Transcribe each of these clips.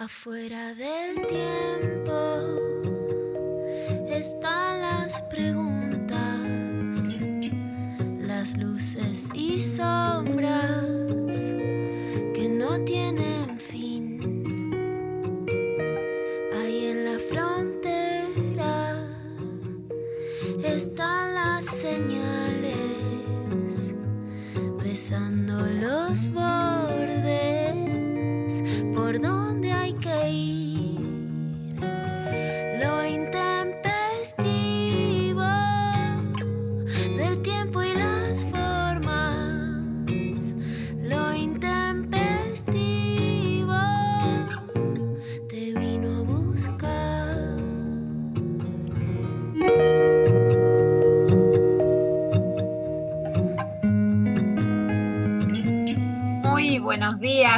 Afuera del tiempo están las preguntas, las luces y sombras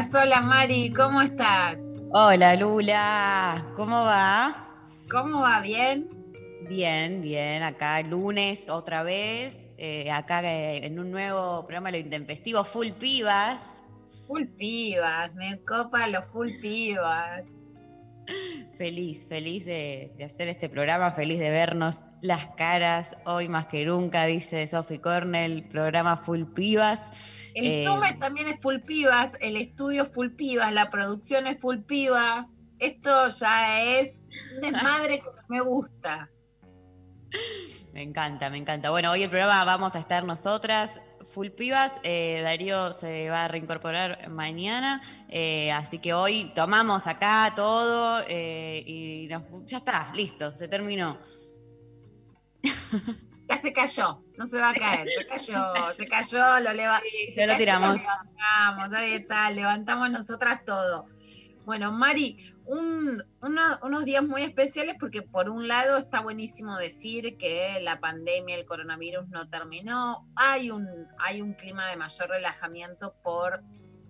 Hola Mari, ¿cómo estás? Hola Lula, ¿cómo va? ¿Cómo va? ¿Bien? Bien, bien, acá lunes otra vez, eh, acá eh, en un nuevo programa Lo Intempestivo, Full Pibas. Full pibas, me copa los full pibas. Feliz, feliz de, de hacer este programa, feliz de vernos las caras, hoy más que nunca, dice Sophie Cornell, programa Full Pibas. El Eh, Zoom también es full pibas, el estudio es full pibas, la producción es full pibas. Esto ya es un desmadre que me gusta. Me encanta, me encanta. Bueno, hoy el programa vamos a estar nosotras, full pibas. eh, Darío se va a reincorporar mañana, eh, así que hoy tomamos acá todo eh, y nos- ya está, listo, se terminó. Ya se cayó, no se va a caer, se cayó, se cayó, lo leva- Ya lo cayó, tiramos. levantamos, ahí está, levantamos nosotras todo. Bueno, Mari, un- uno- unos días muy especiales porque por un lado está buenísimo decir que la pandemia, el coronavirus no terminó, hay un, hay un clima de mayor relajamiento por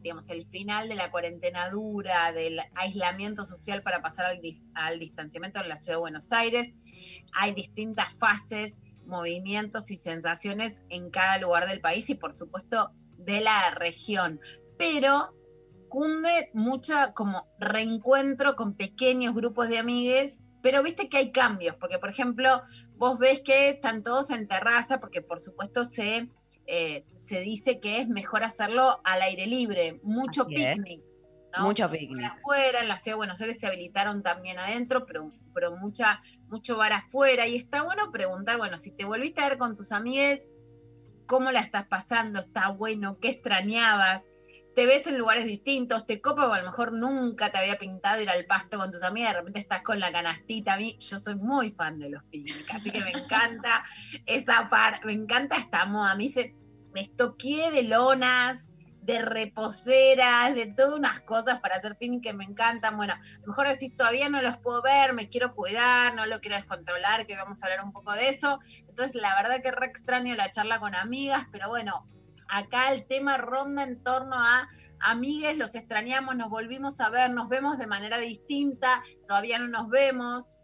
digamos, el final de la cuarentena dura, del aislamiento social para pasar al, al distanciamiento en la ciudad de Buenos Aires. Hay distintas fases, movimientos y sensaciones en cada lugar del país y por supuesto de la región. Pero cunde mucha como reencuentro con pequeños grupos de amigues, pero viste que hay cambios, porque por ejemplo, vos ves que están todos en terraza, porque por supuesto se, eh, se dice que es mejor hacerlo al aire libre, mucho Así es. ¿No? Mucho picnic. afuera, en la ciudad de Buenos Aires se habilitaron también adentro, pero, pero mucha, mucho bar afuera. Y está bueno preguntar, bueno, si te volviste a ver con tus amigues, ¿cómo la estás pasando? ¿Está bueno? ¿Qué extrañabas? ¿Te ves en lugares distintos? ¿Te copa o a lo mejor nunca te había pintado ir al pasto con tus amigas? De repente estás con la canastita. A mí, yo soy muy fan de los picnic, así que me encanta esa parte, me encanta esta moda. A mí se, me estoqué de lonas, de reposeras, de todas unas cosas para hacer picnic que me encantan. Bueno, mejor decís, todavía no los puedo ver, me quiero cuidar, no lo quiero descontrolar, que vamos a hablar un poco de eso. Entonces, la verdad que re extraño la charla con amigas, pero bueno, acá el tema ronda en torno a amigues, los extrañamos, nos volvimos a ver, nos vemos de manera distinta, todavía no nos vemos.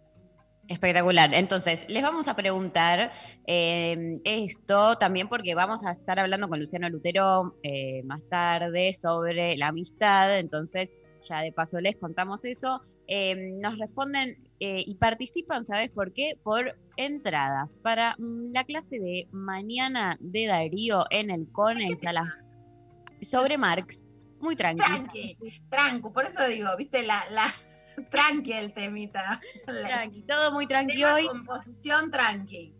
Espectacular. Entonces, les vamos a preguntar eh, esto también porque vamos a estar hablando con Luciano Lutero eh, más tarde sobre la amistad. Entonces, ya de paso les contamos eso. Eh, nos responden eh, y participan, ¿sabes por qué? Por entradas para mm, la clase de mañana de Darío en el Conex a las- sobre Marx. Muy tranquilo. Tranqui, tranqui, por eso digo, viste, la, la tranqui el temita. Tranqui, todo muy tranqui tema hoy. composición tranqui.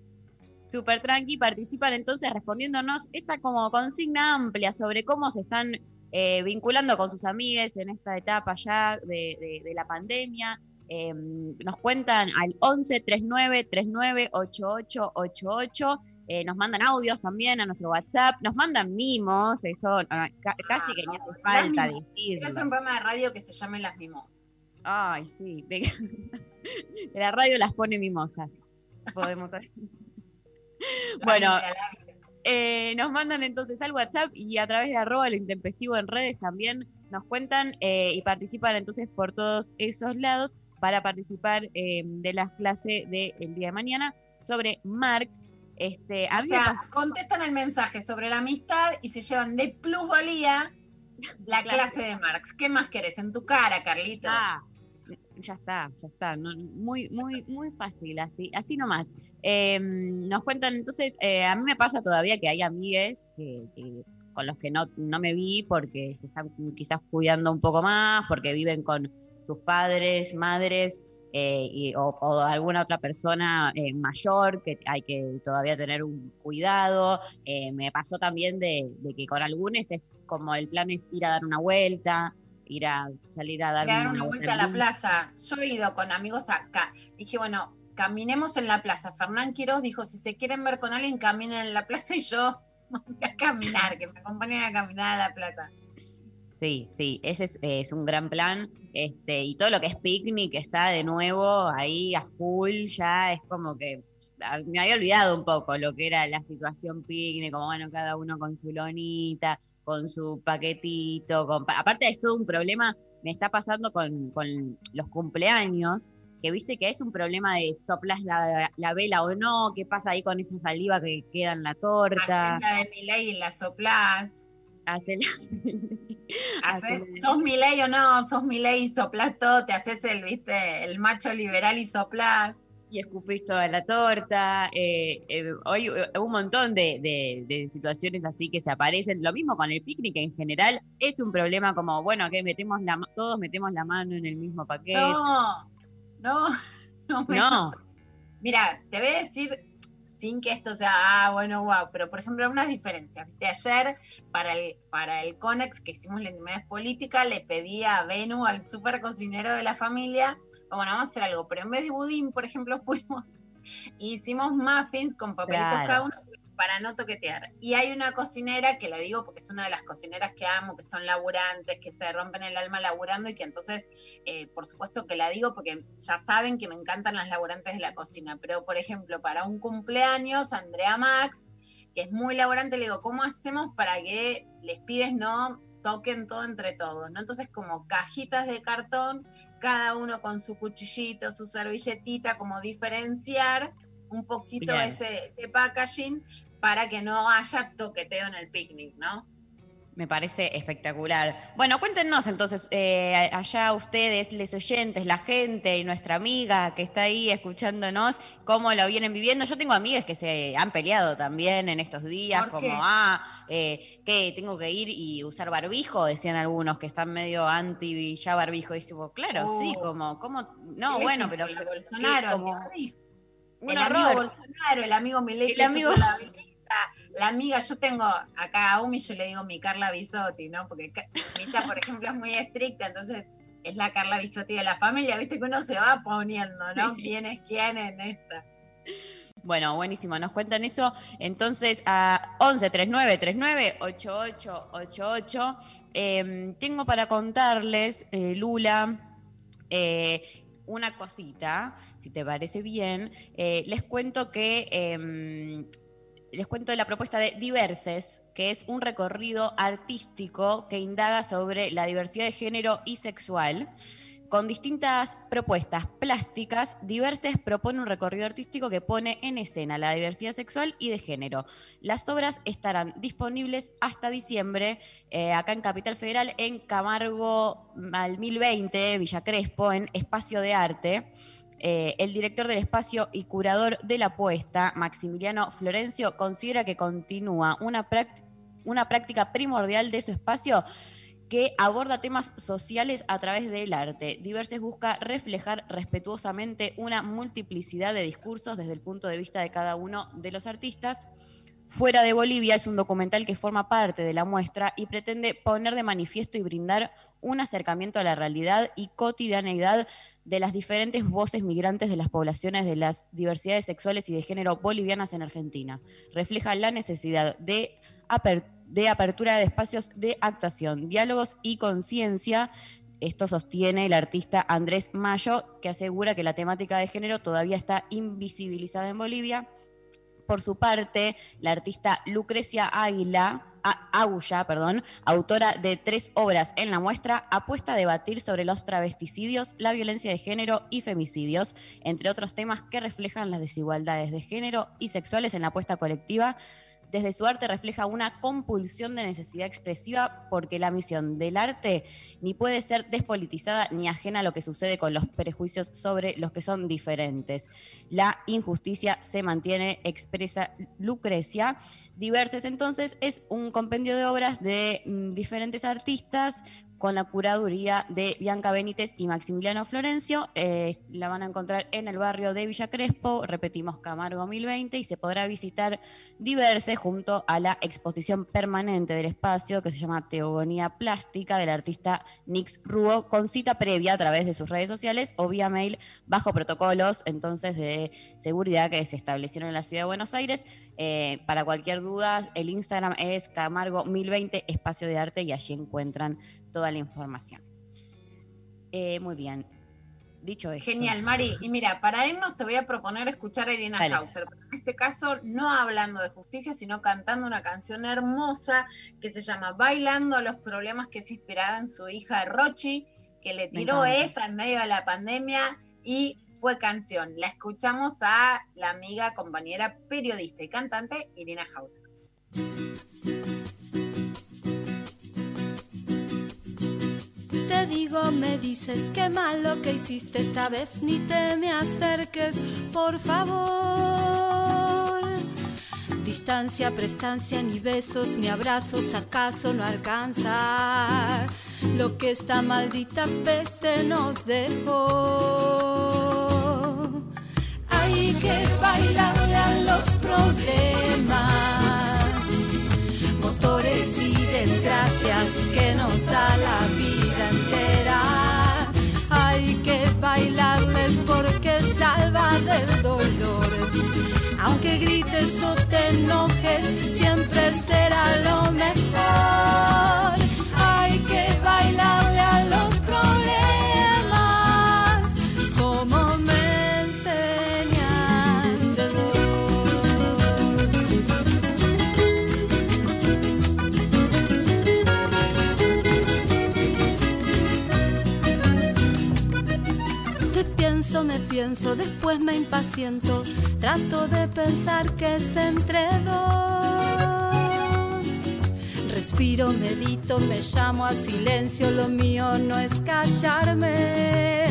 Súper tranqui, participan entonces respondiéndonos esta como consigna amplia sobre cómo se están eh, vinculando con sus amigues en esta etapa ya de, de- de la pandemia. Eh, nos cuentan al 11 39 39 88 88. Eh, nos mandan audios también a nuestro WhatsApp. Nos mandan mimos, eso no, ca- casi que ni hace falta mimos. Quiero hacer decirlo. un programa de radio que se llame Las Mimosas. Ay, sí. De, de la radio las pone mimosas. Podemos Bueno. Eh, nos mandan entonces al WhatsApp y a través de arroba lo intempestivo en redes también nos cuentan eh, y participan entonces por todos esos lados para participar eh, de las clases del día de mañana sobre Marx. Este, O sea, pasó- contestan el mensaje sobre la amistad y se llevan de plusvalía la clase de Marx. ¿Qué más querés? En tu cara, Carlitos. Ah, Ya está, ya está. muy, muy, muy fácil, así, así nomás. Eh, nos cuentan, entonces, eh, a mí me pasa todavía que hay amigues que, que- con los que no, no me vi porque se están quizás cuidando un poco más, porque viven con sus padres, madres, eh, y- o, o alguna otra persona eh, mayor que hay que todavía tener un cuidado. Eh, me pasó también de, de que con algunos es como el plan es ir a dar una vuelta, ir a salir a dar, una vuelta a la plaza. Yo he ido con amigos acá. Dije, bueno, caminemos en la plaza. Fernán Quiroz dijo, si se quieren ver con alguien, caminen en la plaza y yo voy a caminar, que me acompañen a caminar a la plaza. Sí, sí, ese es, es un gran plan. Este, y todo lo que es picnic está de nuevo ahí a full, ya es como que ah, me había olvidado un poco lo que era la situación picnic, como bueno, cada uno con su lonita, con su paquetito, con aparte es todo un problema, me está pasando con, con los cumpleaños, que viste que es un problema de soplas la, la vela o no, qué pasa ahí con esa saliva que queda en la torta. Hacés la de Milei y la soplás. Hacés- Hacés- ¿Sos o no? ¿Sos Milei y soplás todo? Te haces el, viste, el macho liberal y soplás. Y escupís toda la torta. eh, eh, hoy eh, un montón de, de- de situaciones así que se aparecen. Lo mismo con el picnic en general. Es un problema como, bueno, que metemos la, todos metemos la mano en el mismo paquete. No, no, no me No, Mira, te voy a decir, sin que esto sea, ah, bueno, wow, pero por ejemplo, unas diferencias. ¿viste? Ayer, para el, para el CONEX que hicimos la intimidad política, le pedí a Benu, al super cocinero de la familia, como no, vamos a hacer algo, pero en vez de budín, por ejemplo, fuimos hicimos muffins con papelitos Claro. cada uno para no toquetear. Y hay una cocinera que la digo porque es una de las cocineras que amo, que son laburantes, que se rompen el alma laburando y que entonces eh, por supuesto que la digo porque ya saben que me encantan las laburantes de la cocina, pero por ejemplo, para un cumpleaños, Andrea Max, que es muy laburante, le digo, ¿cómo hacemos para que les pides no toquen todo entre todos? ¿no? Entonces, como cajitas de cartón, cada uno con su cuchillito, su servilletita, como diferenciar un poquito ese, ese packaging para que no haya toqueteo en el picnic, ¿no? Me parece espectacular. Bueno, cuéntenos entonces, eh, allá ustedes, les oyentes, la gente y nuestra amiga que está ahí escuchándonos, cómo lo vienen viviendo. Yo tengo amigas que se han peleado también en estos días, ¿Por como, qué? ah, eh, que tengo que ir y usar barbijo, decían algunos que están medio anti ya barbijo. Y digo, claro, sí, Uh. como, como, no, ¿Qué bueno, pero Bolsonaro, como- un el amigo. Bolsonaro, el amigo Milei, El amigo- la. La amiga, yo tengo acá a Umi, yo le digo mi Carla Bisotti, ¿no? Porque Mita, por ejemplo, es muy estricta, entonces es la Carla Bisotti de la familia, viste que uno se va poniendo, ¿no? ¿Quién es quién en esta? Bueno, buenísimo, nos cuentan eso. Entonces, a 11 39 39 8888. Eh, tengo para contarles, eh, Lula, eh, una cosita, si te parece bien. Eh, les cuento que. Les cuento de la propuesta de Diverses, que es un recorrido artístico que indaga sobre la diversidad de género y sexual. Con distintas propuestas plásticas, Diverses propone un recorrido artístico que pone en escena la diversidad sexual y de género. Las obras estarán disponibles hasta diciembre eh, acá en Capital Federal, en Camargo al 1020, Villa Crespo, en Espacio de Arte. Eh, el director del espacio y curador de la apuesta, Maximiliano Florencio, considera que continúa una, una práctica primordial de su espacio que aborda temas sociales a través del arte. Diverses busca reflejar respetuosamente una multiplicidad de discursos desde el punto de vista de cada uno de los artistas. Fuera de Bolivia es un documental que forma parte de la muestra y pretende poner de manifiesto y brindar un acercamiento a la realidad y cotidianeidad de las diferentes voces migrantes de las poblaciones de las diversidades sexuales y de género bolivianas en Argentina. Refleja la necesidad de, de apertura de espacios de actuación, diálogos y conciencia. Esto sostiene el artista Andrés Mayo, que asegura que la temática de género todavía está invisibilizada en Bolivia. Por su parte, la artista Lucrecia Águila, Agulla, perdón, autora de tres obras en la muestra, apuesta a debatir sobre los travesticidios, la violencia de género y femicidios, entre otros temas que reflejan las desigualdades de género y sexuales en la apuesta colectiva desde su arte refleja una compulsión de necesidad expresiva porque la misión del arte ni puede ser despolitizada ni ajena a lo que sucede con los prejuicios sobre los que son diferentes. La injusticia se mantiene, expresa Lucrecia. Diverses entonces es un compendio de obras de mm, diferentes artistas con la curaduría de Bianca Benítez y Maximiliano Florencio. Eh, la van a encontrar en el barrio de Villa Crespo, repetimos Camargo 1020, y se podrá visitar Diverse junto a la exposición permanente del espacio que se llama Teogonía Plástica del artista Nix Ruo, con cita previa a través de sus redes sociales o vía mail bajo protocolos entonces de seguridad que se establecieron en la ciudad de Buenos Aires. Eh, para cualquier duda, el Instagram es Camargo 1020 Espacio de Arte y allí encuentran toda la información. Eh, muy bien. Dicho esto. Genial, Mari. Y mira, para irnos te voy a proponer escuchar a Irina Dale. Hauser. En este caso, no hablando de justicia, sino cantando una canción hermosa que se llama Bailando a los problemas que se inspiraba en su hija Rochi, que le tiró esa en medio de la pandemia y fue canción. La escuchamos a la amiga, compañera, periodista y cantante Irina Hauser. Te digo, me dices qué malo que hiciste esta vez, ni te me acerques, por favor. Distancia, prestancia, ni besos, ni abrazos, acaso no alcanza lo que esta maldita peste nos dejó. Hay que bailarle a los problemas Aunque grites o te enojes, siempre será lo mejor. Pienso, después me impaciento. Trato de pensar que es entre dos. Respiro, medito, me llamo a silencio. Lo mío no es callarme.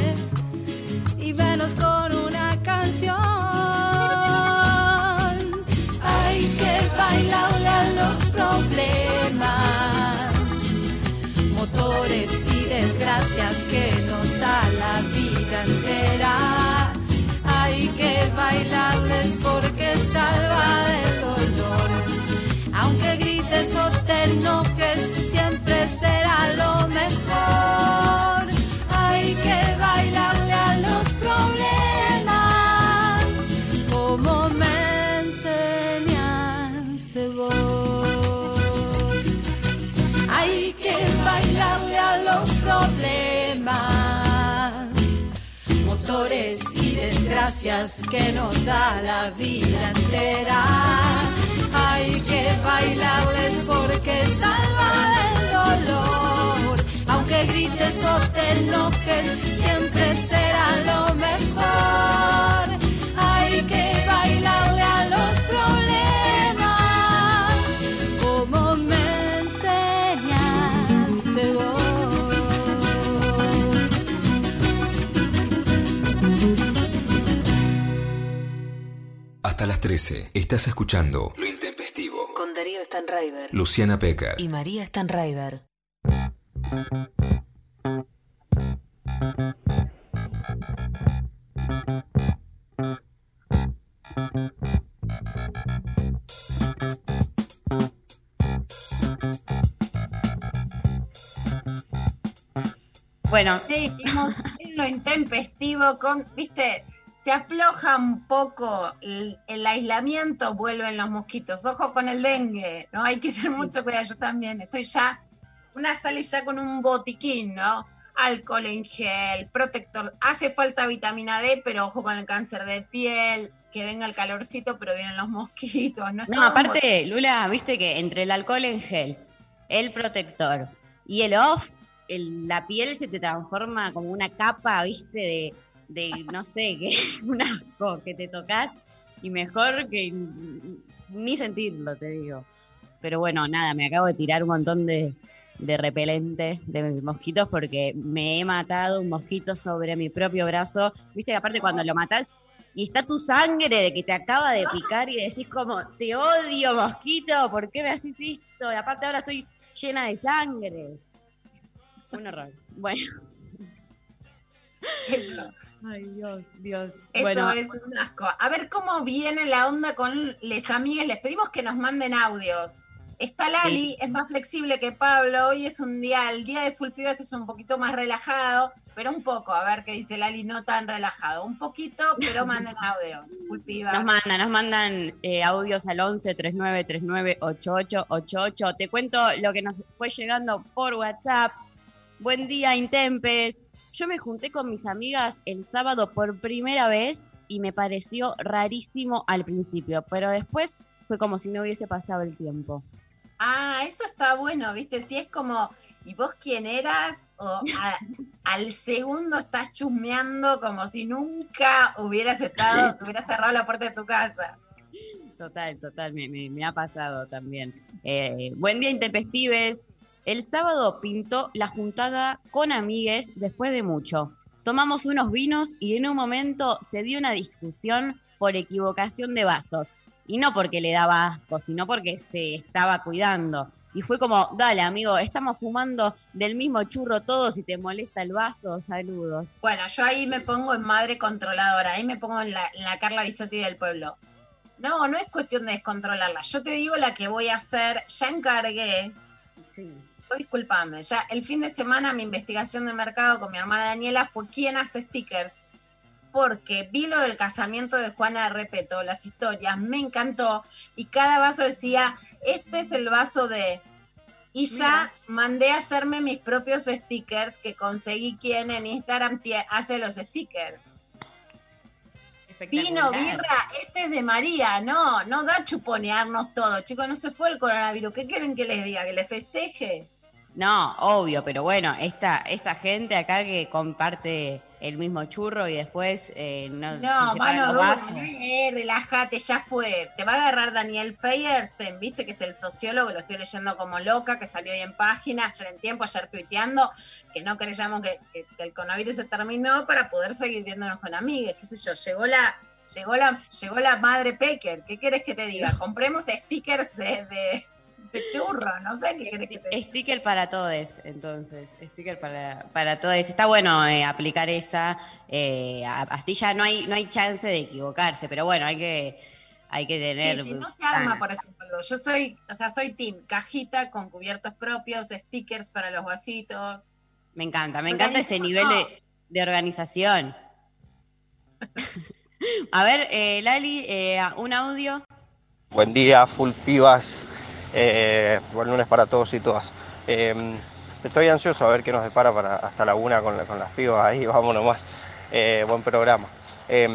Y menos con una canción. Hay que bailarle a los problemas motores y desgracias que nos da la vida entera. Hay que bailarles porque salva del dolor. Aunque grites o te enojes, siempre será lo mejor. Y desgracias que nos da la vida entera. Hay que bailarles porque salva del dolor. Aunque grites o te enojes, siempre será lo mejor. Hay que bailarle Hasta las 13 estás escuchando Lo Intempestivo. Con Darío Stanraiver Luciana Pecker. y María Stanraiver. Bueno, Seguimos en lo intempestivo con, viste, se afloja un poco el, el aislamiento, vuelven los mosquitos. Ojo con el dengue, ¿no? Hay que tener mucho cuidado. Yo también estoy ya, una sale ya con un botiquín, ¿no? Alcohol en gel, protector. Hace falta vitamina D, pero ojo con el cáncer de piel, que venga el calorcito, pero vienen los mosquitos. No, aparte, Lula, viste que entre el alcohol en gel, el protector y el off, el- la piel se te transforma como una capa, viste, de, de no sé, que un asco que te tocas y mejor que ni sentirlo, te digo. Pero bueno, nada, me acabo de tirar un montón de, de repelente de mosquitos porque me he matado un mosquito sobre mi propio brazo. Viste que aparte cuando lo matas y está tu sangre de que te acaba de picar y decís como, te odio mosquito, ¿por qué me haces esto? Y aparte ahora estoy llena de sangre. Un horror. Bueno. Ay, Dios, Dios. esto bueno, es un asco. A ver cómo viene la onda con les amigas. Les pedimos que nos manden audios. Está Lali, es más flexible que Pablo. Hoy es un día, el día de Full Pibas es un poquito más relajado, pero un poco. A ver qué dice Lali, no tan relajado. Un poquito, pero manden audios. Full Pibas. Nos mandan, nos mandan eh, audios al 11 39 39 88 88. Te cuento lo que nos fue llegando por WhatsApp. Buen día, Intempes. Yo me junté con mis amigas el sábado por primera vez y me pareció rarísimo al principio, pero después fue como si no hubiese pasado el tiempo. Ah, eso está bueno, ¿viste? Si es como, ¿y vos quién eras? O a- al segundo estás chusmeando como si nunca hubieras estado, hubieras cerrado la puerta de tu casa. Total, total, me, me- me ha pasado también. Eh, buen día, Intempestives. El sábado pintó la juntada con amigues después de mucho. Tomamos unos vinos y en un momento se dio una discusión por equivocación de vasos. Y no porque le daba asco, sino porque se estaba cuidando. Y fue como, dale, amigo, estamos fumando del mismo churro todos y te molesta el vaso. Saludos. Bueno, yo ahí me pongo en madre controladora, ahí me pongo en la, en la Carla Bisotti del pueblo. No, no es cuestión de descontrolarla. Yo te digo la que voy a hacer, ya encargué, Sí. Disculpame, ya el fin de semana mi investigación de mercado con mi hermana Daniela fue quién hace stickers. Porque vi lo del casamiento de Juana de Repeto, las historias, me encantó. Y cada vaso decía, este es el vaso de. Y ya mandé a hacerme mis propios stickers que conseguí quien en Instagram hace los stickers. Vino, birra, este es de María, no, no da chuponearnos todo, chicos, no se fue el coronavirus, ¿qué quieren que les diga? ¿Que les festeje? No, obvio, pero bueno, esta, esta gente acá que comparte el mismo churro y después eh, no, No, se mano los dura, vasos. eh, relájate, ya fue. Te va a agarrar Daniel Feyerten, viste que es el sociólogo, lo estoy leyendo como loca, que salió ahí en página, ayer en tiempo, ayer tuiteando, que no creyamos que, que- que el coronavirus se terminó para poder seguir viéndonos con amigues, qué sé yo, llegó la, llegó la, llegó la madre Pecker, ¿qué querés que te diga? Compremos stickers de, de churro, no sé qué querés que te diga. Sticker para todos, entonces. Sticker para, para todos. Está bueno eh, aplicar esa. eh, así ya no hay, no hay chance de equivocarse, pero bueno, hay que, hay que tener. Sí, si no se arma, ganas. por ejemplo, yo soy, o sea, soy team cajita con cubiertos propios, stickers para los vasitos. Me encanta, me encanta ese nivel de organización. A ver, eh, Lali, eh, un audio. Buen día, full pibas. Eh, buen lunes para todos y todas. Eh, estoy ansioso a ver qué nos depara para hasta la una con, la- con las pibas ahí, vámonos más. Eh, buen programa. Eh,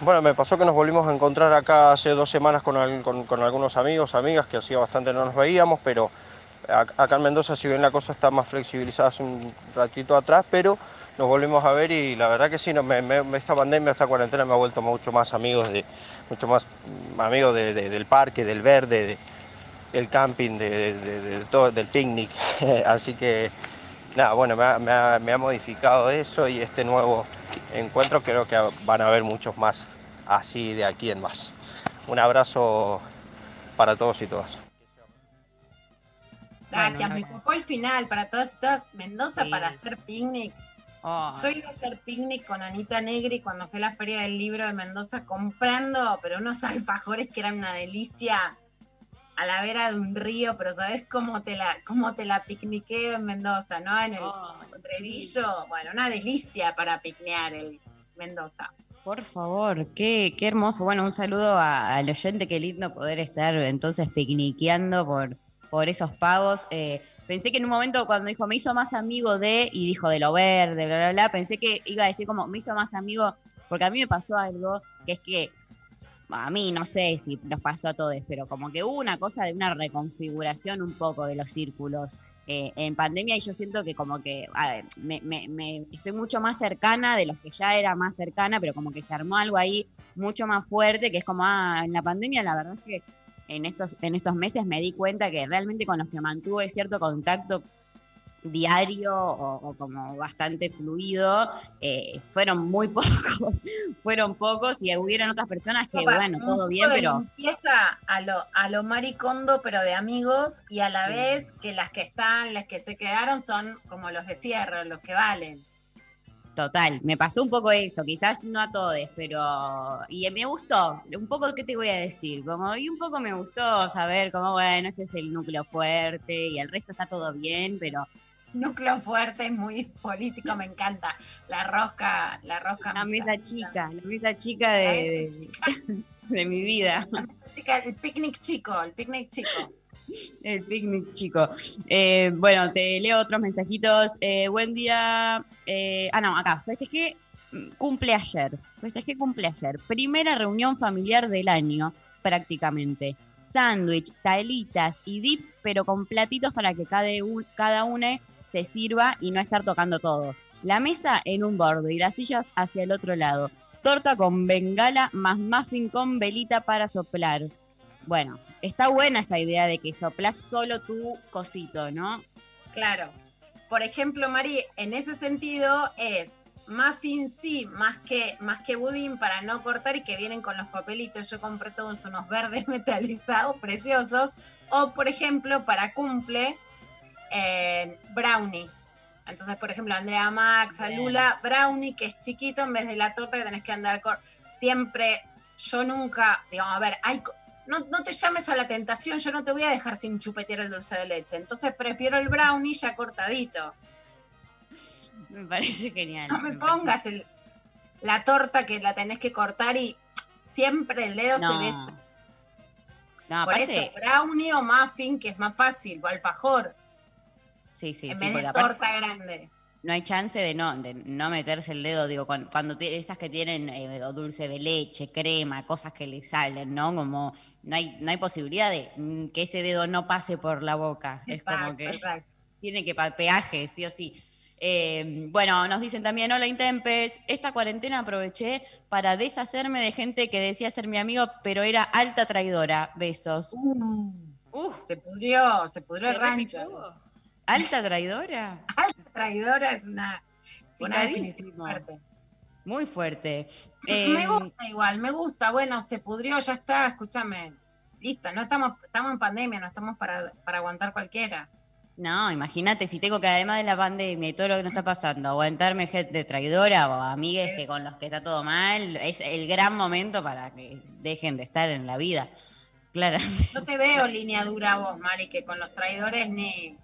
bueno, me pasó que nos volvimos a encontrar acá hace dos semanas con, al- con- con algunos amigos, amigas, que hacía bastante no nos veíamos, pero ac- acá en Mendoza, si bien la cosa está más flexibilizada hace un ratito atrás, pero nos volvimos a ver y la verdad que sí, no, me- esta pandemia, esta cuarentena me ha vuelto mucho más amigos de, mucho más mm, amigos de- de- del parque, del verde, de- del camping, de, de- de- de todo, del picnic. Así que nada, bueno, me ha, me ha- me ha modificado eso y este nuevo encuentro creo que van a haber muchos más así de aquí en más. Un abrazo para todos y todas. Gracias, Bueno, me tocó el final para todas y todas. Mendoza Sí. para hacer picnic. Oh, Yo iba a hacer picnic con Anita Negri cuando fue a la Feria del Libro de Mendoza comprando, pero unos alfajores que eran una delicia a la vera de un río, pero ¿sabes cómo te la, cómo te la picniqueo en Mendoza, no? En el oh, Trevillo, bueno, una delicia para picnear el Mendoza. Por favor, qué, qué hermoso. Bueno, un saludo a- al oyente, qué lindo poder estar entonces piquiniqueando por, por esos pagos. Eh, pensé que en un momento cuando dijo me hizo más amigo de, y dijo de lo verde, bla, bla, bla, pensé que iba a decir como me hizo más amigo, porque a mí me pasó algo, que es que a mí no sé si nos pasó a todos, pero como que hubo una cosa de una reconfiguración un poco de los círculos eh, en pandemia y yo siento que como que a ver, me, me- me- estoy mucho más cercana de los que ya era más cercana, pero como que se armó algo ahí mucho más fuerte, que es como, ah, en la pandemia la verdad es que en estos, en estos meses me di cuenta que realmente con los que mantuve cierto contacto diario o, o como bastante fluido, eh, fueron muy pocos, fueron pocos y hubieron otras personas que, Opa, bueno, todo bien, pero Limpieza a lo, a lo maricondo, pero de amigos, y a la Sí. vez que las que están, las que se quedaron son como los de fierro, los que valen. total, me pasó un poco eso, quizás no a todos, pero, y me gustó, un poco, ¿qué te voy a decir? Como, y un poco me gustó saber como, bueno, este es el núcleo fuerte y el resto está todo bien, pero Núcleo fuerte, muy político, me encanta. La rosca, la rosca. la mesa- chica, la mesa chica de, mesa de- chica, de mi vida. la mesa chica, el picnic chico, el picnic chico. El picnic, chico. Eh, bueno, te leo otros mensajitos. Eh, buen día. eh, ah, no, acá. Festejé mm, cumple ayer. Festejé cumple ayer. Primera reunión familiar del año, prácticamente. Sándwich, talitas y dips, pero con platitos para que cada, un- cada una se sirva y no estar tocando todo. La mesa en un borde y las sillas hacia el otro lado. Torta con bengala más muffin con velita para soplar. Bueno, está buena esa idea de que soplas solo tu cosito, ¿no? Claro. Por ejemplo, Mari, en ese sentido es muffin sí, más que, más que budín para no cortar y que vienen con los papelitos. Yo compré todos unos verdes metalizados preciosos. O, por ejemplo, para cumple, eh, brownie. Entonces, por ejemplo, Andrea Max. Lula, brownie, que es chiquito, en vez de la torta que tenés que andar con... Siempre, yo nunca, digamos, a ver, hay, no, no te llames a la tentación, yo no te voy a dejar sin chupetear el dulce de leche. Entonces prefiero el brownie ya cortadito. Me parece genial. No me pongas el- la torta que la tenés que cortar y siempre el dedo No. se ve. No, Por aparte, eso, brownie o muffin, que es más fácil, o alfajor, sí, sí, en sí, vez de grande. no hay chance de no, de no meterse el dedo, digo, cuando, cuando esas que tienen eh, dulce de leche, crema, cosas que le salen, ¿no? Como no hay, no hay posibilidad de mm, que ese dedo no pase por la boca. Es como que exacto. tiene que peaje, sí o sí. Eh, bueno, nos dicen también, hola Intempes, esta cuarentena aproveché para deshacerme de gente que decía ser mi amigo, pero era alta traidora. Besos. Uf, Se pudrió, se pudrió el ¿te rancho. repicó? ¿Alta traidora? Alta traidora es una, una definición fuerte. Muy fuerte. me Eh, gusta igual, me gusta. Bueno, se pudrió, ya está, escúchame. Listo, no estamos, estamos en pandemia, no estamos para, para aguantar cualquiera. No, imagínate si tengo que además de la pandemia y todo lo que nos está pasando, aguantarme gente traidora o amigues que con los que está todo mal, es el gran momento para que dejen de estar en la vida. Claro, No te veo línea dura vos, Mari, que con los traidores ni,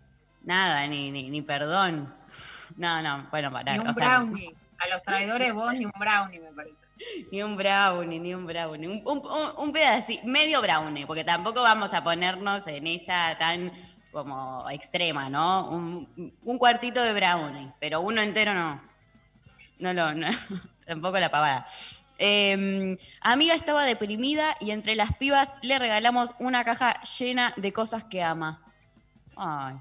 nada, ni, ni, ni perdón. No, no, bueno, para. ni un o sea, brownie. A los traidores vos ni un brownie, me parece. Ni un brownie, ni un brownie. Un, un, un- un pedacito, medio brownie, porque tampoco vamos a ponernos en esa tan como extrema, ¿no? Un, un cuartito de brownie, pero uno entero no. No lo, no, tampoco la pavada. Eh, amiga estaba deprimida y entre las pibas le regalamos una caja llena de cosas que ama. Ay,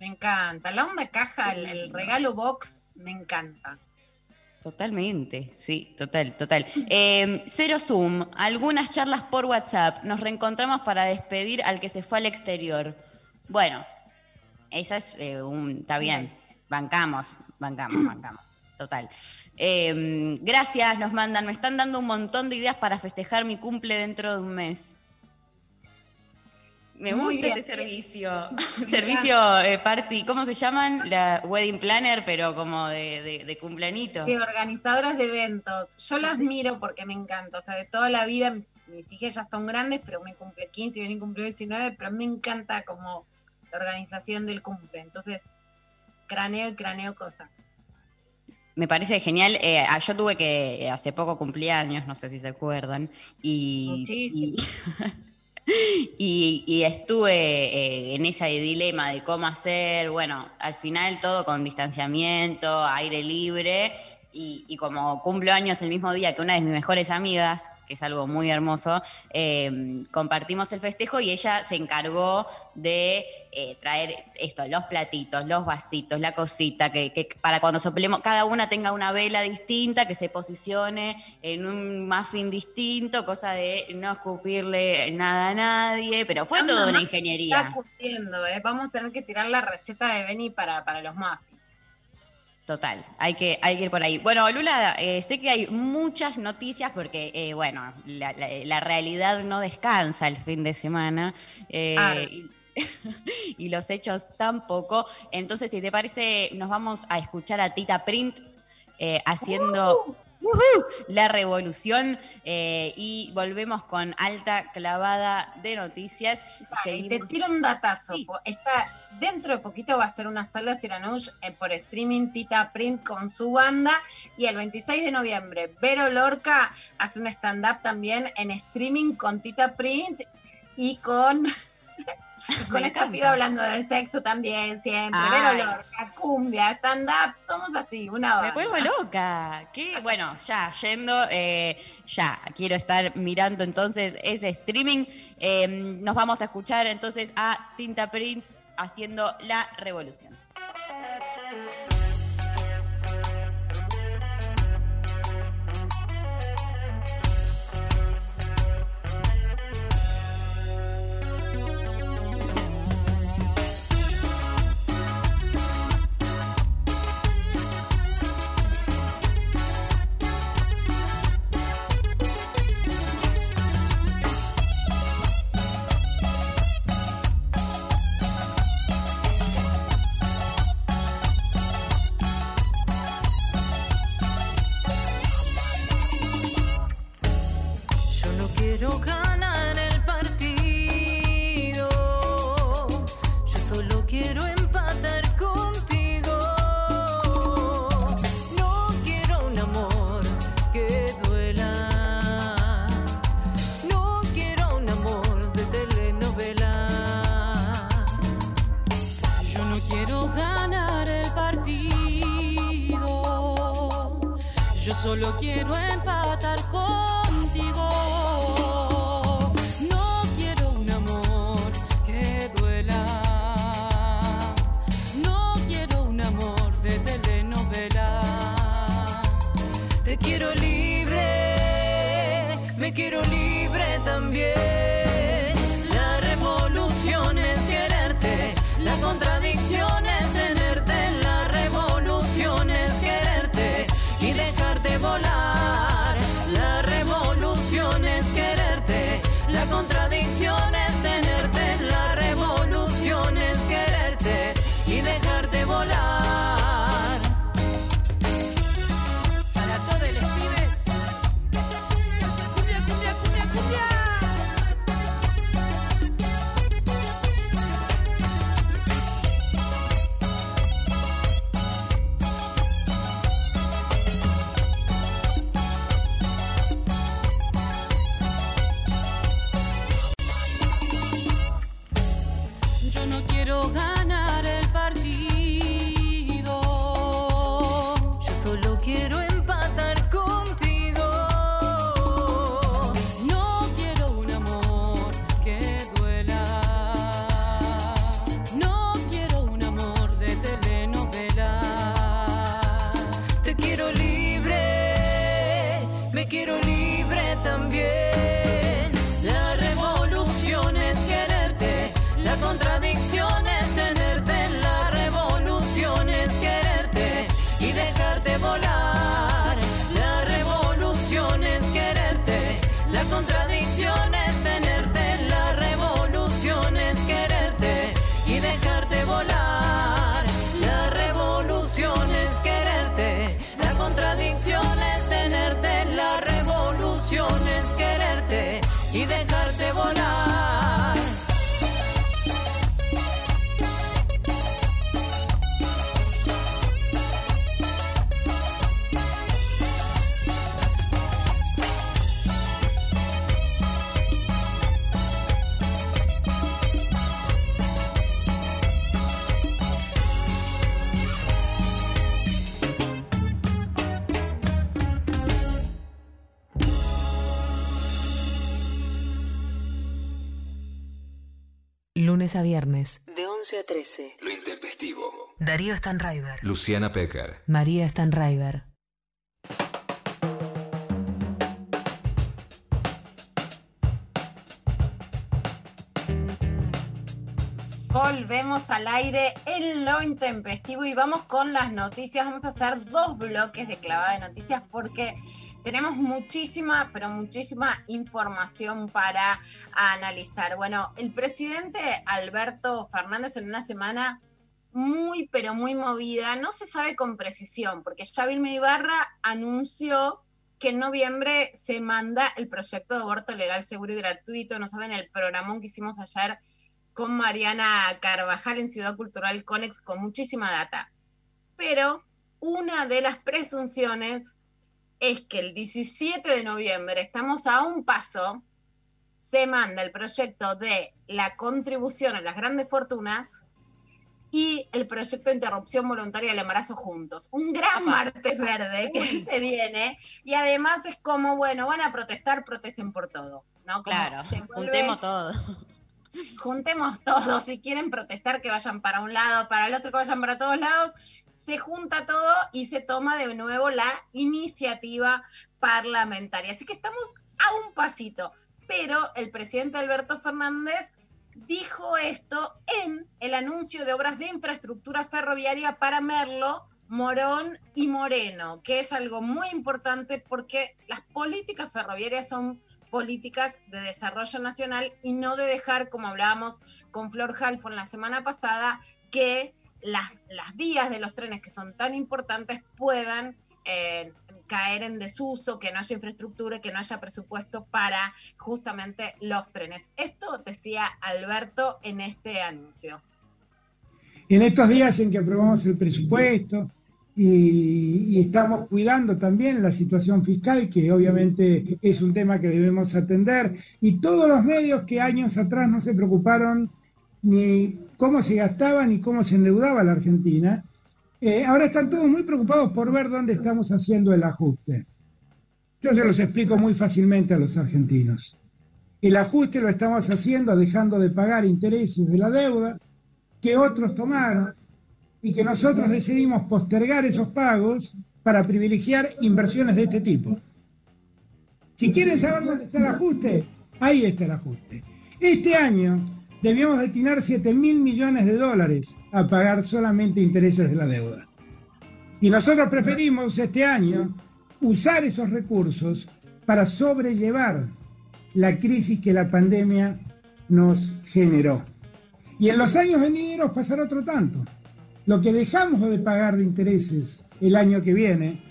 Me encanta. La onda caja, el, el regalo box, me encanta. Totalmente, sí, total, total. Eh, cero Zoom, algunas charlas por WhatsApp. Nos reencontramos para despedir al que se fue al exterior. Bueno, esa es eh, un. Está bien, bancamos, bancamos, bancamos. Total. Eh, gracias, nos mandan. Me están dando un montón de ideas para festejar mi cumple dentro de un mes. Me Muy gusta bien. este servicio. servicio eh, party, ¿cómo se llaman? La wedding planner, pero como de, de, de cumpleañito. De organizadoras de eventos. Yo las miro porque me encanta. O sea, de toda la vida, mis, mis hijas ya son grandes, pero me cumple 15 y mi cumple 19, pero me encanta como la organización del cumple. Entonces, craneo y craneo cosas. Me parece genial. Eh, ah, yo tuve que, eh, hace poco cumpleaños, no sé si se acuerdan, y, Muchísimo. y, y estuve eh, en ese dilema de cómo hacer, bueno, al final todo con distanciamiento, aire libre, y, y como cumplo años el mismo día que una de mis mejores amigas, que es algo muy hermoso, eh, compartimos el festejo y ella se encargó de eh, traer esto, los platitos, los vasitos, la cosita, que, que para cuando soplemos, cada una tenga una vela distinta, que se posicione en un muffin distinto, cosa de no escupirle nada a nadie, pero fue Ah, toda una ingeniería. Está cumpliendo, ¿eh? Vamos a tener que tirar la receta de Benny para, para los muffins. Total, hay que, hay que ir por ahí. Bueno, Lula, eh, sé que hay muchas noticias porque, eh, bueno, la, la- la realidad no descansa el fin de semana eh, Claro. y, y los hechos tampoco. Entonces, si te parece, nos vamos a escuchar a Tita Print eh, la revolución eh, y volvemos con alta clavada de noticias. Y te tiro un datazo. Sí. Está, dentro de poquito va a ser una sala Siranush eh, por streaming Tita Print con su banda. Y el 26 de noviembre, Vero Lorca hace un stand-up también en streaming con Tita Print y con, y con Me esta encanta. piba hablando de sexo también, siempre. Ay. Vero Lorca, cumbia, stand-up, somos así, una Me banda. vuelvo loca. ¿Qué? Bueno, ya, yendo, eh, ya, quiero estar mirando entonces ese streaming. Eh, nos vamos a escuchar entonces a Tinta Print haciendo la revolución. Lunes a viernes, de 11 a 13. Lo intempestivo. Darío Stanraiver. Luciana Pecker. María Stanraiver. Volvemos al aire en lo intempestivo y vamos con las noticias. Vamos a hacer dos bloques de clavada de noticias porque tenemos muchísima, pero muchísima información para analizar. Bueno, el presidente Alberto Fernández en una semana muy, pero muy movida, no se sabe con precisión, porque Vilma Ibarra anunció que en noviembre se manda el proyecto de aborto legal, seguro y gratuito. No saben el programón que hicimos ayer con Mariana Carvajal en Ciudad Cultural Conex con muchísima data. Pero una de las presunciones es que el 17 de noviembre, estamos a un paso, se manda el proyecto de la contribución a las grandes fortunas y el proyecto de interrupción voluntaria del embarazo juntos. Un gran martes verde que se viene y además es como, bueno, van a protestar, protesten por todo. ¿no? Como Claro, se vuelve- juntemos todo. juntemos todos, si quieren protestar que vayan para un lado, para el otro que vayan para todos lados, se junta todo y se toma de nuevo la iniciativa parlamentaria. Así que estamos a un pasito, pero el presidente Alberto Fernández dijo esto en el anuncio de obras de infraestructura ferroviaria para Merlo, Morón y Moreno, que es algo muy importante porque las políticas ferroviarias son políticas de desarrollo nacional y no de dejar, como hablábamos con Flor Halfon la semana pasada, que las, vías de los trenes que son tan importantes puedan eh, caer en desuso, que no haya infraestructura, que no haya presupuesto para justamente los trenes. Esto decía Alberto en este anuncio. En estos días en que aprobamos el presupuesto y estamos cuidando también la situación fiscal, que obviamente es un tema que debemos atender, y todos los medios que años atrás no se preocuparon ni cómo se gastaba ni cómo se endeudaba la Argentina, eh, ahora están todos muy preocupados por ver dónde estamos haciendo el ajuste. Yo se los explico muy fácilmente a los argentinos. El ajuste lo estamos haciendo dejando de pagar intereses de la deuda que otros tomaron y que nosotros decidimos postergar esos pagos para privilegiar inversiones de este tipo. Si quieren saber dónde está el ajuste, ahí está el ajuste. Este año debíamos destinar 7 mil millones de dólares a pagar solamente intereses de la deuda. Y nosotros preferimos este año usar esos recursos para sobrellevar la crisis que la pandemia nos generó. Y en los años venideros pasará otro tanto. Lo que dejamos de pagar de intereses el año que viene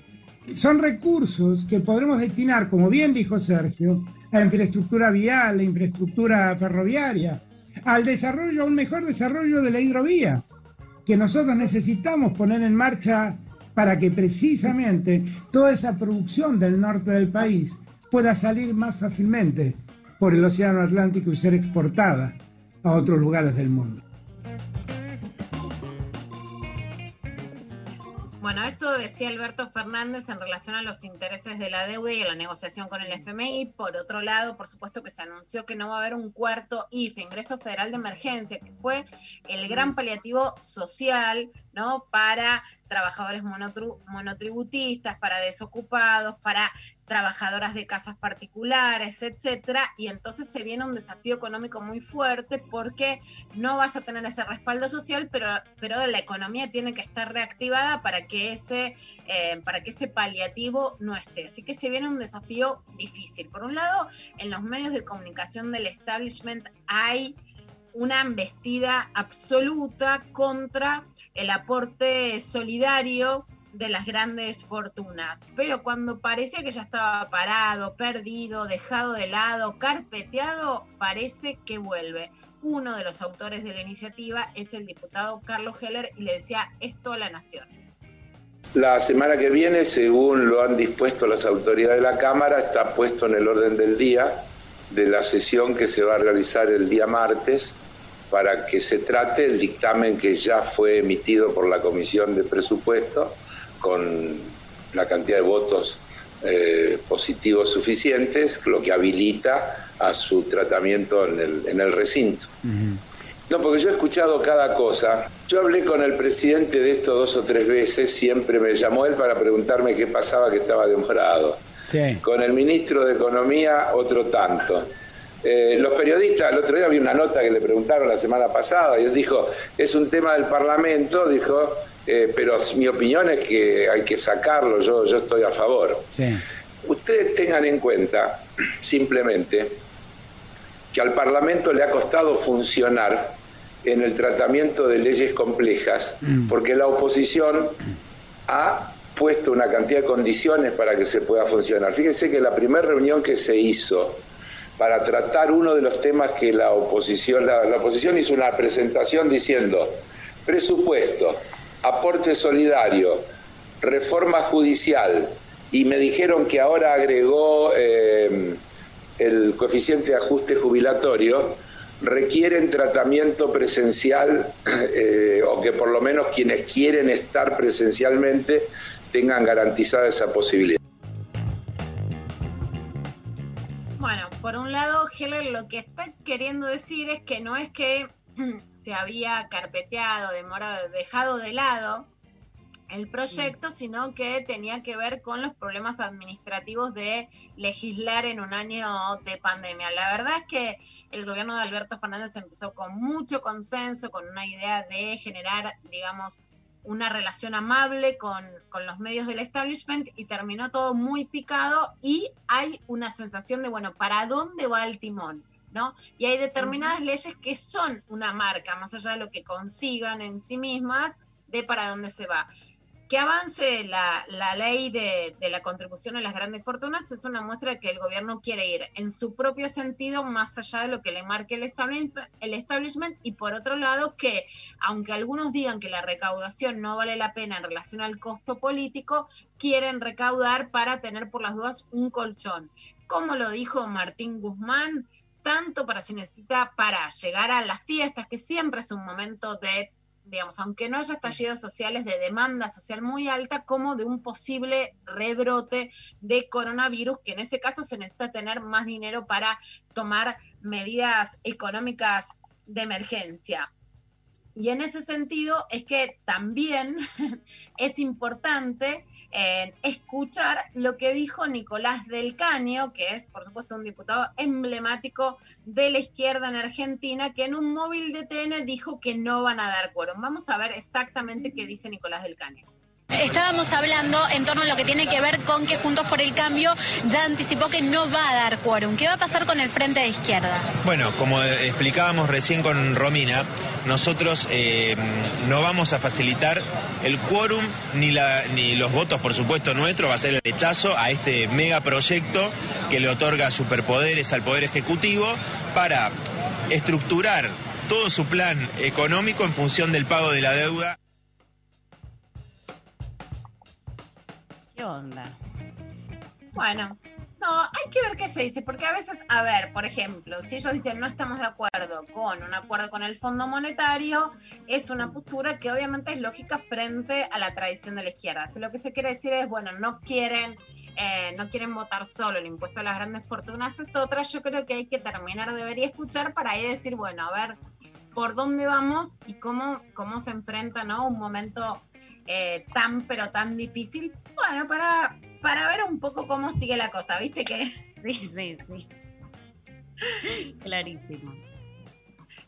son recursos que podremos destinar, como bien dijo Sergio, a infraestructura vial, a infraestructura ferroviaria, al desarrollo, a un mejor desarrollo de la hidrovía, que nosotros necesitamos poner en marcha para que precisamente toda esa producción del norte del país pueda salir más fácilmente por el Océano Atlántico y ser exportada a otros lugares del mundo. Bueno, esto decía Alberto Fernández en relación a los intereses de la deuda y a la negociación con el FMI. Por otro lado, por supuesto que se anunció que no va a haber un cuarto IFE, ingreso federal de emergencia, que fue el gran paliativo social, ¿no? Para trabajadores monotributistas, para desocupados, para trabajadoras de casas particulares, etcétera, y entonces se viene un desafío económico muy fuerte porque no vas a tener ese respaldo social, pero, pero la economía tiene que estar reactivada para que ese, eh, para que ese paliativo no esté. Así que se viene un desafío difícil. Por un lado, en los medios de comunicación del establishment hay una embestida absoluta contra el aporte solidario de las grandes fortunas. Pero cuando parecía que ya estaba parado, perdido, dejado de lado, carpeteado, parece que vuelve. Uno de los autores de la iniciativa es el diputado Carlos Heller y le decía esto a la Nación. La semana que viene, según lo han dispuesto las autoridades de la Cámara, está puesto en el orden del día de la sesión que se va a realizar el día martes para que se trate el dictamen que ya fue emitido por la Comisión de Presupuesto con la cantidad de votos eh, positivos suficientes, lo que habilita a su tratamiento en el, en el recinto. No, porque yo he escuchado cada cosa. Yo hablé con el presidente de esto dos o tres veces, siempre me llamó él para preguntarme qué pasaba que estaba demorado. Sí. Con el ministro de Economía, otro tanto. Eh, los periodistas, el otro día vi una nota que le preguntaron la semana pasada y él dijo, es un tema del Parlamento, dijo, eh, pero mi opinión es que hay que sacarlo, yo, yo estoy a favor. Sí. Ustedes tengan en cuenta, simplemente, que al Parlamento le ha costado funcionar en el tratamiento de leyes complejas, porque la oposición ha puesto una cantidad de condiciones para que se pueda funcionar. Fíjense que la primera reunión que se hizo para tratar uno de los temas que la oposición, la, oposición hizo una presentación diciendo presupuesto, aporte solidario, reforma judicial, y me dijeron que ahora agregó eh, el coeficiente de ajuste jubilatorio, requieren tratamiento presencial eh, o que por lo menos quienes quieren estar presencialmente tengan garantizada esa posibilidad. Bueno, por un lado, Heller lo que está queriendo decir es que no es que se había carpeteado, demorado, dejado de lado el proyecto, sino que tenía que ver con los problemas administrativos de legislar en un año de pandemia. La verdad es que el gobierno de Alberto Fernández empezó con mucho consenso, con una idea de generar, digamos, una relación amable con, con, los medios del establishment y terminó todo muy picado y hay una sensación de, bueno, ¿para dónde va el timón? ¿no? Y hay determinadas leyes que son una marca, más allá de lo que consigan en sí mismas, de para dónde se va. Que avance la, ley de, de, la contribución a las grandes fortunas es una muestra de que el gobierno quiere ir en su propio sentido más allá de lo que le marque el establishment, el establishment y por otro lado que aunque algunos digan que la recaudación no vale la pena en relación al costo político, quieren recaudar para tener por las dudas un colchón. Como lo dijo Martín Guzmán, tanto para si necesita para llegar a las fiestas, que siempre es un momento de digamos, aunque no haya estallidos sociales de demanda social muy alta, como de un posible rebrote de coronavirus, que en ese caso se necesita tener más dinero para tomar medidas económicas de emergencia. Y en ese sentido es que también es importante eh, escuchar lo que dijo Nicolás del Caño, que es por supuesto un diputado emblemático de la izquierda en Argentina, que en un móvil de TN dijo que no van a dar quórum. Vamos a ver exactamente qué dice Nicolás del Caño. Estábamos hablando en torno a lo que tiene que ver con que Juntos por el Cambio ya anticipó que no va a dar quórum. ¿Qué va a pasar con el Frente de Izquierda? Bueno, como explicábamos recién con Romina, nosotros eh, no vamos a facilitar el quórum ni, ni los votos, por supuesto, nuestro, va a ser el rechazo a este megaproyecto que le otorga superpoderes al Poder Ejecutivo para estructurar todo su plan económico en función del pago de la deuda. ¿Qué onda? Bueno, no, hay que ver qué se dice, porque a veces, a ver, por ejemplo, si ellos dicen no estamos de acuerdo con un acuerdo con el Fondo Monetario, es una postura que obviamente es lógica frente a la tradición de la izquierda. Si lo que se quiere decir es, bueno, no quieren, eh, no quieren votar solo el impuesto a las grandes fortunas, es otra. Yo creo que hay que terminar de ver y escuchar para ahí decir, bueno, a ver por dónde vamos y cómo, cómo se enfrenta ¿no? un momento eh, tan pero tan difícil, bueno, para, para ver un poco cómo sigue la cosa, ¿viste que? Sí, sí, sí. Clarísimo.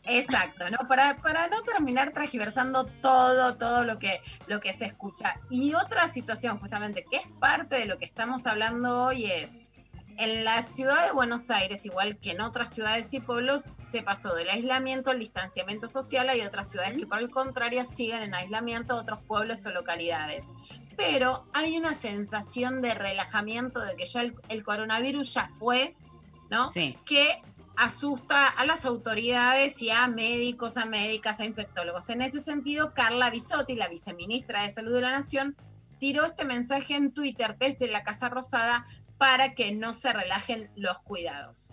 Exacto, ¿no? Para, para no terminar transgiversando todo, todo lo que, lo que se escucha. Y otra situación, justamente, que es parte de lo que estamos hablando hoy, es en la ciudad de Buenos Aires, igual que en otras ciudades y pueblos, se pasó del aislamiento al distanciamiento social. Hay otras ciudades que, por el contrario, siguen en aislamiento, otros pueblos o localidades. Pero hay una sensación de relajamiento, de que ya el, el coronavirus ya fue, ¿no? Sí. Que asusta a las autoridades y a médicos, a médicas, a infectólogos. En ese sentido, Carla Bisotti, la viceministra de Salud de la Nación, tiró este mensaje en Twitter desde la Casa Rosada para que no se relajen los cuidados.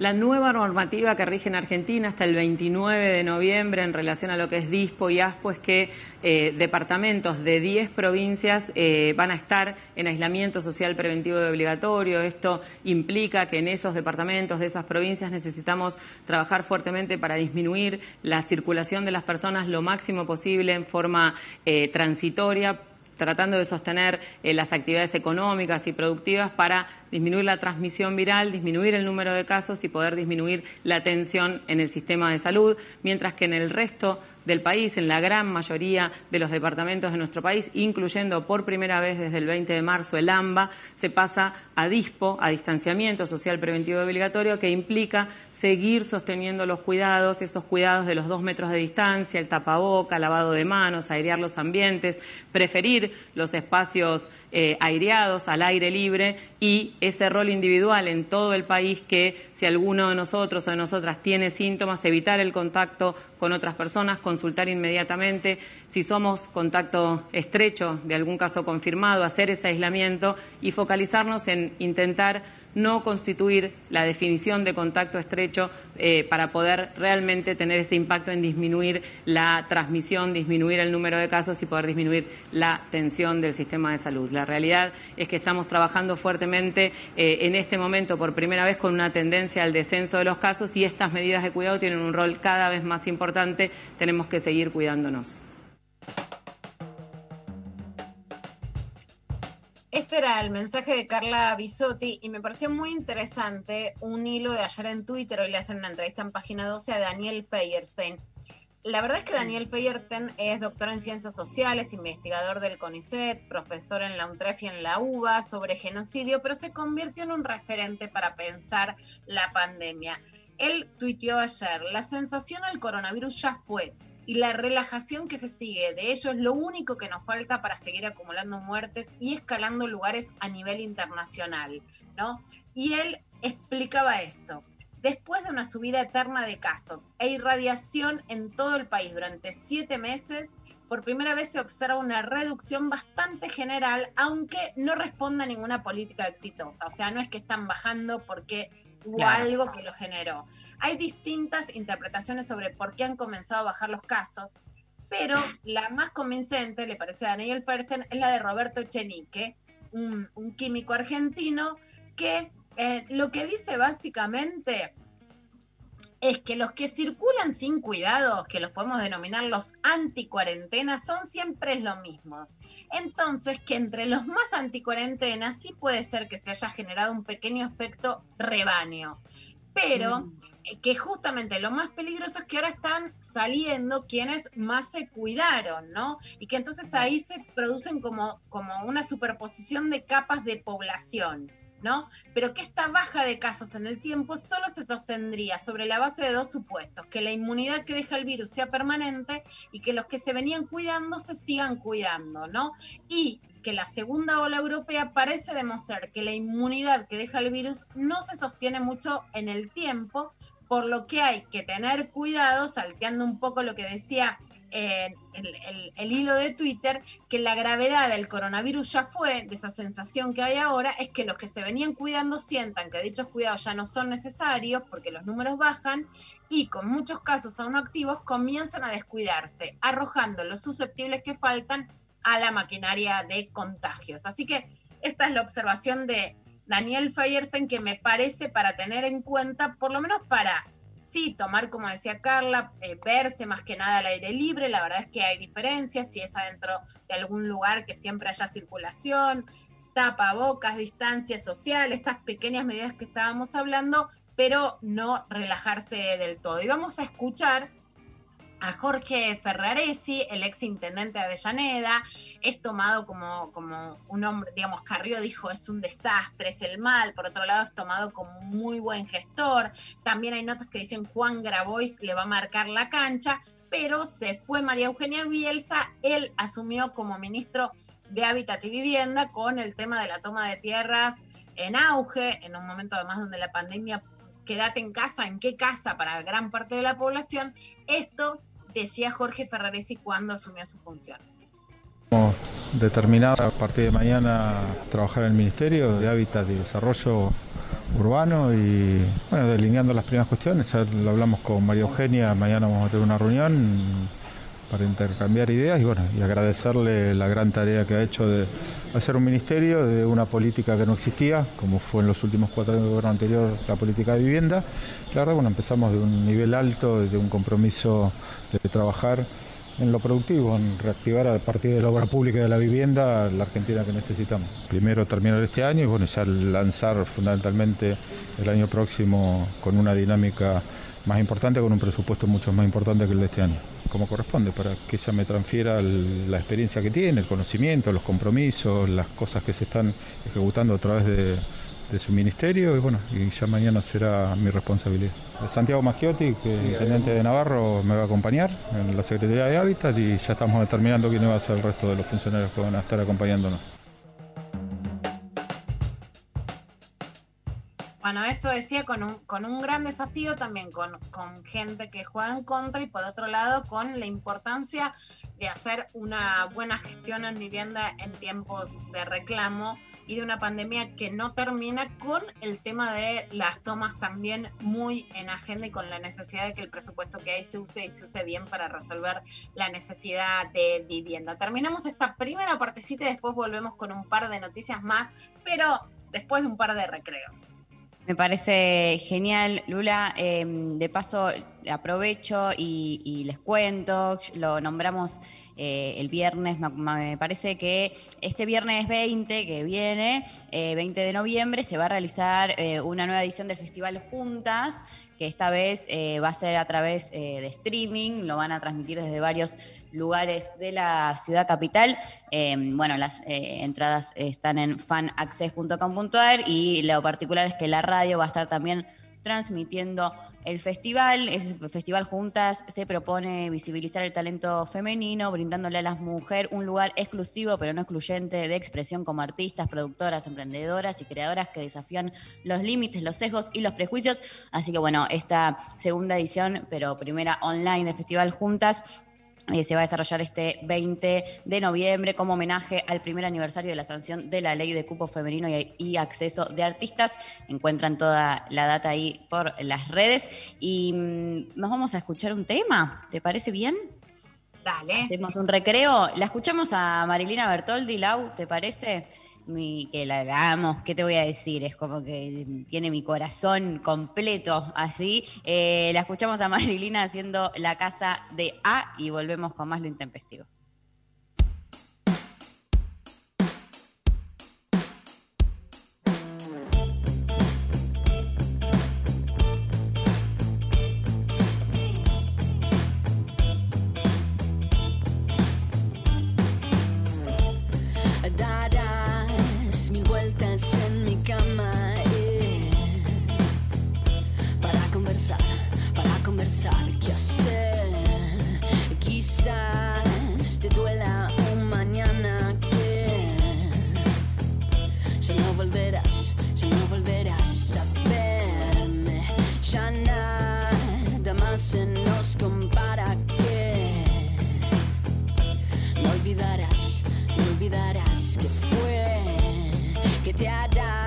La nueva normativa que rige en Argentina hasta el 29 de noviembre en relación a lo que es DISPO y ASPO es que eh, departamentos de 10 provincias eh, van a estar en aislamiento social preventivo y obligatorio. Esto implica que en esos departamentos de esas provincias necesitamos trabajar fuertemente para disminuir la circulación de las personas lo máximo posible en forma eh, transitoria tratando de sostener eh, las actividades económicas y productivas para disminuir la transmisión viral, disminuir el número de casos y poder disminuir la tensión en el sistema de salud, mientras que en el resto del país, en la gran mayoría de los departamentos de nuestro país, incluyendo por primera vez desde el 20 de marzo el AMBA, se pasa a DISPO, a distanciamiento social preventivo obligatorio, que implica seguir sosteniendo los cuidados, esos cuidados de los dos metros de distancia, el tapaboca, lavado de manos, airear los ambientes, preferir los espacios eh, aireados, al aire libre y ese rol individual en todo el país que si alguno de nosotros o de nosotras tiene síntomas, evitar el contacto con otras personas, consultar inmediatamente, si somos contacto estrecho de algún caso confirmado, hacer ese aislamiento y focalizarnos en intentar no constituir la definición de contacto estrecho eh, para poder realmente tener ese impacto en disminuir la transmisión, disminuir el número de casos y poder disminuir la tensión del sistema de salud. La realidad es que estamos trabajando fuertemente eh, en este momento por primera vez con una tendencia al descenso de los casos y estas medidas de cuidado tienen un rol cada vez más importante. Tenemos que seguir cuidándonos. Este era el mensaje de Carla Bisotti y me pareció muy interesante un hilo de ayer en Twitter, hoy le hacen una entrevista en página 12 a Daniel Feyerstein. La verdad es que Daniel Feyerstein es doctor en ciencias sociales, investigador del CONICET, profesor en la UNTREF y en la UBA sobre genocidio, pero se convirtió en un referente para pensar la pandemia. Él tuiteó ayer, la sensación al coronavirus ya fue, y la relajación que se sigue de ello es lo único que nos falta para seguir acumulando muertes y escalando lugares a nivel internacional, ¿no? Y él explicaba esto. Después de una subida eterna de casos e irradiación en todo el país durante siete meses, por primera vez se observa una reducción bastante general, aunque no responda a ninguna política exitosa. O sea, no es que están bajando porque hubo Claro. algo que lo generó. Hay distintas interpretaciones sobre por qué han comenzado a bajar los casos, pero la más convincente, le parece a Daniel Fersten, es la de Roberto Echenique, un, químico argentino, que eh, lo que dice básicamente es que los que circulan sin cuidados, que los podemos denominar los anticuarentenas, son siempre los mismos. Entonces, que entre los más anticuarentenas sí puede ser que se haya generado un pequeño efecto rebaño, pero eh, que justamente lo más peligroso es que ahora están saliendo quienes más se cuidaron, ¿no? Y que entonces ahí se producen como, como una superposición de capas de población. ¿no? Pero que esta baja de casos en el tiempo solo se sostendría sobre la base de dos supuestos, que la inmunidad que deja el virus sea permanente y que los que se venían cuidando se sigan cuidando, ¿no? Y que la segunda ola europea parece demostrar que la inmunidad que deja el virus no se sostiene mucho en el tiempo, por lo que hay que tener cuidado, salteando un poco lo que decía eh, el, el- el hilo de Twitter, que la gravedad del coronavirus ya fue, de esa sensación que hay ahora, es que los que se venían cuidando sientan que dichos cuidados ya no son necesarios porque los números bajan y con muchos casos aún activos comienzan a descuidarse, arrojando los susceptibles que faltan a la maquinaria de contagios. Así que esta es la observación de Daniel Feyerstein que me parece para tener en cuenta, por lo menos para sí, tomar, como decía Carla, eh, verse más que nada al aire libre, la verdad es que hay diferencias, si es adentro de algún lugar que siempre haya circulación, tapabocas, distancia social, estas pequeñas medidas que estábamos hablando, pero no relajarse del todo. Y vamos a escuchar a Jorge Ferraresi, el ex intendente de Avellaneda, es tomado como, como un hombre, digamos, Carrió dijo, es un desastre, es el mal, por otro lado es tomado como un muy buen gestor, también hay notas que dicen Juan Grabois le va a marcar la cancha, pero se fue María Eugenia Bielsa, él asumió como ministro de Hábitat y Vivienda con el tema de la toma de tierras en auge, en un momento además donde la pandemia, quédate en casa, ¿en qué casa? Para gran parte de la población, esto decía Jorge Ferraresi cuando asumió su función. Hemos determinado a partir de mañana trabajar en el Ministerio de Hábitat y Desarrollo urbano y bueno, delineando las primeras cuestiones. Ya lo hablamos con María Eugenia, mañana vamos a tener una reunión para intercambiar ideas y bueno, y agradecerle la gran tarea que ha hecho de hacer un ministerio de una política que no existía, como fue en los últimos cuatro años de gobierno anterior la política de vivienda. La verdad, bueno, empezamos de un nivel alto, de un compromiso de trabajar en lo productivo, en reactivar a partir de la obra pública de la vivienda la Argentina que necesitamos. Primero terminar este año y bueno, ya lanzar fundamentalmente el año próximo con una dinámica más importante, con un presupuesto mucho más importante que el de este año, como corresponde, para que ella me transfiera la experiencia que tiene, el conocimiento, los compromisos, las cosas que se están ejecutando a través de, de su ministerio y bueno, y ya mañana será mi responsabilidad. Santiago Maggiotti, que es intendente de Navarro, me va a acompañar en la Secretaría de Hábitat y ya estamos determinando quién va a ser el resto de los funcionarios que van a estar acompañándonos. Bueno, esto decía con un, con un gran desafío también, con, con gente que juega en contra y por otro lado con la importancia de hacer una buena gestión en vivienda en tiempos de reclamo y de una pandemia que no termina con el tema de las tomas también muy en agenda y con la necesidad de que el presupuesto que hay se use y se use bien para resolver la necesidad de vivienda. Terminamos esta primera partecita y después volvemos con un par de noticias más, pero después de un par de recreos. Me parece genial, Lula. Eh, de paso, aprovecho y, les cuento, lo nombramos eh, el viernes, me, parece que este viernes 20 que viene, eh, 20 de noviembre, se va a realizar eh, una nueva edición del Festival Juntas, que esta vez eh, va a ser a través eh, de streaming, lo van a transmitir desde varios lugares de la ciudad capital. Eh, bueno, las eh, entradas están en fanaccess.com.ar y lo particular es que la radio va a estar también transmitiendo el festival. El Festival Juntas se propone visibilizar el talento femenino, brindándole a las mujeres un lugar exclusivo, pero no excluyente, de expresión como artistas, productoras, emprendedoras y creadoras que desafían los límites, los sesgos y los prejuicios. Así que bueno, esta segunda edición, pero primera online del Festival Juntas, eh, se va a desarrollar este 20 de noviembre como homenaje al primer aniversario de la sanción de la ley de cupo femenino y, y acceso de artistas. Encuentran toda la data ahí por las redes y mm, nos vamos a escuchar un tema. ¿Te parece bien? Dale. Hacemos un recreo. La escuchamos a Marilina Bertoldi, Lau, ¿te parece? Mi, que la hagamos, ¿qué te voy a decir? Es como que tiene mi corazón completo así. Eh, la escuchamos a Marilina haciendo la casa de A y volvemos con más lo intempestivo. Olvidarás que fue que te hará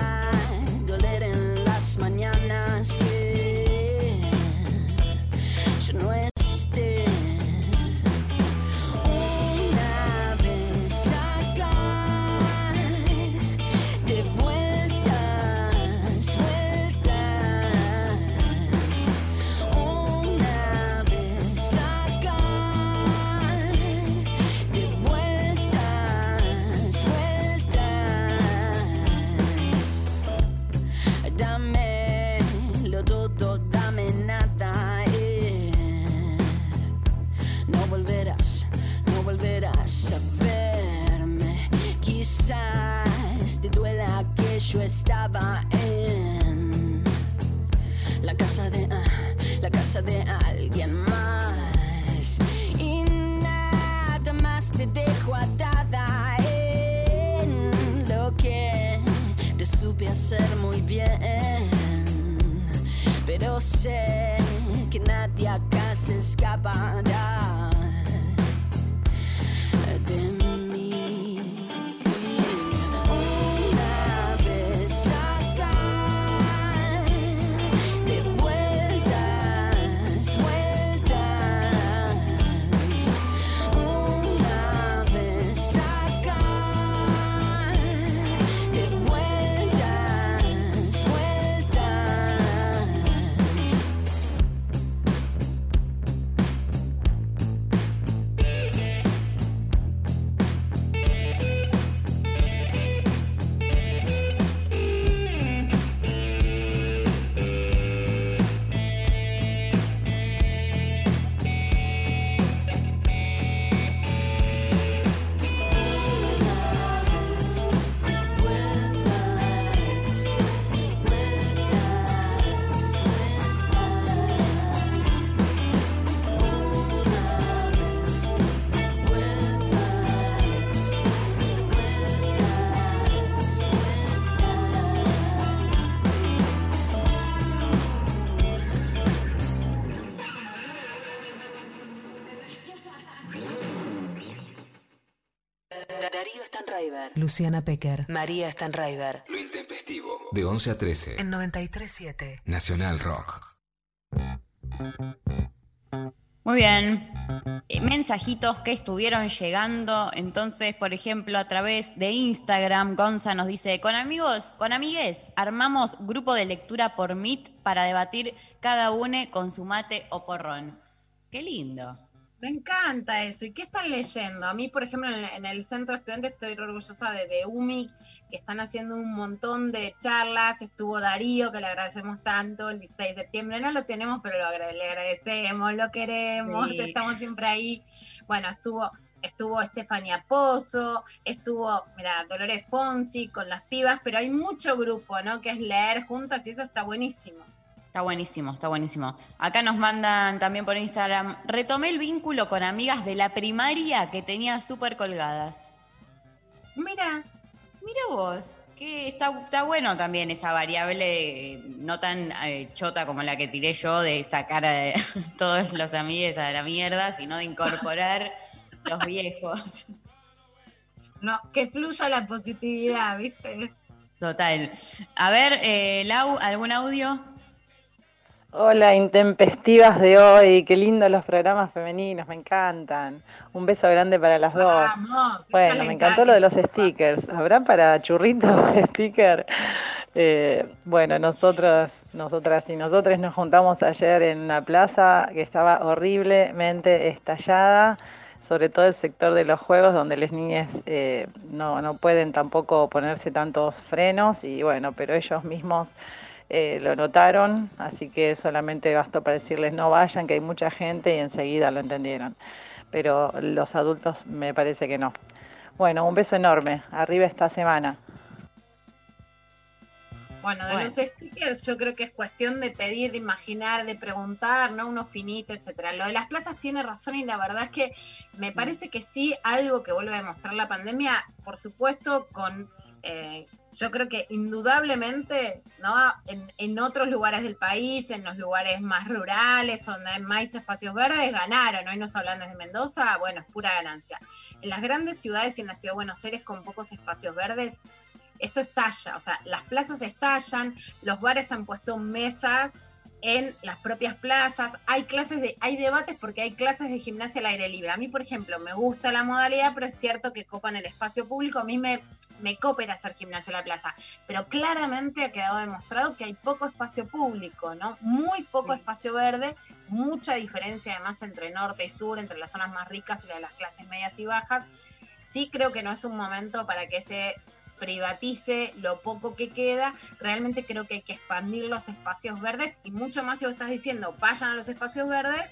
Luciana Pecker. María Stanraiver. Lo intempestivo. De 11 a 13. En 93.7. Nacional Rock. Muy bien. Eh, Mensajitos que estuvieron llegando. Entonces, por ejemplo, a través de Instagram, Gonza nos dice: Con amigos, con amigues, armamos grupo de lectura por Meet para debatir cada uno con su mate o porrón. Qué lindo. Me encanta eso. ¿Y qué están leyendo? A mí, por ejemplo, en el, en el centro de estudiantes estoy orgullosa de, de UMI, que están haciendo un montón de charlas. Estuvo Darío, que le agradecemos tanto, el 16 de septiembre. No lo tenemos, pero lo le agradecemos, lo queremos, Sí. estamos siempre ahí. Bueno, estuvo estuvo Estefania Pozo, estuvo, mira, Dolores Fonsi con las pibas, pero hay mucho grupo, ¿no? Que es leer juntas y eso está buenísimo. Está buenísimo, está buenísimo. Acá nos mandan también por Instagram. Retomé el vínculo con amigas de la primaria que tenía súper colgadas. Mira. Mira vos, que está, está bueno también esa variable no tan eh, chota como la que tiré yo de sacar a todos los amigues a la mierda, sino de incorporar los viejos. No, que fluya la positividad, ¿viste? Total. A ver, eh, Lau, ¿algún audio? Hola, intempestivas de hoy. Qué lindos los programas femeninos, me encantan. Un beso grande para las dos. Vamos, Bueno, me encantó lo de los stickers. ¿Habrá para churritos sticker? Eh, bueno, nosotros, nosotras y nosotros nos juntamos ayer en una plaza que estaba horriblemente estallada, sobre todo el sector de los juegos, donde las niñas eh, no, no pueden tampoco ponerse tantos frenos y bueno, pero ellos mismos eh, lo notaron, así que solamente bastó para decirles no vayan, que hay mucha gente y enseguida lo entendieron. Pero los adultos me parece que no. Bueno, un beso enorme. Arriba esta semana. Bueno, de Bueno. los stickers yo creo que es cuestión de pedir, de imaginar, de preguntar, ¿no? Uno finito, etcétera. Lo de las plazas tiene razón y la verdad es que me parece que sí, algo que vuelve a demostrar la pandemia, por supuesto, con eh, yo creo que indudablemente, ¿no? En, en otros lugares del país, en los lugares más rurales, donde hay más espacios verdes, ganaron. Hoy nos hablan desde Mendoza, bueno, es pura ganancia. En las grandes ciudades y en la ciudad de Buenos Aires con pocos espacios verdes, esto estalla, o sea, las plazas estallan, los bares han puesto mesas en las propias plazas, hay clases de, hay debates porque hay clases de gimnasia al aire libre. A mí, por ejemplo, me gusta la modalidad, pero es cierto que copan el espacio público, a mí me, me copa ir a hacer gimnasia en la plaza, pero claramente ha quedado demostrado que hay poco espacio público, ¿no? Muy poco espacio verde, mucha diferencia además entre norte y sur, entre las zonas más ricas y las de las clases medias y bajas. Sí creo que no es un momento para que se privatice lo poco que queda, realmente creo que hay que expandir los espacios verdes y mucho más si vos estás diciendo vayan a los espacios verdes,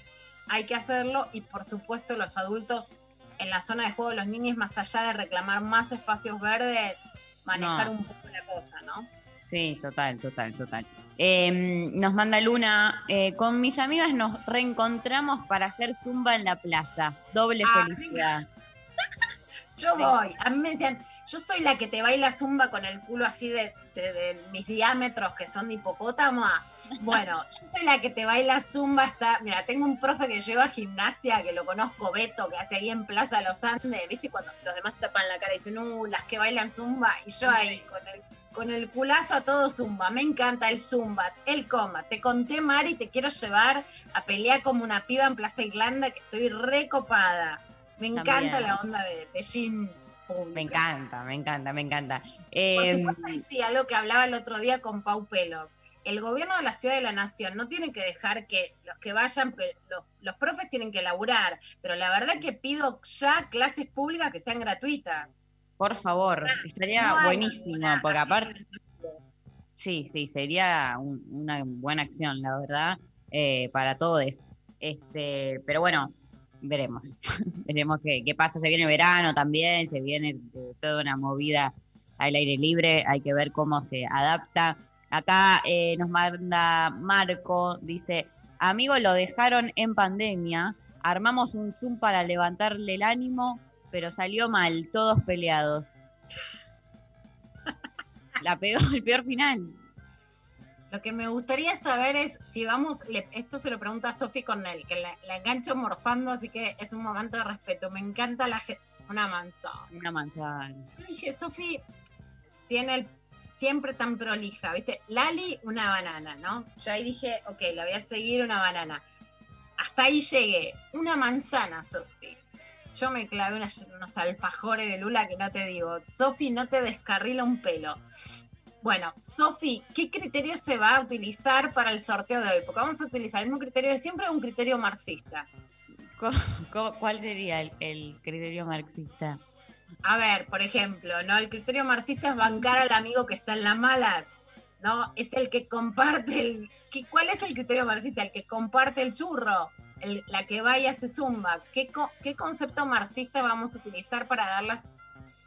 hay que hacerlo y por supuesto los adultos en la zona de juego de los niños, más allá de reclamar más espacios verdes, manejar No. un poco la cosa, ¿no? Sí, total, total, total. Eh, nos manda Luna, eh, con mis amigas nos reencontramos para hacer zumba en la plaza. Doble Ah, felicidad. Yo voy, a mí me decían, yo soy la que te baila zumba con el culo así de, de- de mis diámetros que son de hipopótamo. Bueno, yo soy la que te baila zumba hasta, mira, tengo un profe que lleva a gimnasia, que lo conozco, Beto, que hace ahí en Plaza Los Andes, ¿viste? Cuando los demás tapan la cara y dicen, uh, las que bailan zumba, y yo ahí con el, con el culazo a todo zumba, me encanta el zumba, el coma. Te conté, Mari, te quiero llevar a pelear como una piba en Plaza Irlanda, que estoy recopada. Me encanta También. la onda de, de Me encanta, me encanta, me encanta. Por Eh, supuesto, sí, algo que hablaba el otro día con Pau Pelos. El gobierno de la ciudad de la nación no tiene que dejar que los que vayan, los, los profes tienen que laburar, pero la verdad que pido ya clases públicas que sean gratuitas. por favor, estaría no hay buenísimo, porque aparte... Sí, sí, sería un- una buena acción, la verdad, eh, para todos. Este, pero bueno, veremos. veremos qué, qué pasa. Se viene verano también, se viene eh, toda una movida al aire libre, hay que ver cómo se adapta. Acá eh, nos manda Marco, dice, amigo, lo dejaron en pandemia, armamos un Zoom para levantarle el ánimo, pero salió mal, todos peleados. La peor, el peor final. Lo que me gustaría saber es si vamos, le- esto se lo pregunta a Sofi Cornell, que la, la engancho morfando, así que es un momento de respeto. Me encanta la gente. una manzana. Una manzana. Yo dije, Sofi tiene el siempre tan prolija, ¿viste? Lali, una banana, ¿no? Yo ahí dije, ok, la voy a seguir una banana. Hasta ahí llegué. Una manzana, Sofi. Yo me clavé unas- unos alfajores de Lula que no te digo. Sofi, no te descarrila un pelo. Bueno, Sofi, ¿qué criterio se va a utilizar para el sorteo de hoy? Porque vamos a utilizar el mismo criterio de siempre, un criterio marxista. ¿Cuál sería el, el criterio marxista? A ver, por ejemplo, ¿no? El criterio marxista es bancar al amigo que está en la mala, ¿no? Es el que comparte el. ¿qué- ¿Cuál es el criterio marxista? El que comparte el churro, el- la que va y hace zumba. ¿Qué, co- ¿Qué concepto marxista vamos a utilizar para dar las-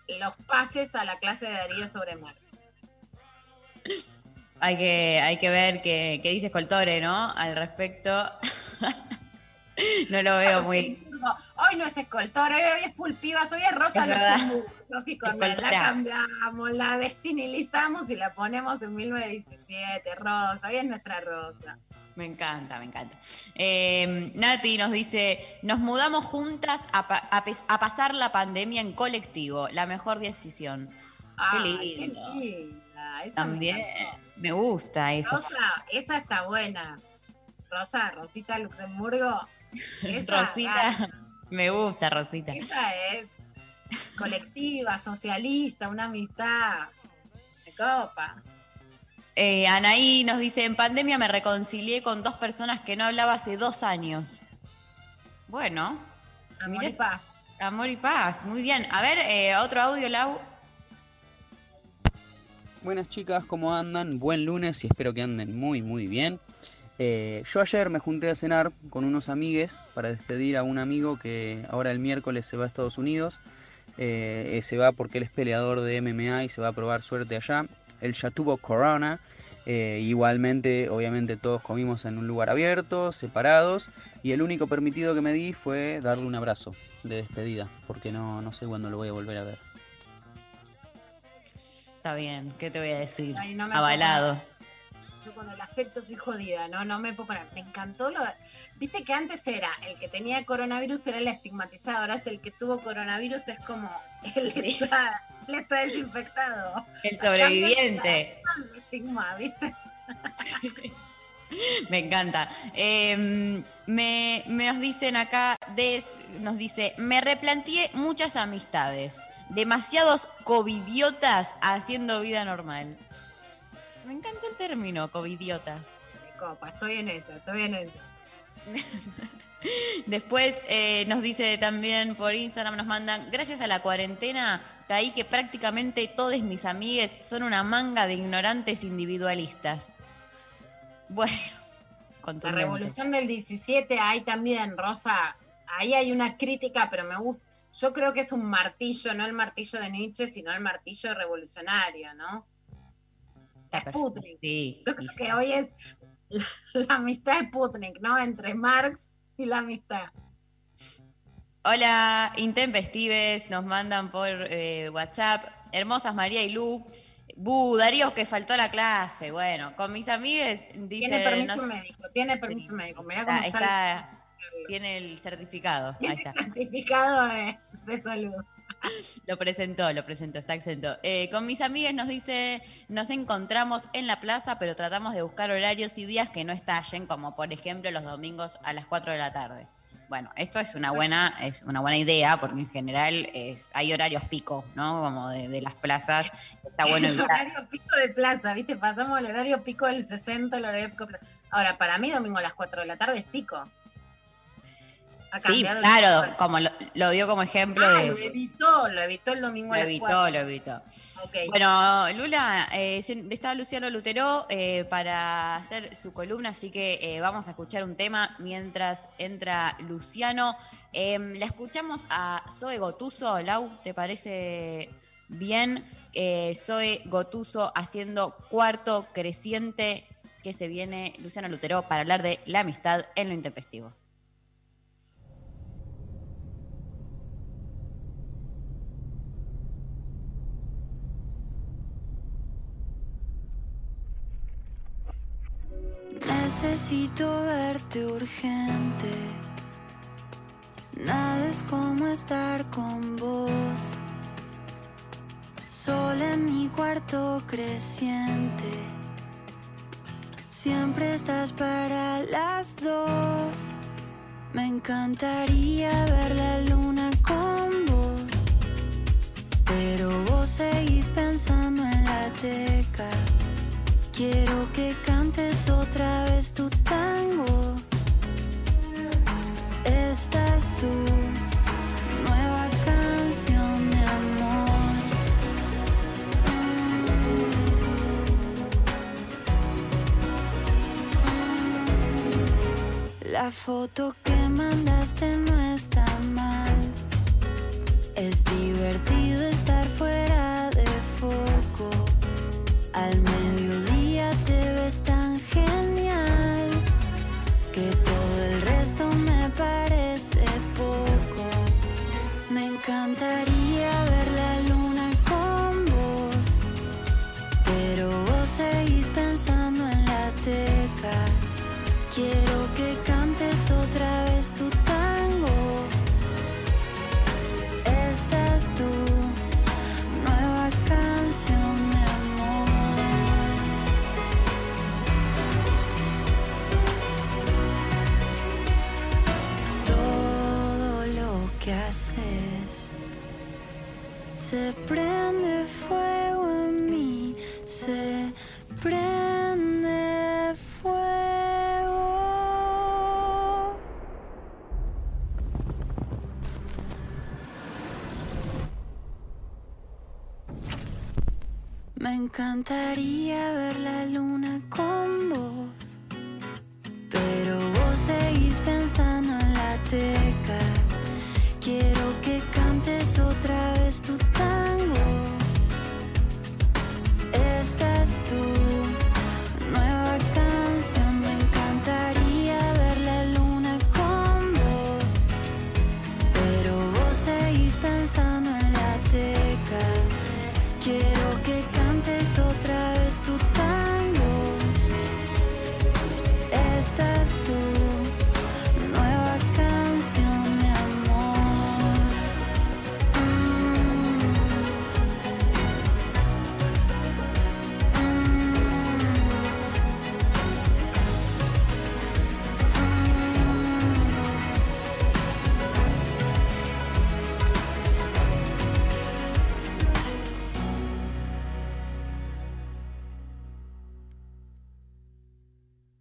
los pases a la clase de Darío sobre Marx? Hay que, hay que ver qué, qué dice Escoltore, ¿no? Al respecto. no lo veo muy. Hoy no es escoltor, hoy es pulpivas, hoy es Rosa. Luxemburgo. La cambiamos, la destinilizamos y la ponemos en 1917. Rosa, hoy es nuestra Rosa. Me encanta, me encanta. Eh, Nati nos dice, nos mudamos juntas a, pa- a pes- a pasar la pandemia en colectivo, la mejor decisión. Ay, qué qué lindo. Eso También me gusta eso. Rosa, esta está buena. Rosa, Rosita Luxemburgo. Esa, Rosita, me gusta Rosita. Esa es colectiva, socialista, una amistad. De copa. Eh, Anaí nos dice, en pandemia me reconcilié con dos personas que no hablaba hace dos años. Bueno. Amor mirá- y paz. Amor y paz, muy bien. A ver, eh, otro audio, Lau. Buenas chicas, ¿cómo andan? Buen lunes y espero que anden muy muy bien. Eh, yo ayer me junté a cenar con unos amigues para despedir a un amigo que ahora el miércoles se va a Estados Unidos. Eh, eh, se va porque él es peleador de MMA y se va a probar suerte allá. Él ya tuvo corona. Igualmente, obviamente todos comimos en un lugar abierto, separados. Y el único permitido que me di fue darle un abrazo de despedida, porque no, no sé cuándo lo voy a volver a ver. Está bien, ¿qué te voy a decir? Ay, no Avalado. Yo con el afecto soy jodida, no, no me puedo poner. Me encantó lo. Viste que antes era el que tenía coronavirus era el estigmatizado, ahora es el que tuvo coronavirus, es como el está, él está desinfectado. El sobreviviente. El estigma, ¿viste? Me encanta. Eh, me, me nos dicen acá, Des, nos dice, me replanteé muchas amistades, demasiados covidiotas haciendo vida normal. Me encanta el término, covidiotas. De copa, estoy en esto, estoy en esto. Después eh, nos dice también por Instagram, nos mandan, gracias a la cuarentena, caí que prácticamente todos mis amigues son una manga de ignorantes individualistas. Bueno, La revolución del 17, ahí también, Rosa, ahí hay una crítica, pero me gusta. Yo creo que es un martillo, no el martillo de Nietzsche, sino el martillo revolucionario, ¿no? Perfecto. Sputnik. Sí, Yo creo que hoy es la, la amistad de Sputnik, ¿no? Entre Marx y la amistad. Hola, Intempestives, nos mandan por eh, WhatsApp. Hermosas María y Lu. Bu, Darío que faltó la clase. Bueno, con mis amigues dice. Tiene permiso no- médico, tiene permiso médico. Mirá cómo está, sale está- tiene el certificado. Ahí está. certificado de, de salud. Lo presentó, lo presentó, está exento. Eh, con mis amigas nos dice, nos encontramos en la plaza, pero tratamos de buscar horarios y días que no estallen, como por ejemplo los domingos a las 4 de la tarde. Bueno, esto es una buena, es una buena idea, porque en general es, hay horarios pico, ¿no? Como de, de las plazas. Está bueno el evitar. horario pico de plaza, ¿viste? Pasamos el horario pico del 60, el horario pico de plaza. Ahora, para mí, domingo a las 4 de la tarde es pico. Ha Sí, claro, como lo, lo dio como ejemplo Ah, de. lo evitó, lo evitó el domingo Lo a las evitó, 4. lo evitó. Bueno, Lula, eh, está Luciano Lutero eh, para hacer su columna, así que eh, vamos a escuchar un tema mientras entra Luciano. Eh, la escuchamos a Zoe Gotuso, Lau, ¿te parece bien? Eh, Zoe Gotuso haciendo cuarto creciente que se viene Luciano Lutero para hablar de la amistad en lo intempestivo. Necesito verte urgente. Nada es como estar con vos. Sola en mi cuarto creciente. Siempre estás para las dos. Me encantaría ver la luna con vos. Pero vos seguís pensando en la teca. Quiero que cantes otra vez tu tango. Esta es tu nueva canción de amor. La foto que mandaste no está mal. Es divertido estar fuera de foco. Al mediodía Me se prende fuego en mí, se prende fuego. Me encantaría ver la luna con vos, pero vos seguís pensando en la teca. Quiero que otra vez tu tango.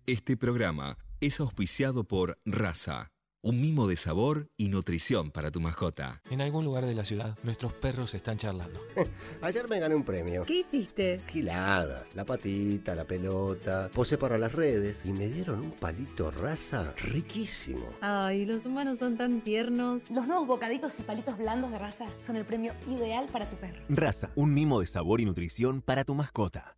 Este programa es auspiciado por Raza, un mimo de sabor y nutrición para tu mascota. En algún lugar de la ciudad, nuestros perros están charlando. Ayer me gané un premio. ¿Qué hiciste? Giladas, la patita, la pelota, posé para las redes y me dieron un palito raza riquísimo. Ay, los humanos son tan tiernos. Los nuevos bocaditos y palitos blandos de raza son el premio ideal para tu perro. Raza, un mimo de sabor y nutrición para tu mascota.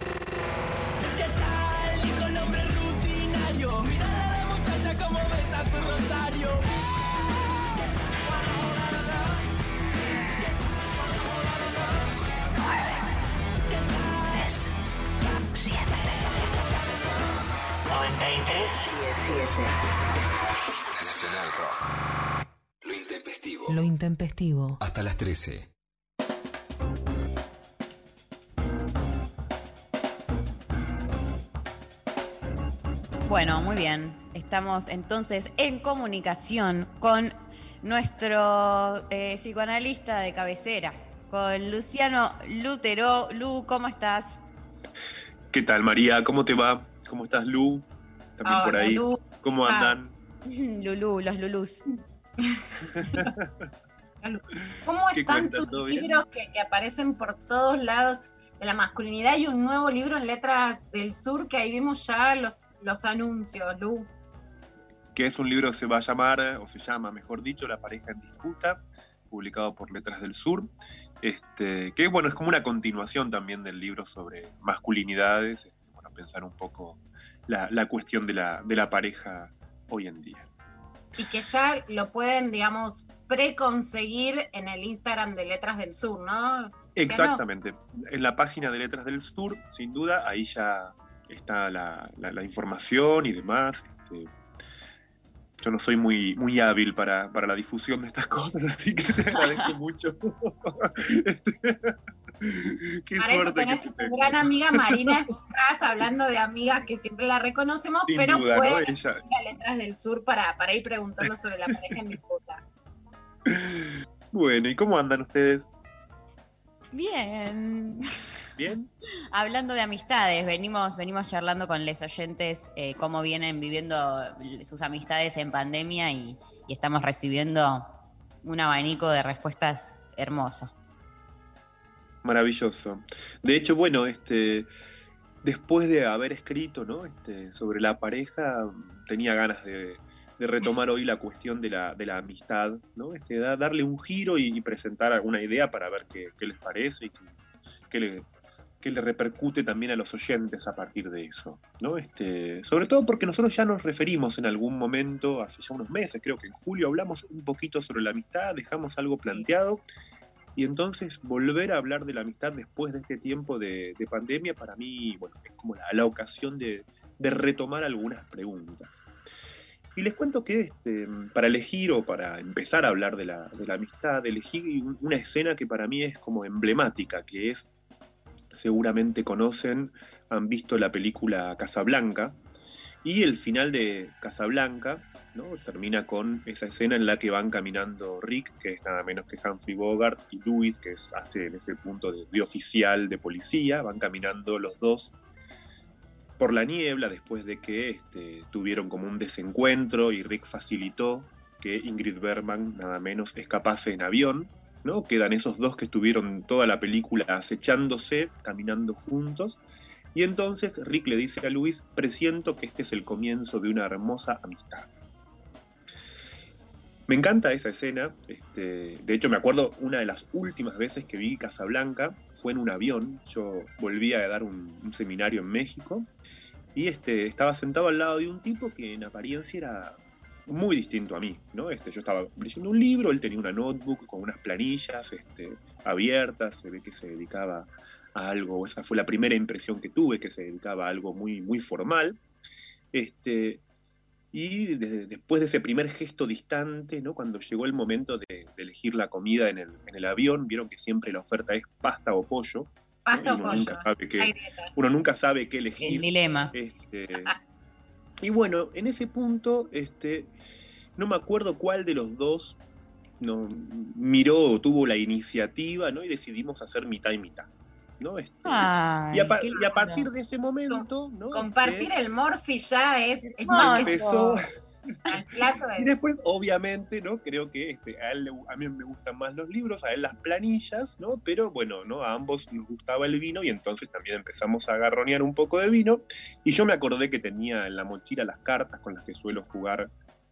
Nacional Rock. Lo intempestivo. Lo intempestivo. Hasta las 13. Bueno, muy bien. Estamos entonces en comunicación con nuestro eh, psicoanalista de cabecera, con Luciano Lutero. Lu, ¿cómo estás? ¿Qué tal, María? ¿Cómo te va? ¿Cómo estás, Lu? También por Hola, ahí. ¿Cómo Ah. andan? Lulú, los Lulús. ¿Cómo ¿Qué están tus libros que, que aparecen por todos lados de la masculinidad? Hay un nuevo libro en Letras del Sur que ahí vimos ya los, los anuncios, Lu. Que es un libro que se va a llamar, o se llama, mejor dicho, La pareja en disputa, publicado por Letras del Sur. Este, que bueno, es como una continuación también del libro sobre masculinidades, este, bueno, pensar un poco la, la cuestión de la, de la pareja hoy en día. y que ya lo pueden, digamos, preconseguir en el Instagram de Letras del Sur, ¿no? Exactamente. En la página de Letras del Sur, sin duda, ahí ya está la, la- la información y demás. este, yo no soy muy, muy hábil para, para la difusión de estas cosas, así que te agradezco mucho. Este, qué Para eso tenés a tu gran amiga Marina Escurraz, hablando de amigas que siempre la reconocemos, Sin pero duda, ¿no? Ella- ir a Letras del Sur para, para ir preguntando sobre la pareja en disputa. Bueno, ¿y cómo andan ustedes? Bien. ¿Bien? Hablando de amistades, venimos, venimos charlando con les oyentes eh, cómo vienen viviendo sus amistades en pandemia y, y estamos recibiendo un abanico de respuestas hermoso. Maravilloso. De hecho, bueno, este, después de haber escrito ¿no? este, sobre la pareja, tenía ganas de, de retomar hoy la cuestión de la, de la amistad, ¿no? Este, da- darle un giro y, presentar alguna idea para ver qué, qué les parece y qué, qué le, qué le repercute también a los oyentes a partir de eso. ¿no? Este, sobre todo porque nosotros ya nos referimos en algún momento, hace ya unos meses, creo que en julio hablamos un poquito sobre la amistad, dejamos algo planteado. Y entonces volver a hablar de la amistad después de este tiempo de, de pandemia, para mí, bueno, es como la, ocasión de, retomar algunas preguntas. Y les cuento que este, para elegir o para empezar a hablar de la, de la amistad, elegí un- una escena que para mí es como emblemática, que es, seguramente conocen, han visto la película Casablanca, y el final de Casablanca, ¿no? Termina con esa escena en la que van caminando Rick, que es nada menos que Humphrey Bogart, y Louis, que es, hace en ese punto de, de oficial de policía, van caminando los dos por la niebla después de que este, tuvieron como un desencuentro y Rick facilitó que Ingrid Bergman nada menos escapase en avión, ¿no? Quedan esos dos que estuvieron toda la película acechándose, caminando juntos, y entonces Rick le dice a Luis, presiento que este es el comienzo de una hermosa amistad. Me encanta esa escena, este, de hecho me acuerdo una de las últimas veces que vi Casablanca fue en un avión, yo volvía a dar un, seminario en México y este, estaba sentado al lado de un tipo que en apariencia era muy distinto a mí, ¿no? Este, yo estaba leyendo un libro, él tenía una notebook con unas planillas este, abiertas, se ve que se dedicaba a algo, esa fue la primera impresión que tuve, que se dedicaba a algo muy, muy formal. Este, y de- después de ese primer gesto distante, ¿no? cuando llegó el momento de, de elegir la comida en el, en el avión, vieron que siempre la oferta es pasta o pollo. ¿no? Pasta Y o uno pollo. Nunca sabe qué, uno nunca sabe qué elegir. El dilema. Este, y bueno, en ese punto, este, no me acuerdo cuál de los dos no, miró o tuvo la iniciativa, ¿no? Y decidimos hacer mitad y mitad. ¿No? Este, Ay, y, a, y partir de ese momento, ¿no? Compartir Este, el morfi ya es, es más que Y de después, obviamente, ¿no? Creo que este, a, él, le- a mí me gustan más los libros, a él las planillas, ¿no? Pero bueno, ¿no? A ambos nos gustaba el vino y entonces también empezamos a agarronear un poco de vino. Y yo me acordé que tenía en la mochila las cartas con las que suelo jugar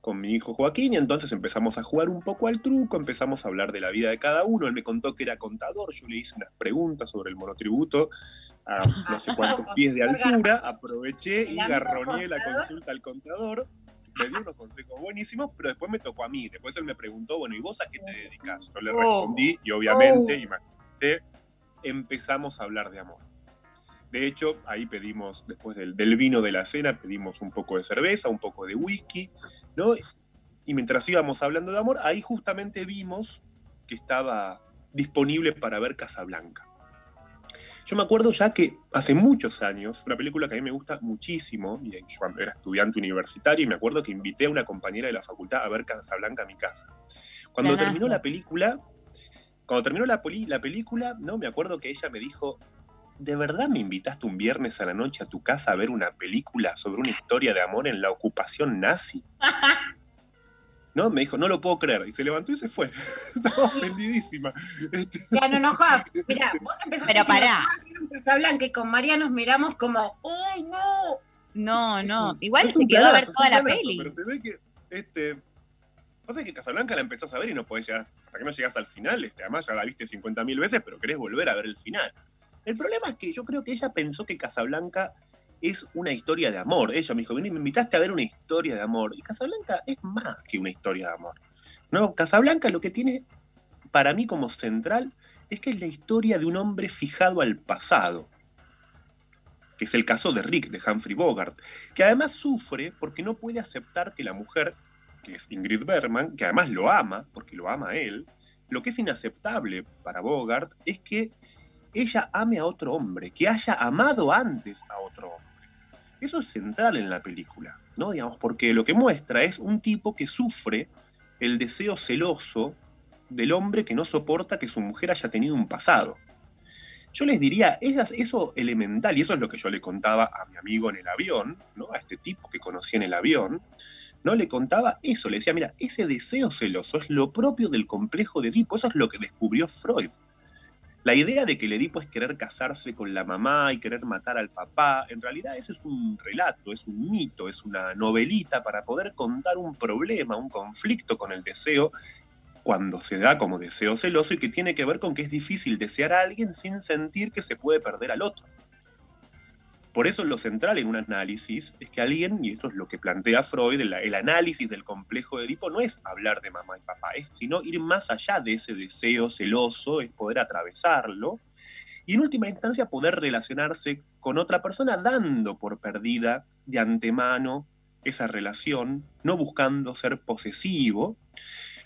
con mi hijo Joaquín y entonces empezamos a jugar un poco al truco, empezamos a hablar de la vida de cada uno, él me contó que era contador, yo le hice unas preguntas sobre el monotributo a no sé cuántos pies de altura, aproveché y garroneé la consulta al contador, me dio unos consejos buenísimos, pero después me tocó a mí, después él me preguntó, bueno, ¿y vos a qué te dedicas? Yo le Oh. respondí y obviamente, Oh. imagínate, empezamos a hablar de amor. De hecho, ahí pedimos, después del, del vino de la cena, pedimos un poco de cerveza, un poco de whisky, ¿no? Y mientras íbamos hablando de amor, ahí justamente vimos que estaba disponible para ver Casablanca. Yo me acuerdo ya que hace muchos años, una película que a mí me gusta muchísimo, y yo cuando era estudiante universitario, y me acuerdo que invité a una compañera de la facultad a ver Casablanca a mi casa. Cuando terminó la película, cuando terminó la, poli- la película, ¿no? Me acuerdo que ella me dijo, ¿de verdad me invitaste un viernes a la noche a tu casa a ver una película sobre una historia de amor en la ocupación nazi? ¿No? Me dijo, no lo puedo creer. Y se levantó y se fue. Estaba ofendidísima. Este, Ya no enoja. Mirá, vos empezaste Pero pará. "Ah, quiero empezar Blanca", y con María nos miramos como, ¡ay, no! No, no. Igual es se quedó a ver toda la peli. Pero se ve que, este, pasa que Casablanca la empezás a ver y no podés llegar, hasta que no llegas al final, este, además ya la viste 50.000 veces, pero querés volver a ver el final. El problema es que yo creo que ella pensó que Casablanca es una historia de amor. Ella me dijo, vení, me invitaste a ver una historia de amor. Y Casablanca es más que una historia de amor. ¿no? Casablanca lo que tiene para mí como central es que es la historia de un hombre fijado al pasado, que es el caso de Rick, de Humphrey Bogart, que además sufre porque no puede aceptar que la mujer, que es Ingrid Bergman, que además lo ama, porque lo ama a él, lo que es inaceptable para Bogart es que ella ame a otro hombre, que haya amado antes a otro hombre. Eso es central en la película, ¿no? Digamos, porque lo que muestra es un tipo que sufre el deseo celoso del hombre que no soporta que su mujer haya tenido un pasado. Yo les diría, esas- eso elemental, y eso es lo que yo le contaba a mi amigo en el avión, ¿no? a este tipo que conocí en el avión, no le contaba eso, le decía, mira, ese deseo celoso es lo propio del complejo de Edipo, eso es lo que descubrió Freud. La idea de que el Edipo es querer casarse con la mamá y querer matar al papá, en realidad eso es un relato, es un mito, es una novelita para poder contar un problema, un conflicto con el deseo cuando se da como deseo celoso y que tiene que ver con que es difícil desear a alguien sin sentir que se puede perder al otro. Por eso lo central en un análisis es que alguien, y esto es lo que plantea Freud, el, el análisis del complejo de Edipo no es hablar de mamá y papá, es sino ir más allá de ese deseo celoso, es poder atravesarlo y en última instancia poder relacionarse con otra persona dando por perdida de antemano esa relación, no buscando ser posesivo,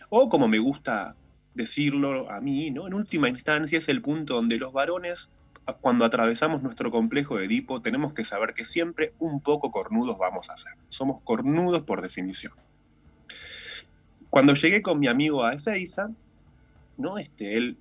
o como me gusta decirlo a mí, ¿no? En última instancia es el punto donde los varones, cuando atravesamos nuestro complejo de Edipo, tenemos que saber que siempre un poco cornudos vamos a ser. Somos cornudos por definición. Cuando llegué con mi amigo a Ezeiza, ¿no? Este, él,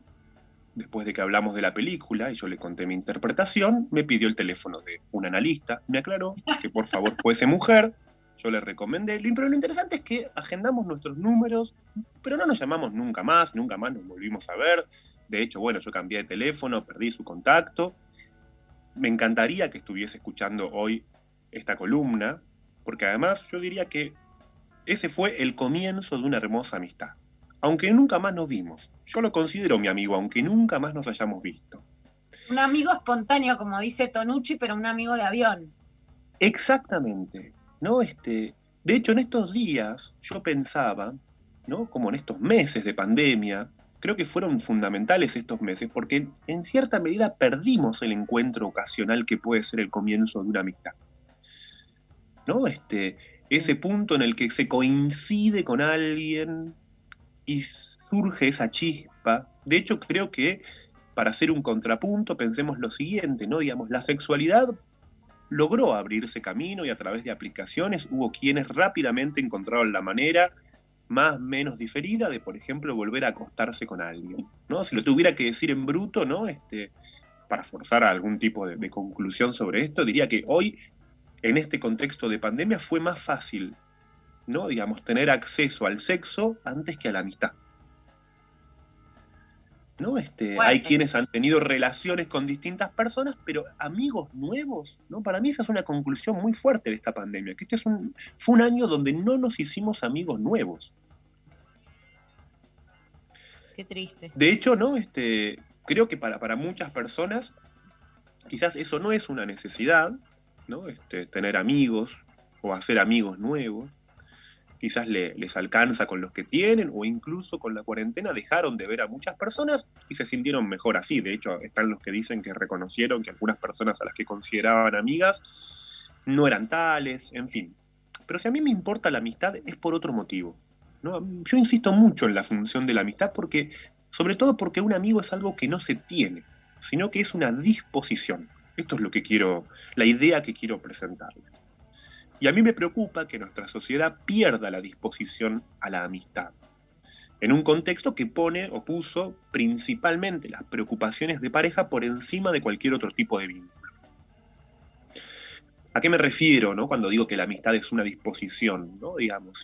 después de que hablamos de la película y yo le conté mi interpretación, me pidió el teléfono de un analista, me aclaró que por favor fuese mujer, yo le recomendé, pero lo interesante es que agendamos nuestros números, pero no nos llamamos nunca más, nunca más nos volvimos a ver. De hecho, bueno, yo cambié de teléfono, perdí su contacto. Me encantaría que estuviese escuchando hoy esta columna, porque además yo diría que ese fue el comienzo de una hermosa amistad. Aunque nunca más nos vimos. Yo lo considero mi amigo, aunque nunca más nos hayamos visto. Un amigo espontáneo, como dice Tonucci, pero un amigo de avión. Exactamente, ¿no? Este, de hecho, en estos días yo pensaba, ¿no? Como en estos meses de pandemia, creo que fueron fundamentales estos meses, porque en cierta medida perdimos el encuentro ocasional que puede ser el comienzo de una amistad. ¿No? Este, ese punto en el que se coincide con alguien y surge esa chispa. De hecho, creo que para hacer un contrapunto, pensemos lo siguiente, ¿no? Digamos, la sexualidad logró abrirse camino y a través de aplicaciones hubo quienes rápidamente encontraron la manera más menos diferida de, por ejemplo, volver a acostarse con alguien. ¿no? Si lo tuviera que decir en bruto, ¿no? Este, para forzar algún tipo de, de conclusión sobre esto, diría que hoy, en este contexto de pandemia, fue más fácil, ¿no? Digamos, tener acceso al sexo antes que a la amistad. ¿No? Este, hay quienes han tenido relaciones con distintas personas, pero amigos nuevos, ¿no? Para mí esa es una conclusión muy fuerte de esta pandemia, que este es un, fue un año donde no nos hicimos amigos nuevos. Qué triste. De hecho, ¿no? Este, creo que para, para muchas personas quizás eso no es una necesidad, ¿no? Este, tener amigos o hacer amigos nuevos. Quizás le- les alcanza con los que tienen o incluso con la cuarentena dejaron de ver a muchas personas y se sintieron mejor así. De hecho, están los que dicen que reconocieron que algunas personas a las que consideraban amigas no eran tales, en fin. Pero si a mí me importa la amistad es por otro motivo. ¿no? Yo insisto mucho en la función de la amistad porque, sobre todo porque un amigo es algo que no se tiene, sino que es una disposición. Esto es lo que quiero, la idea que quiero presentarles. Y a mí me preocupa que nuestra sociedad pierda la disposición a la amistad, en un contexto que pone o puso principalmente las preocupaciones de pareja por encima de cualquier otro tipo de vínculo. ¿A qué me refiero no? cuando digo que la amistad es una disposición? ¿no? Digamos,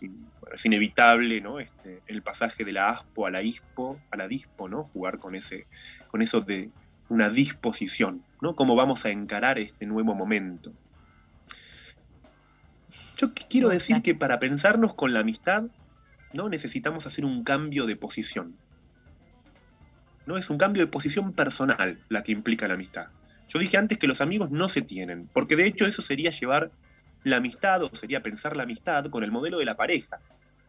es inevitable ¿no? este, el pasaje de la aspo a la ispo, a la dispo, ¿no? jugar con, ese, con eso de una disposición, ¿no? cómo vamos a encarar este nuevo momento. Yo qu- quiero decir que para pensarnos con la amistad, ¿no? necesitamos hacer un cambio de posición. ¿no? Es un cambio de posición personal la que implica la amistad. Yo dije antes que los amigos no se tienen, porque de hecho eso sería llevar la amistad o sería pensar la amistad con el modelo de la pareja.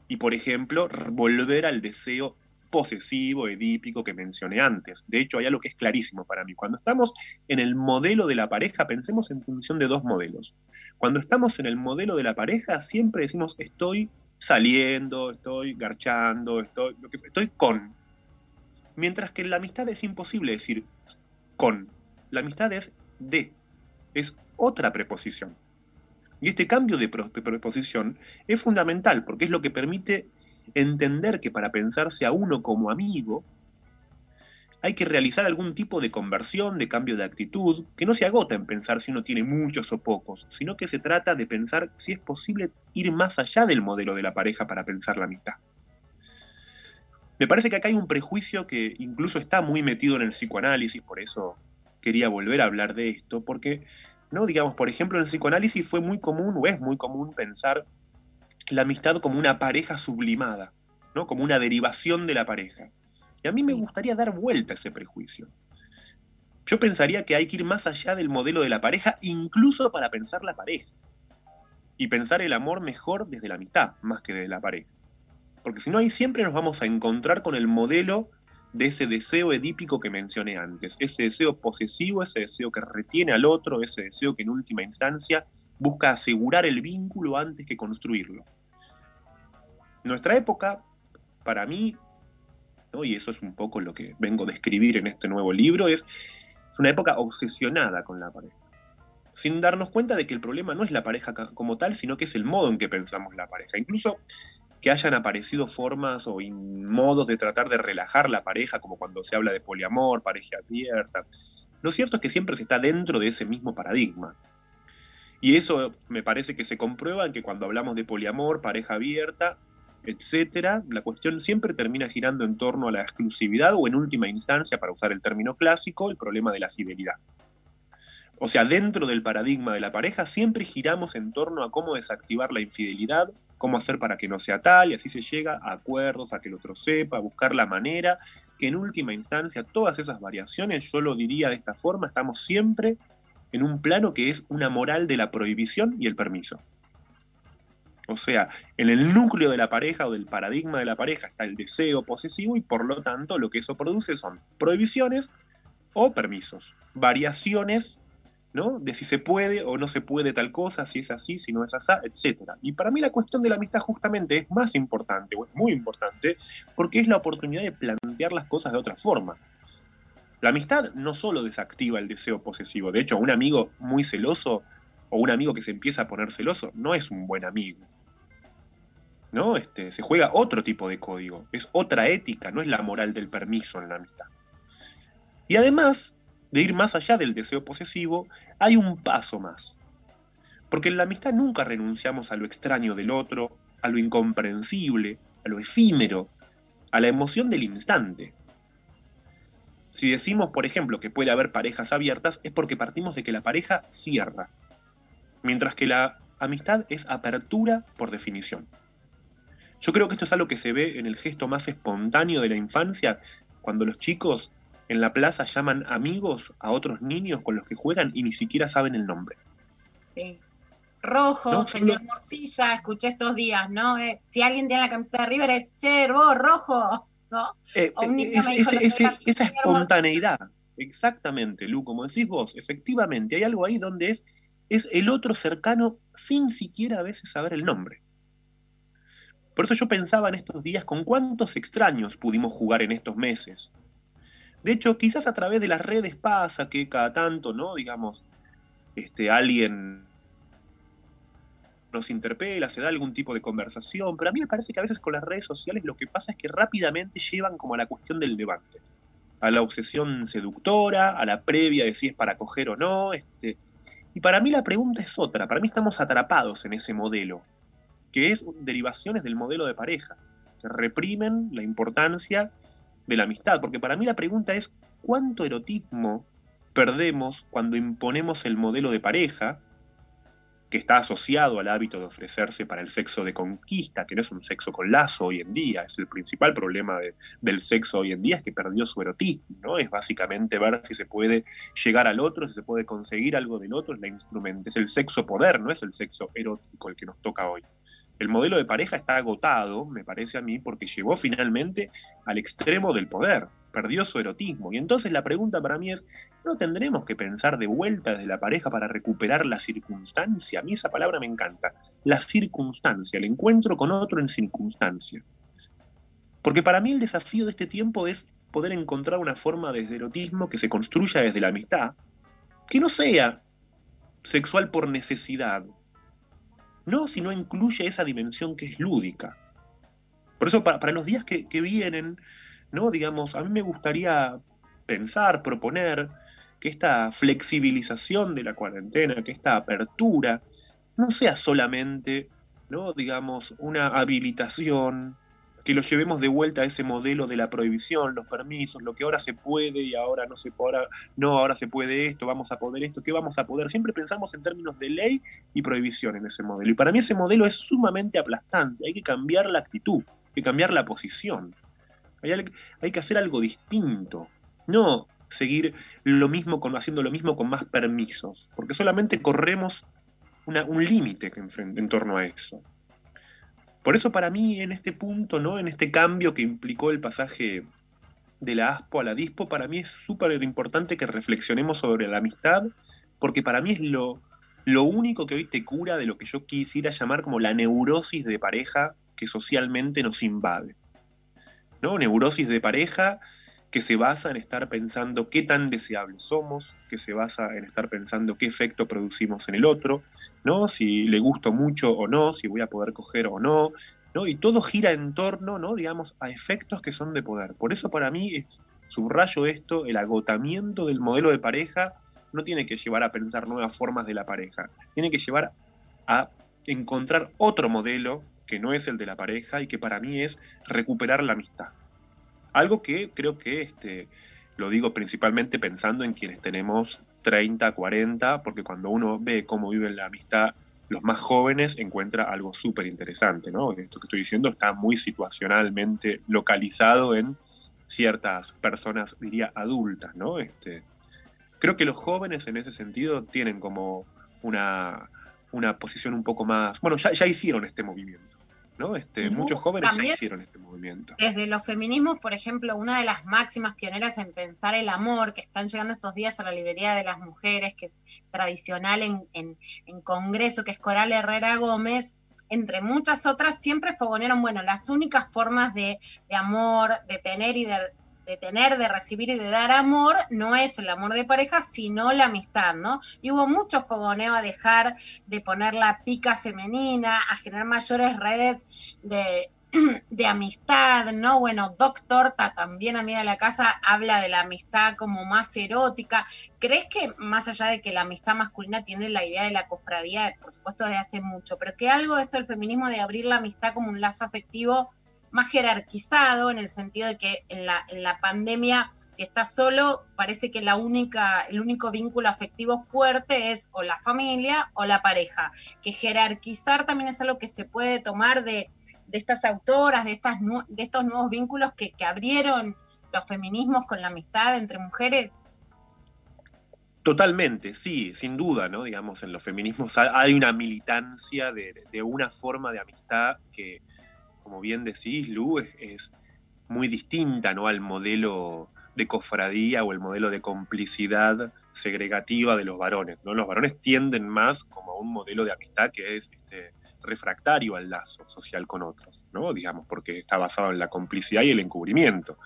Y por ejemplo, volver al deseo posesivo, edípico que mencioné antes. De hecho, hay algo que es clarísimo para mí. Cuando estamos en el modelo de la pareja, pensemos en función de dos modelos. Cuando estamos en el modelo de la pareja, siempre decimos estoy saliendo, estoy garchando, estoy, lo que, estoy con. Mientras que en la amistad es imposible decir con. La amistad es de. Es otra preposición. Y este cambio de preposición es fundamental porque es lo que permite entender que para pensarse a uno como amigo hay que realizar algún tipo de conversión, de cambio de actitud, que no se agota en pensar si uno tiene muchos o pocos, sino que se trata de pensar si es posible ir más allá del modelo de la pareja para pensar la amistad. Me parece que acá hay un prejuicio que incluso está muy metido en el psicoanálisis, por eso quería volver a hablar de esto, porque, no, digamos, por ejemplo, en el psicoanálisis fue muy común o es muy común pensar la amistad como una pareja sublimada, ¿no? Como una derivación de la pareja. Y a mí me gustaría dar vuelta a ese prejuicio. Yo pensaría que hay que ir más allá del modelo de la pareja, incluso para pensar la pareja. Y pensar el amor mejor desde la amistad, más que desde la pareja. Porque si no, ahí siempre nos vamos a encontrar con el modelo de ese deseo edípico que mencioné antes. Ese deseo posesivo, ese deseo que retiene al otro, ese deseo que en última instancia busca asegurar el vínculo antes que construirlo. Nuestra época, para mí, y eso es un poco lo que vengo a describir en este nuevo libro, es, es una época obsesionada con la pareja. Sin darnos cuenta de que el problema no es la pareja como tal, sino que es el modo en que pensamos la pareja. Incluso que hayan aparecido formas o modos de tratar de relajar la pareja, como cuando se habla de poliamor, pareja abierta. Lo cierto es que siempre se está dentro de ese mismo paradigma. Y eso me parece que se comprueba en que cuando hablamos de poliamor, pareja abierta, etcétera, la cuestión siempre termina girando en torno a la exclusividad o en última instancia, para usar el término clásico, el problema de la fidelidad. O sea, dentro del paradigma de la pareja siempre giramos en torno a cómo desactivar la infidelidad, cómo hacer para que no sea tal, y así se llega a acuerdos, a que el otro sepa, a buscar la manera, que en última instancia todas esas variaciones, yo lo diría de esta forma, estamos siempre en un plano que es una moral de la prohibición y el permiso. O sea, en el núcleo de la pareja o del paradigma de la pareja está el deseo posesivo y por lo tanto lo que eso produce son prohibiciones o permisos, variaciones ¿no? de si se puede o no se puede tal cosa, si es así, si no es así, etc. Y para mí la cuestión de la amistad justamente es más importante, o es muy importante, porque es la oportunidad de plantear las cosas de otra forma. La amistad no solo desactiva el deseo posesivo, de hecho, un amigo muy celoso o un amigo que se empieza a poner celoso no es un buen amigo. ¿No? Este, se juega otro tipo de código, es otra ética, no es la moral del permiso en la amistad. Y además de ir más allá del deseo posesivo, hay un paso más. Porque en la amistad nunca renunciamos a lo extraño del otro, a lo incomprensible, a lo efímero, a la emoción del instante. Si decimos, por ejemplo, que puede haber parejas abiertas, es porque partimos de que la pareja cierra, mientras que la amistad es apertura por definición. Yo creo que esto es algo que se ve en el gesto más espontáneo de la infancia, cuando los chicos en la plaza llaman amigos a otros niños con los que juegan y ni siquiera saben el nombre. Sí. Rojo, No, señor Morcilla, escuché estos días, ¿no? Eh, si alguien tiene la camiseta de River es, che, vos, rojo, ¿no? Eh, O un niño es- me dijo ese- el otro ese- día, esa espontaneidad, exactamente, Lu, como decís vos, efectivamente, hay algo ahí donde es, es el otro cercano sin siquiera a veces saber el nombre. Por eso yo pensaba en estos días con cuántos extraños pudimos jugar en estos meses. De hecho, quizás a través de las redes pasa que cada tanto, ¿no? Digamos, este, alguien nos interpela, se da algún tipo de conversación, pero a mí me parece que a veces con las redes sociales lo que pasa es que rápidamente llevan como a la cuestión del debate, a la obsesión seductora, a la previa de si es para coger o no, este, y para mí la pregunta es otra, para mí estamos atrapados en ese modelo, que es derivaciones del modelo de pareja, que reprimen la importancia de la amistad, porque para mí la pregunta es cuánto erotismo perdemos cuando imponemos el modelo de pareja que está asociado al hábito de ofrecerse para el sexo de conquista, que no es un sexo con lazo hoy en día, es el principal problema de- del sexo hoy en día, es que perdió su erotismo, ¿no? Es básicamente ver si se puede llegar al otro, si se puede conseguir algo del otro, es la instrumento, es el sexo poder, no es el sexo erótico el que nos toca hoy. El modelo de pareja está agotado, me parece a mí, porque llegó finalmente al extremo del poder, perdió su erotismo. Y entonces la pregunta para mí es, ¿no tendremos que pensar de vuelta desde la pareja para recuperar la circunstancia? A mí esa palabra me encanta, la circunstancia, el encuentro con otro en circunstancia. Porque para mí el desafío de este tiempo es poder encontrar una forma desde erotismo que se construya desde la amistad, que no sea sexual por necesidad, no si no incluye esa dimensión que es lúdica. Por eso, para, para los días que, que vienen, ¿no? Digamos, a mí me gustaría pensar, proponer que esta flexibilización de la cuarentena, que esta apertura, no sea solamente, ¿no? Digamos, una habilitación, que lo llevemos de vuelta a ese modelo de la prohibición, los permisos, lo que ahora se puede y ahora no se puede, no, ahora se puede esto, vamos a poder esto, ¿qué vamos a poder? Siempre pensamos en términos de ley y prohibición en ese modelo. Y para mí ese modelo es sumamente aplastante, hay que cambiar la actitud, hay que cambiar la posición. Hay, que hacer algo distinto, no seguir lo mismo con, haciendo lo mismo con más permisos, porque solamente corremos un límite en torno a eso. Por eso para mí en este punto, ¿no? en este cambio que implicó el pasaje de la ASPO a la DISPO, para mí es súper importante que reflexionemos sobre la amistad, porque para mí es lo, lo único que hoy te cura de lo que yo quisiera llamar como la neurosis de pareja que socialmente nos invade. ¿no? Neurosis de pareja que se basa en estar pensando qué tan deseables somos, que se basa en estar pensando qué efecto producimos en el otro, ¿no? Si le gusto mucho o no, si voy a poder coger o no, ¿no? Y todo gira en torno, ¿no? Digamos, a efectos que son de poder. Por eso para mí, subrayo esto, el agotamiento del modelo de pareja no tiene que llevar a pensar nuevas formas de la pareja, tiene que llevar a encontrar otro modelo que no es el de la pareja y que para mí es recuperar la amistad. Algo que creo que este, lo digo principalmente pensando en quienes tenemos 30, 40, porque cuando uno ve cómo viven la amistad los más jóvenes, encuentra algo súper interesante, ¿no? Esto que estoy diciendo está muy situacionalmente localizado en ciertas personas, diría, adultas, ¿no? Este, creo que los jóvenes en ese sentido tienen como una, una posición un poco más... Bueno, ya, ya hicieron este movimiento, ¿no? Este, muchos jóvenes ya también- hicieron este movimiento. Desde los feminismos, por ejemplo, una de las máximas pioneras en pensar el amor, que están llegando estos días a la librería de las mujeres, que es tradicional en, en- en Congreso, que es Coral Herrera Gómez, entre muchas otras, siempre fogonearon, bueno, las únicas formas de, de amor, de tener y de, de tener, de recibir y de dar amor, no es el amor de pareja, sino la amistad, ¿no? Y hubo mucho fogoneo a dejar de poner la pica femenina, a generar mayores redes de, de amistad, ¿no? Bueno, Doc Torta, también amiga de la casa, habla de la amistad como más erótica. ¿Crees que más allá de que la amistad masculina tiene la idea de la cofradía, por supuesto desde hace mucho, pero que algo de esto del feminismo de abrir la amistad como un lazo afectivo más jerarquizado, en el sentido de que en la, en la pandemia, si estás solo, parece que la única, el único vínculo afectivo fuerte es o la familia o la pareja. Que jerarquizar también es algo que se puede tomar de, de estas autoras, de, estas, de estos nuevos vínculos que, que abrieron los feminismos con la amistad entre mujeres. Totalmente, sí, sin duda, ¿no? Digamos, en los feminismos ha- hay una militancia de, de una forma de amistad que, como bien decís, Lu, es, muy distinta, ¿no? Al modelo de cofradía o el modelo de complicidad segregativa de los varones, ¿no? Los varones tienden más como a un modelo de amistad que es este, refractario al lazo social con otros, ¿no? Digamos, porque está basado en la complicidad y el encubrimiento.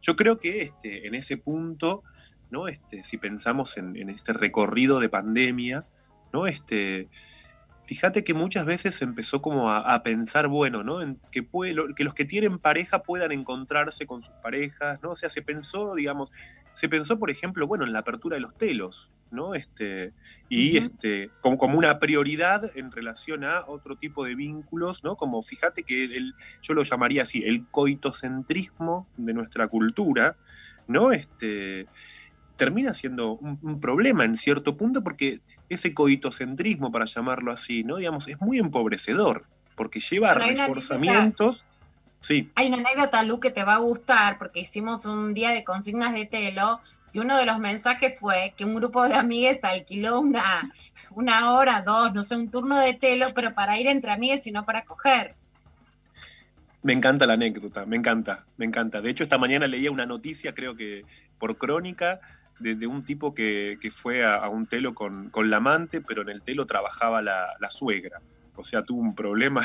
Yo creo que este, en ese punto, ¿no? Este, si pensamos en, en este recorrido de pandemia, ¿no? Este, fíjate que muchas veces se empezó como a, a pensar, bueno, ¿no? En que, puede, lo- que los que tienen pareja puedan encontrarse con sus parejas, ¿no? O sea, se pensó, digamos, se pensó, por ejemplo, bueno, en la apertura de los telos, ¿no? Este, y este, como, como una prioridad en relación a otro tipo de vínculos, ¿no? Como fíjate que el, yo lo llamaría así, el coitocentrismo de nuestra cultura, ¿no? Este, termina siendo un, un problema en cierto punto porque ese coitocentrismo, para llamarlo así, ¿no? Digamos, es muy empobrecedor, porque lleva Bueno, reforzamientos. Sí, Hay una anécdota, Lu, que te va a gustar, porque hicimos un día de consignas de telo, y uno de los mensajes fue que un grupo de amigues alquiló una, una hora, dos, no sé, un turno de telo, pero para ir entre amigues y no para coger. me encanta la anécdota, me encanta, me encanta. De hecho, esta mañana leía una noticia, creo que por crónica, de, de un tipo que, que fue a, a un telo con, con la amante, pero en el telo trabajaba la, la suegra. O sea, tuvo un problema.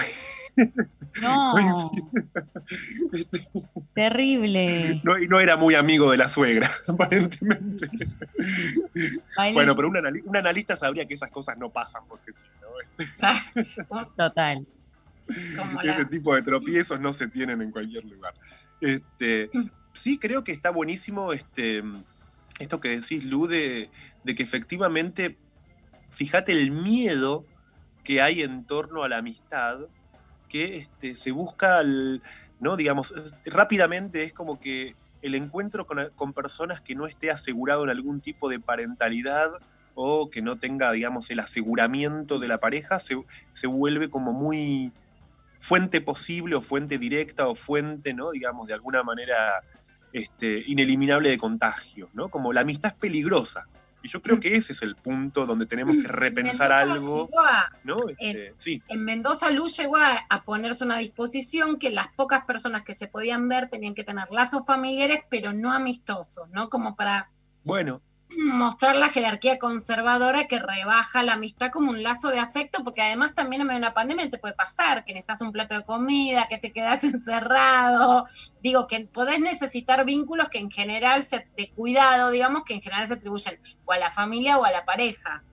No. Terrible. No, y no era muy amigo de la suegra, aparentemente. Bailes- Bueno, pero un, un analista sabría que esas cosas no pasan, porque si no, Total. ese tipo de tropiezos no se tienen en cualquier lugar. Este, sí, creo que está buenísimo este, esto que decís, Lu, de, que efectivamente, fíjate el miedo que hay en torno a la amistad, que este, se busca, ¿no? Digamos, rápidamente es como que el encuentro con, con personas que no esté asegurado en algún tipo de parentalidad o que no tenga, digamos, el aseguramiento de la pareja, se, se vuelve como muy fuente posible o fuente directa o fuente, ¿no? Digamos, de alguna manera este, ineliminable de contagio, ¿no? Como la amistad es peligrosa. Y yo creo que ese es el punto donde tenemos que repensar Mendoza algo, a- ¿no? Este, sí. En Mendoza Luz llegó a, a ponerse una disposición que las pocas personas que se podían ver tenían que tener lazos familiares, pero no amistosos, ¿no? Como para Bueno, mostrar la jerarquía conservadora que rebaja la amistad como un lazo de afecto, porque además también en medio de una pandemia te puede pasar, que necesitas un plato de comida, que te quedas encerrado, digo, que podés necesitar vínculos que en general, se, de cuidado, digamos, que en general se atribuyen o a la familia o a la pareja.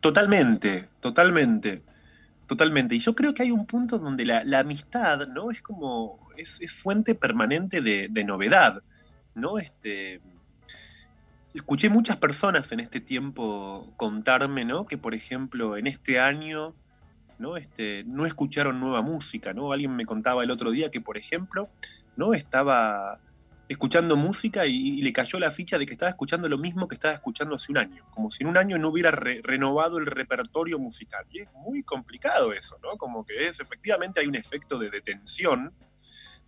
Totalmente, totalmente, totalmente. Y yo creo que hay un punto donde la, la amistad, ¿no? Es como, es, es fuente permanente de, de novedad, ¿no? Este, escuché muchas personas en este tiempo contarme, ¿no? Que por ejemplo, en este año, ¿no? Este, no escucharon nueva música, ¿no? Alguien me contaba el otro día que, por ejemplo, ¿no? Estaba escuchando música y, le cayó la ficha de que estaba escuchando lo mismo que estaba escuchando hace un año, como si en un año no hubiera re- renovado el repertorio musical. Y es muy complicado eso, ¿no? Como que es, efectivamente hay un efecto de detención,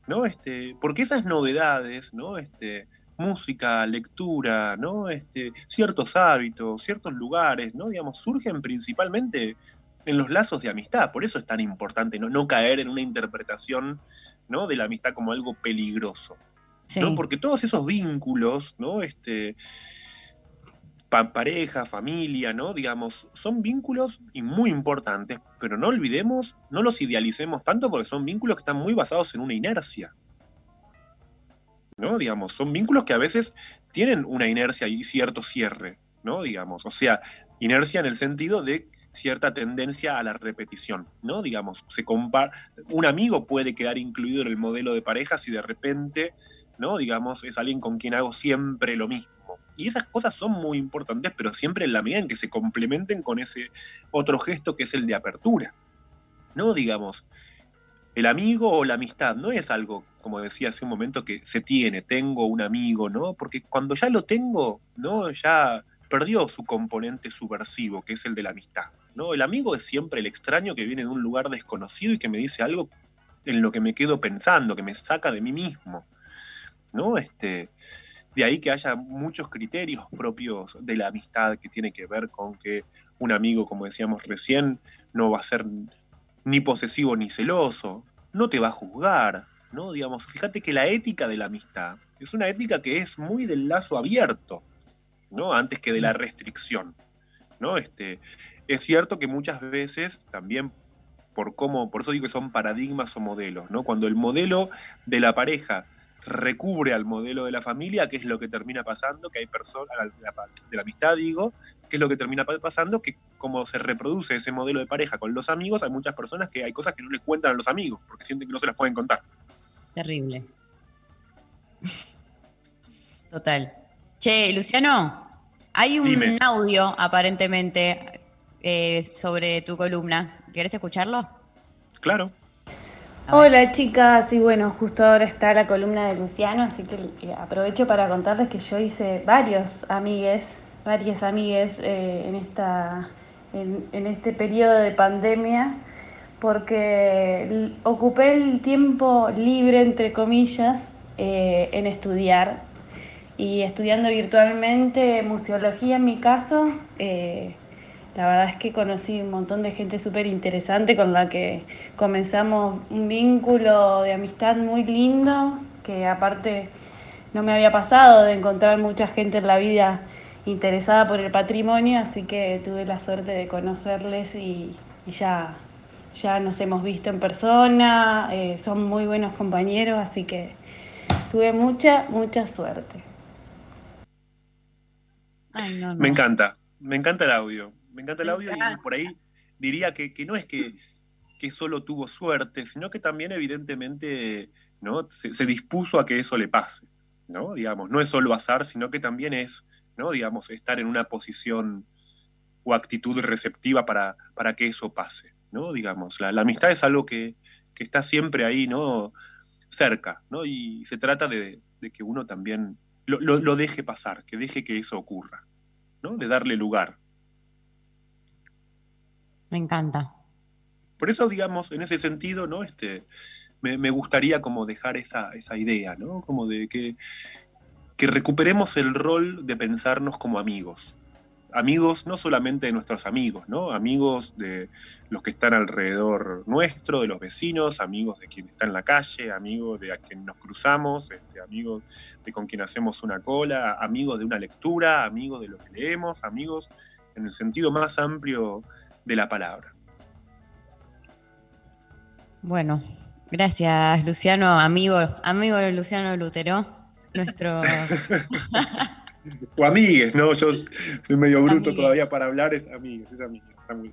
¿no? Este, porque esas novedades, ¿no? Este, música, lectura, ¿no? Este, ciertos hábitos, ciertos lugares, ¿no? Digamos, surgen principalmente en los lazos de amistad. Por eso es tan importante no, no caer en una interpretación ¿no? de la amistad como algo peligroso. ¿no? Porque todos esos vínculos, ¿no? Este, pa- pareja, familia, ¿no? Digamos, son vínculos y muy importantes, pero no olvidemos, no los idealicemos tanto porque son vínculos que están muy basados en una inercia. ¿No? Digamos, son vínculos que a veces tienen una inercia y cierto cierre, ¿no? Digamos, o sea, inercia en el sentido de cierta tendencia a la repetición, ¿no? Digamos, se compa- un amigo puede quedar incluido en el modelo de pareja si de repente, ¿no? Digamos, es alguien con quien hago siempre lo mismo. Y esas cosas son muy importantes, pero siempre en la medida en que se complementen con ese otro gesto que es el de apertura, ¿no? Digamos, el amigo o la amistad no es algo, como decía hace un momento, que se tiene, tengo un amigo, ¿no? Porque cuando ya lo tengo, ¿no? Ya perdió su componente subversivo, que es el de la amistad, ¿no? El amigo es siempre el extraño que viene de un lugar desconocido y que me dice algo en lo que me quedo pensando, que me saca de mí mismo, ¿no? Este, de ahí que haya muchos criterios propios de la amistad que tiene que ver con que un amigo, como decíamos recién, no va a ser ni posesivo ni celoso, no te va a juzgar, ¿no? Digamos, fíjate que la ética de la amistad es una ética que es muy del lazo abierto, ¿no? Antes que de la restricción, ¿no? Este, es cierto que muchas veces también por cómo, por eso digo que son paradigmas o modelos, ¿no? Cuando el modelo de la pareja recubre al modelo de la familia, ¿qué es lo que termina pasando? Que hay personas, de la amistad digo, ¿qué es lo que termina pa- pasando? Que como se reproduce ese modelo de pareja con los amigos, hay muchas personas que hay cosas que no les cuentan a los amigos, porque sienten que no se las pueden contar. Terrible. Total. Che, Luciano, hay un Dime. audio aparentemente eh, sobre tu columna. ¿Querés escucharlo? Claro. Hola chicas, y bueno, justo ahora está la columna de Luciano, así que eh, aprovecho para contarles que yo hice varios amigues varias amigas eh, en, esta, en, en este periodo de pandemia porque ocupé el tiempo libre, entre comillas, eh, en estudiar y estudiando virtualmente museología en mi caso. eh, la verdad es que conocí un montón de gente súper interesante con la que comenzamos un vínculo de amistad muy lindo, que aparte no me había pasado de encontrar mucha gente en la vida interesada por el patrimonio, así que tuve la suerte de conocerles y, y ya, ya nos hemos visto en persona, eh, son muy buenos compañeros, así que tuve mucha, mucha suerte. Me encanta, me encanta el audio. Me encanta el Me audio y por ahí diría que, que no es que, que solo tuvo suerte, sino que también evidentemente ¿no? se, dispuso a que eso le pase. ¿no? Digamos, no es solo azar, sino que también es, ¿no? digamos, estar en una posición o actitud receptiva para, para que eso pase. ¿no? Digamos, la, la amistad es algo que, que está siempre ahí, ¿no? cerca, ¿no? y se trata de, de que uno también lo, lo- lo deje pasar, que deje que eso ocurra, ¿no? de darle lugar. Me encanta. Por eso, digamos, en ese sentido, ¿no? Este, me, gustaría como dejar esa, esa idea, ¿no? Como de que, que recuperemos el rol de pensarnos como amigos. Amigos no solamente de nuestros amigos, ¿no? Amigos de los que están alrededor nuestro, de los vecinos, amigos de quien está en la calle, amigos de a quien nos cruzamos, este, amigos de con quien hacemos una cola, amigos de una lectura, amigos de lo que leemos, amigos en el sentido más amplio de la palabra. Bueno, gracias Luciano, amigo, amigo de Luciano Lutero, nuestro... O amigues, ¿no? Yo soy medio bruto Amigues. todavía para hablar, es amigues, es amigues, está muy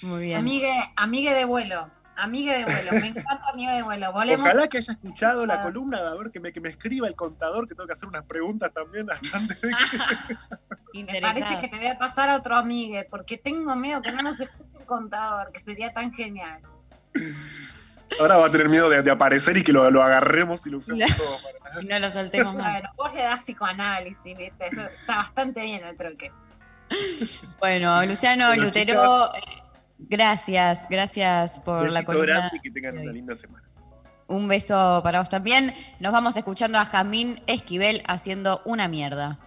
Muy bien. Amigue, amigue de vuelo. Amigue de vuelo. Me encanta amigue de vuelo. Volemos. Ojalá que haya escuchado la columna, a ver, que me, que me escriba el contador, que tengo que hacer unas preguntas también antes de que... Me parece que te voy a pasar a otro amigue, porque tengo miedo que no nos escuche el contador, que sería tan genial. Ahora va a tener miedo de, de aparecer y que lo, lo agarremos y lo usemos todo. para- Y no lo saltemos más. Bueno, vos le das psicoanálisis, ¿viste? Eso está bastante bien el troque. Bueno, Luciano Bueno, Lutero, eh, gracias, gracias por la columna. y que tengan una linda semana. Un beso para vos también. Nos vamos escuchando a Jamín Esquivel haciendo una mierda.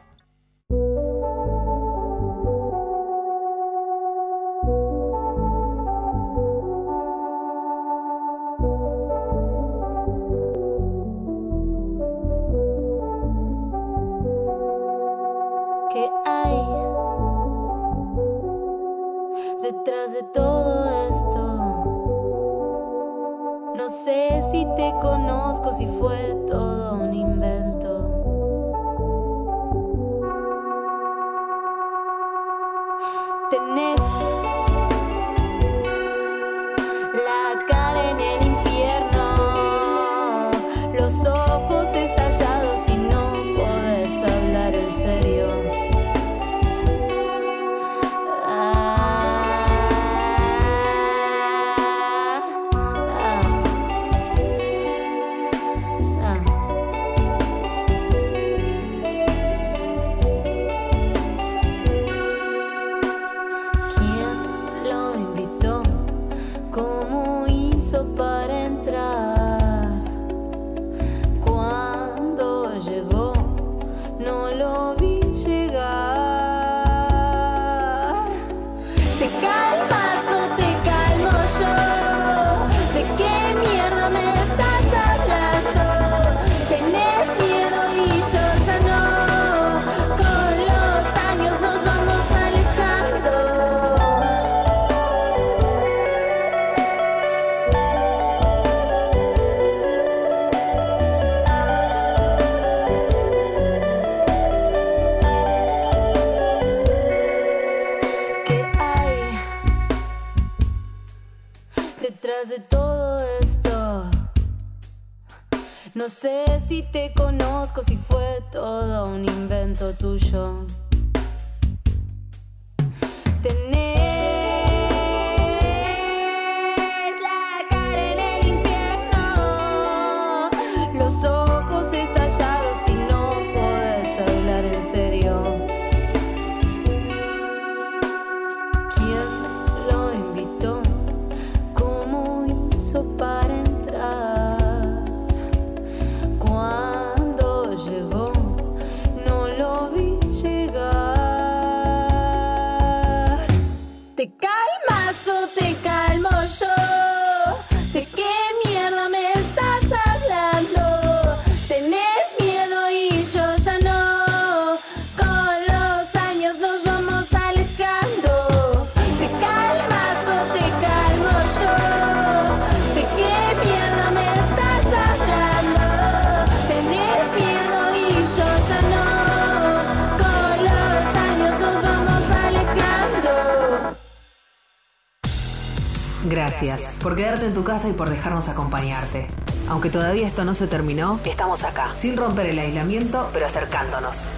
Dejarnos acompañarte. Aunque todavía esto no se terminó, estamos acá, sin romper el aislamiento, pero acercándonos.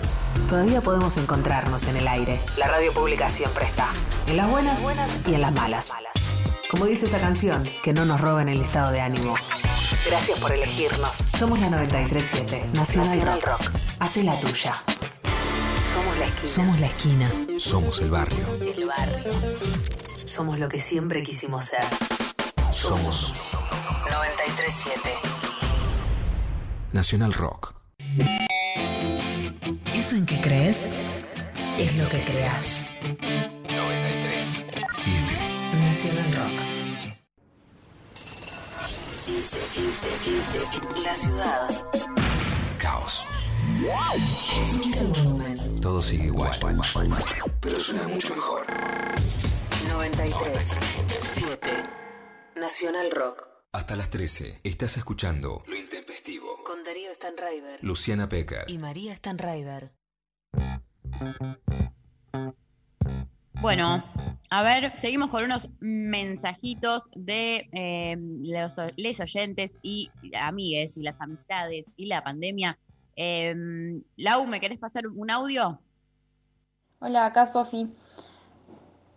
Todavía podemos encontrarnos en el aire. La radio pública siempre está, en las buenas y en las malas. Como dice esa canción, que no nos roben el estado de ánimo. Gracias por elegirnos. Somos la 937, Nacional, Nacional Rock. Hace la tuya. Somos la esquina. Somos la esquina. Somos el barrio. El barrio. Somos lo que siempre quisimos ser. Somos 937. Nacional Rock. Eso en que crees es lo que creas. 93 7 Nacional Rock. La ciudad. Caos. Subís el volumen. Todo sigue igual. Pero suena mucho mejor. 93 7 Nacional Rock. Hasta las 13 estás escuchando Lo Intempestivo. Con Darío Stanraiver. Luciana Pecker. Y María Stanraiver. Bueno, a ver, seguimos con unos mensajitos de eh, los les oyentes y amigues y las amistades y la pandemia. Eh, Lau, ¿me querés pasar un audio? Hola, acá Sofi.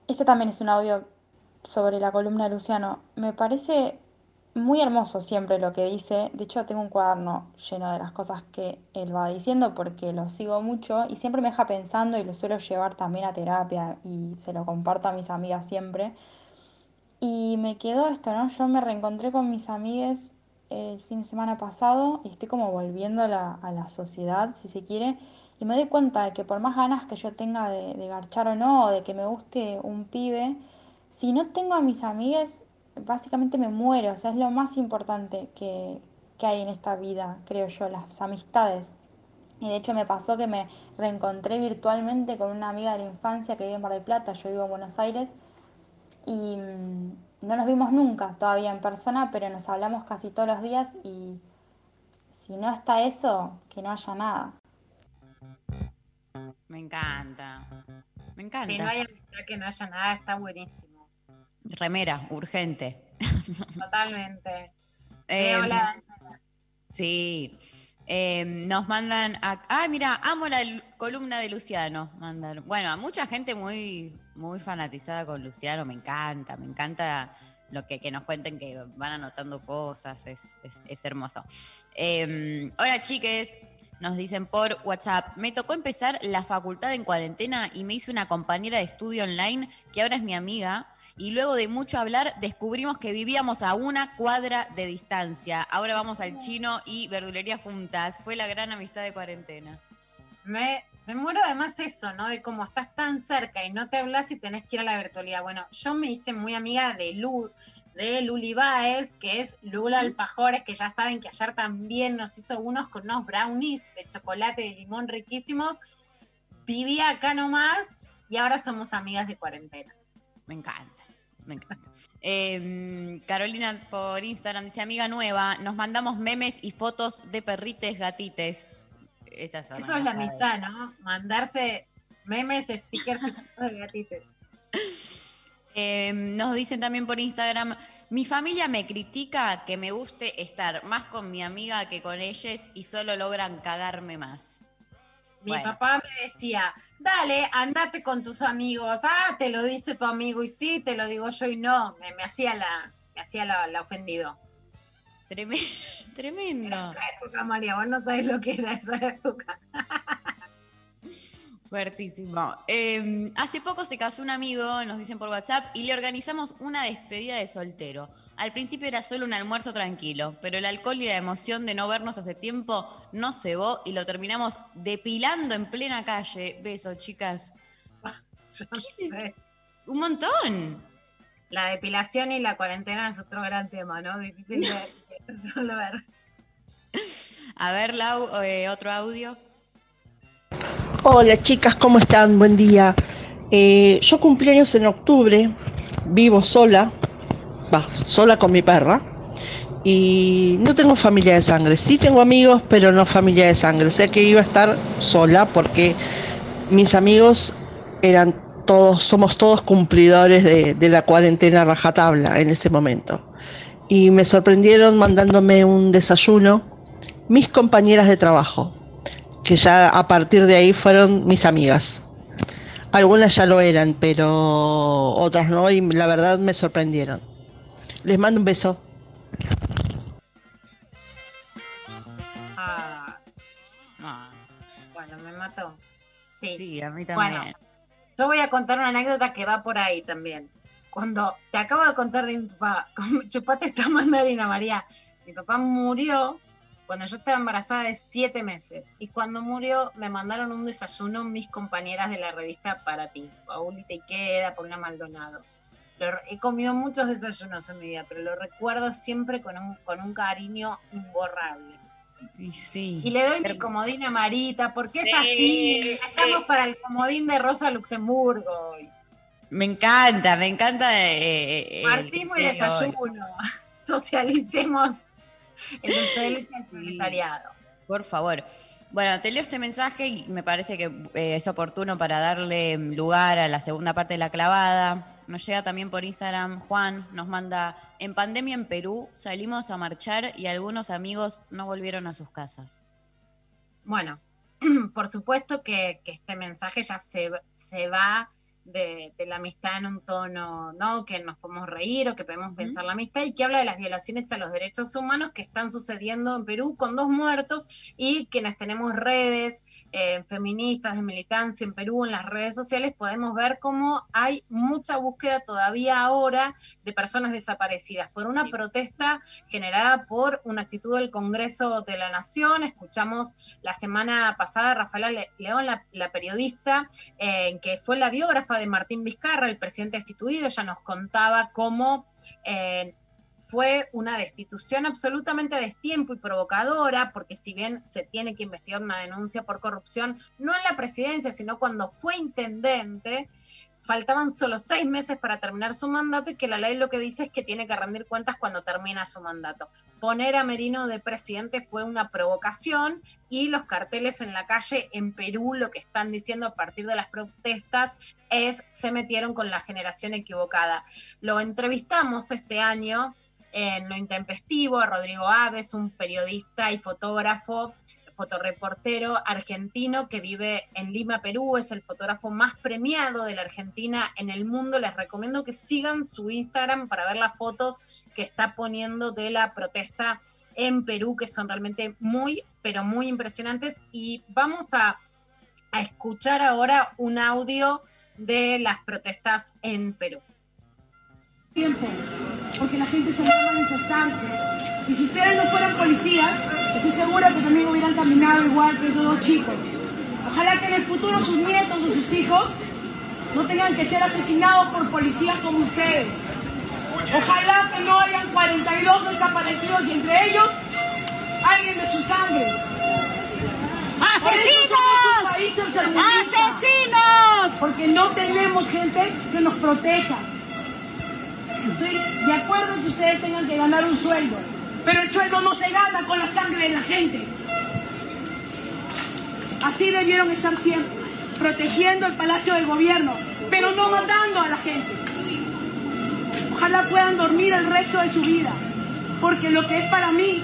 Este también es un audio sobre la columna de Luciano. Me parece muy hermoso siempre lo que dice. De hecho, tengo un cuaderno lleno de las cosas que él va diciendo porque lo sigo mucho y siempre me deja pensando y lo suelo llevar también a terapia y se lo comparto a mis amigas siempre. Y me quedó esto, ¿no? Yo me reencontré con mis amigas el fin de semana pasado y estoy como volviendo a la, a la sociedad, si se quiere, y me doy cuenta de que por más ganas que yo tenga de, de garchar o no, de que me guste un pibe, si no tengo a mis amigas, básicamente me muero, o sea, es lo más importante que, que hay en esta vida, creo yo, las amistades. Y de hecho me pasó que me reencontré virtualmente con una amiga de la infancia que vive en Mar del Plata, yo vivo en Buenos Aires, y mm, no nos vimos nunca todavía en persona, pero nos hablamos casi todos los días y si no está eso, que no haya nada. Me encanta. Me encanta. Si no hay amistad que no haya nada, está buenísimo. Remera, urgente. Totalmente. Eh, hola. Sí. Eh, nos mandan a. Ah, mira, amo la lu- columna de Luciano. Mandan. Bueno, a mucha gente muy, muy fanatizada con Luciano. Me encanta, me encanta lo que, que nos cuenten que van anotando cosas. Es, es- es hermoso. Eh, hola, chiques. Nos dicen por WhatsApp, me tocó empezar la facultad en cuarentena y me hice una compañera de estudio online que ahora es mi amiga. Y luego de mucho hablar, descubrimos que vivíamos a una cuadra de distancia. Ahora vamos al chino y verdulería juntas. Fue la gran amistad de cuarentena. Me, me muero además eso, ¿no? De cómo estás tan cerca y no te hablas y tenés que ir a la virtualidad. Bueno, yo me hice muy amiga de Lu, de Luli Baez, que es Lula Alfajores, que ya saben que ayer también nos hizo unos con unos brownies de chocolate y limón riquísimos. Vivía acá nomás y ahora somos amigas de cuarentena. Me encanta, me encanta. Eh, Carolina por Instagram dice, amiga nueva, nos mandamos memes y fotos de perrites gatites. Esas son Eso es la amistad, ¿no? Mandarse memes, stickers y fotos de gatitos. Eh, nos dicen también por Instagram, mi familia me critica que me guste estar más con mi amiga que con ellas y solo logran cagarme más. Mi Bueno. papá me decía, dale, andate con tus amigos. Ah, te lo dice tu amigo y sí, te lo digo yo y no. Me, me hacía la, me hacía la, la ofendido. Tremendo. Tremendo. Esa época, María, vos no sabés lo que era esa época. Fuertísimo. Eh, hace poco se casó un amigo, nos dicen por WhatsApp, y le organizamos una despedida de soltero. Al principio era solo un almuerzo tranquilo, pero el alcohol y la emoción de no vernos hace tiempo nos cebó y lo terminamos depilando en plena calle. Besos, chicas. No. Un montón. La depilación y la cuarentena es otro gran tema, ¿no? Difícil de, de resolver. A ver, Lau, eh, otro audio. Hola chicas, ¿cómo están? Buen día. Eh, yo cumplí años en octubre, vivo sola, sola con mi perra, y no tengo familia de sangre. Sí tengo amigos, pero no familia de sangre. O sea que iba a estar sola porque mis amigos eran todos, somos todos cumplidores de, de la cuarentena rajatabla en ese momento. Y me sorprendieron mandándome un desayuno mis compañeras de trabajo, que ya a partir de ahí fueron mis amigas. Algunas ya lo eran, pero otras no, y la verdad me sorprendieron. Les mando un beso. Ah. Bueno, me mató. Sí. Sí, a mí Bueno, también. yo voy a contar una anécdota que va por ahí también. Cuando te acabo de contar de mi papá, chupate esta mandarina, María. Mi papá murió cuando yo estaba embarazada de siete meses. Y cuando murió, me mandaron un desayuno mis compañeras de la revista Para ti. Paulita y Queda, Paula Maldonado. Lo- he comido muchos desayunos en mi vida, pero lo recuerdo siempre con un, con un cariño imborrable. Y sí. Y le doy mi comodín a Marita, porque es Sí. así. Estamos para el comodín de Rosa Luxemburgo hoy. Me encanta, me encanta. eh, eh, y desayuno. Socialicemos el dulce de leche del proletariado. Por favor. Bueno, te leo este mensaje y me parece que eh, es oportuno para darle lugar a la segunda parte de la clavada. Nos llega también por Instagram, Juan nos manda, en pandemia en Perú salimos a marchar y algunos amigos no volvieron a sus casas. Bueno, por supuesto que, que este mensaje ya se, se va de, de la amistad en un tono, ¿no? Que nos podemos reír o que podemos pensar la amistad y que habla de las violaciones a los derechos humanos que están sucediendo en Perú con dos muertos y quienes tenemos redes eh, feministas de militancia en Perú en las redes sociales podemos ver cómo hay mucha búsqueda todavía ahora de personas desaparecidas por una protesta generada por una actitud del Congreso de la Nación. Escuchamos la semana pasada a Rafaela Le- León, la, la periodista, eh, que fue la biógrafa de Martín Vizcarra, el presidente destituido, ella nos contaba cómo eh, fue una destitución absolutamente a destiempo y provocadora, porque si bien se tiene que investigar una denuncia por corrupción, no en la presidencia, sino cuando fue intendente, faltaban solo seis meses para terminar su mandato y que la ley lo que dice es que tiene que rendir cuentas cuando termina su mandato. Poner a Merino de presidente fue una provocación y los carteles en la calle en Perú lo que están diciendo a partir de las protestas es se metieron con la generación equivocada. Lo entrevistamos este año en Lo Intempestivo a Rodrigo Aves, un periodista y fotógrafo fotoreportero argentino que vive en Lima, Perú, es el fotógrafo más premiado de la Argentina en el mundo. Les recomiendo que sigan su Instagram para ver las fotos que está poniendo de la protesta en Perú, que son realmente muy, pero muy impresionantes. Y vamos a, a escuchar ahora un audio de las protestas en Perú. tiempo, porque la gente se va a manifestarse. Y si ustedes no fueran policías, estoy segura que también hubieran caminado igual que esos dos chicos. Ojalá que en el futuro sus nietos o sus hijos no tengan que ser asesinados por policías como ustedes. Ojalá que no hayan 42 desaparecidos y entre ellos alguien de su sangre. Tercermundista. ¡Asesinos! Porque no tenemos gente que nos proteja. Estoy de acuerdo que ustedes tengan que ganar un sueldo, pero el sueldo no se gana con la sangre de la gente. Así debieron estar siempre, protegiendo el palacio del gobierno, pero no matando a la gente. Ojalá puedan dormir el resto de su vida, porque lo que es para mí,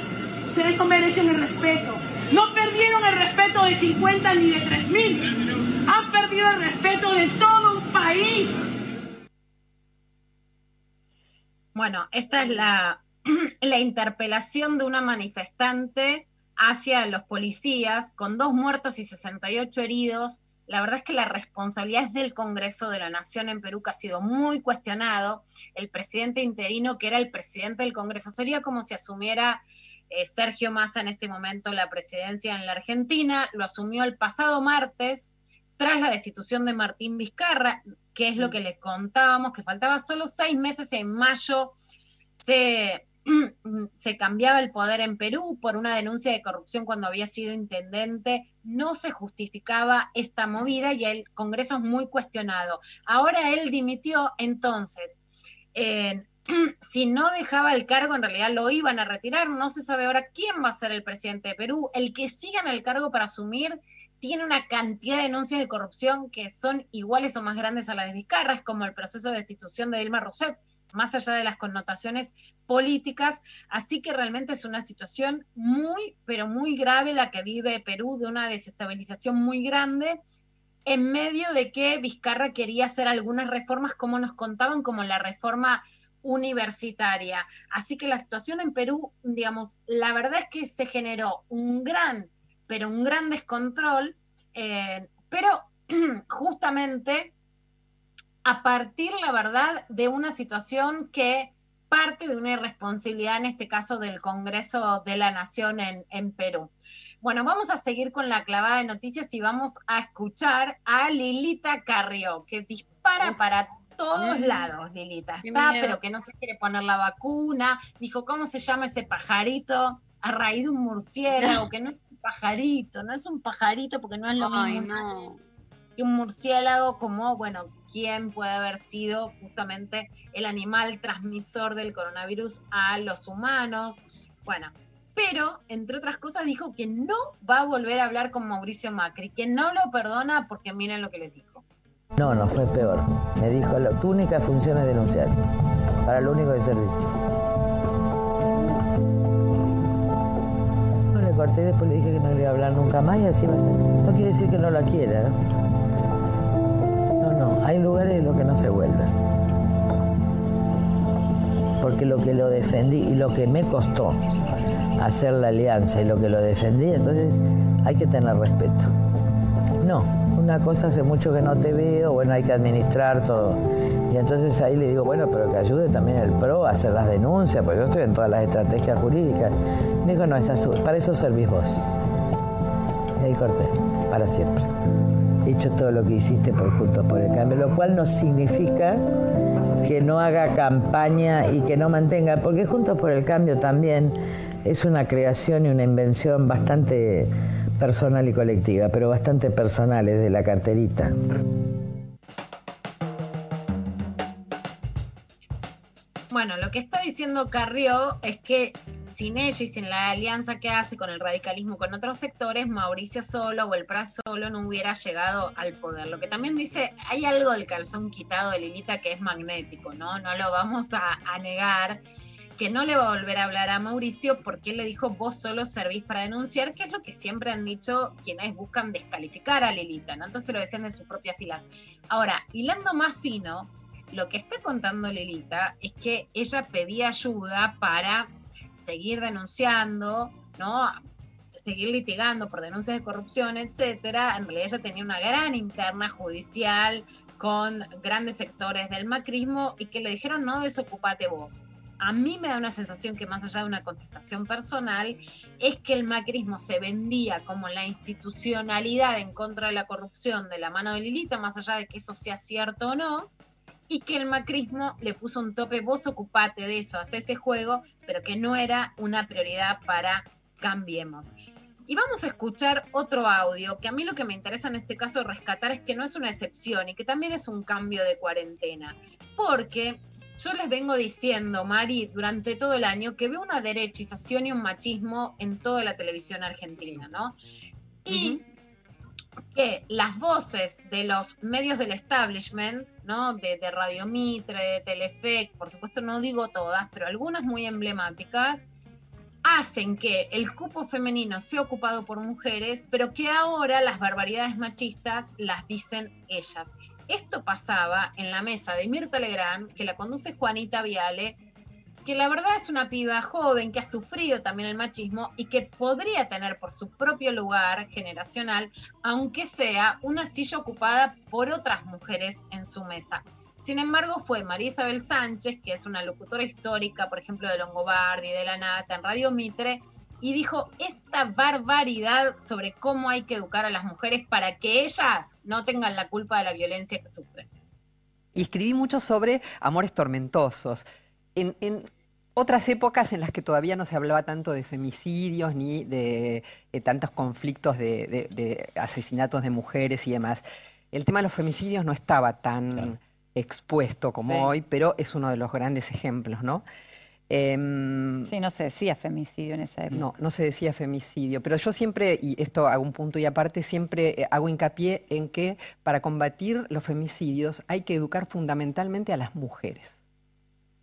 ustedes no merecen el respeto. No perdieron el respeto de 50 ni de 3 mil, han perdido el respeto de todo un país. Bueno, esta es la, la interpelación de una manifestante hacia los policías con dos muertos y 68 heridos. La verdad es que la responsabilidad es del Congreso de la Nación en Perú, que ha sido muy cuestionado. El presidente interino, que era el presidente del Congreso, sería como si asumiera eh, Sergio Massa en este momento la presidencia en la Argentina. Lo asumió el pasado martes tras la destitución de Martín Vizcarra, que es lo que les contábamos, que faltaba solo seis meses en mayo, se, se cambiaba el poder en Perú por una denuncia de corrupción cuando había sido intendente, no se justificaba esta movida y el Congreso es muy cuestionado. Ahora él dimitió, entonces, eh, si no dejaba el cargo, en realidad lo iban a retirar, no se sabe ahora quién va a ser el presidente de Perú, el que siga en el cargo para asumir tiene una cantidad de denuncias de corrupción que son iguales o más grandes a las de Vizcarra, como el proceso de destitución de Dilma Rousseff, más allá de las connotaciones políticas, así que realmente es una situación muy, pero muy grave la que vive Perú, de una desestabilización muy grande, en medio de que Vizcarra quería hacer algunas reformas, como nos contaban, como la reforma universitaria. Así que la situación en Perú, digamos, la verdad es que se generó un gran, pero un gran descontrol, eh, pero justamente a partir, la verdad, de una situación que parte de una irresponsabilidad, en este caso del Congreso de la Nación en, en Perú. Bueno, vamos a seguir con la clavada de noticias y vamos a escuchar a Lilita Carrió, que dispara para todos lados, Lilita. Está, pero que no se quiere poner la vacuna. Dijo, ¿cómo se llama ese pajarito? A raíz de un murciélago, que no es pajarito, no es un pajarito porque no es lo Ay, mismo no. que un murciélago como, bueno, quién puede haber sido justamente el animal transmisor del coronavirus a los humanos. Bueno, pero entre otras cosas dijo que no va a volver a hablar con Mauricio Macri, que no lo perdona porque miren lo que les dijo. No, no, fue peor. Me dijo, "La- tu única función es denunciar. Para lo único que servís. Y después le dije que no le iba a hablar nunca más y así va a ser. No quiere decir que no la quiera. ¿eh? No, no, hay lugares en los que no se vuelve. Porque lo que lo defendí y lo que me costó hacer la alianza y lo que lo defendí, entonces hay que tener respeto. No, una cosa hace mucho que no te veo, bueno, hay que administrar todo. Y entonces ahí le digo, bueno, pero que ayude también el PRO a hacer las denuncias, porque yo estoy en todas las estrategias jurídicas. Me dijo, no, estás, para eso servís vos. Y ahí corté, para siempre. He hecho todo lo que hiciste por Juntos por el Cambio, lo cual no significa que no haga campaña y que no mantenga, porque Juntos por el Cambio también es una creación y una invención bastante personal y colectiva, pero bastante personal, es de la carterita. Bueno, lo que está diciendo Carrió es que sin ella y sin la alianza que hace con el radicalismo con otros sectores, Mauricio solo o el PRA solo no hubiera llegado al poder. Lo que también dice, hay algo del calzón quitado de Lilita que es magnético, ¿no? No lo vamos a negar, que no le va a volver a hablar a Mauricio porque él le dijo, vos solo servís para denunciar, que es lo que siempre han dicho quienes buscan descalificar a Lilita, ¿no? Entonces lo decían de sus propias filas. Ahora, hilando más fino, lo que está contando Lilita es que ella pedía ayuda para seguir denunciando, ¿no? Seguir litigando por denuncias de corrupción, etcétera. En realidad ella tenía una gran interna judicial con grandes sectores del macrismo y que le dijeron no desocupate vos. A mí me da una sensación que más allá de una contestación personal, es que el macrismo se vendía como la institucionalidad en contra de la corrupción de la mano de Lilita, más allá de que eso sea cierto o no, y que el macrismo le puso un tope, vos ocupate de eso, hace ese juego, pero que no era una prioridad para Cambiemos. Y vamos a escuchar otro audio, que a mí lo que me interesa en este caso rescatar es que no es una excepción y que también es un cambio de cuarentena, porque yo les vengo diciendo, Mari, durante todo el año que veo una derechización y un machismo en toda la televisión argentina, ¿no? Y que las voces de los medios del establishment, ¿no? De, de Radio Mitre, de Telefe, por supuesto no digo todas, pero algunas muy emblemáticas, hacen que el cupo femenino sea ocupado por mujeres, pero que ahora las barbaridades machistas las dicen ellas. Esto pasaba en la mesa de Mirta Legrand, que la conduce Juanita Viale, que la verdad es una piba joven que ha sufrido también el machismo y que podría tener por su propio lugar generacional, aunque sea una silla ocupada por otras mujeres en su mesa. Sin embargo, fue María Isabel Sánchez, que es una locutora histórica, por ejemplo, de Longobardi, de La Nata, en Radio Mitre, y dijo esta barbaridad sobre cómo hay que educar a las mujeres para que ellas no tengan la culpa de la violencia que sufren. y escribí mucho sobre amores tormentosos. En, en otras épocas en las que todavía no se hablaba tanto de femicidios ni de, de tantos conflictos de, de- de asesinatos de mujeres y demás, el tema de los femicidios no estaba tan expuesto como Sí. hoy, pero es uno de los grandes ejemplos, ¿no? Em, Sí, no se decía femicidio en esa época. no, no se decía femicidio, pero yo siempre, y esto hago un punto y aparte, siempre eh, hago hincapié en que para combatir los femicidios hay que educar fundamentalmente a las mujeres.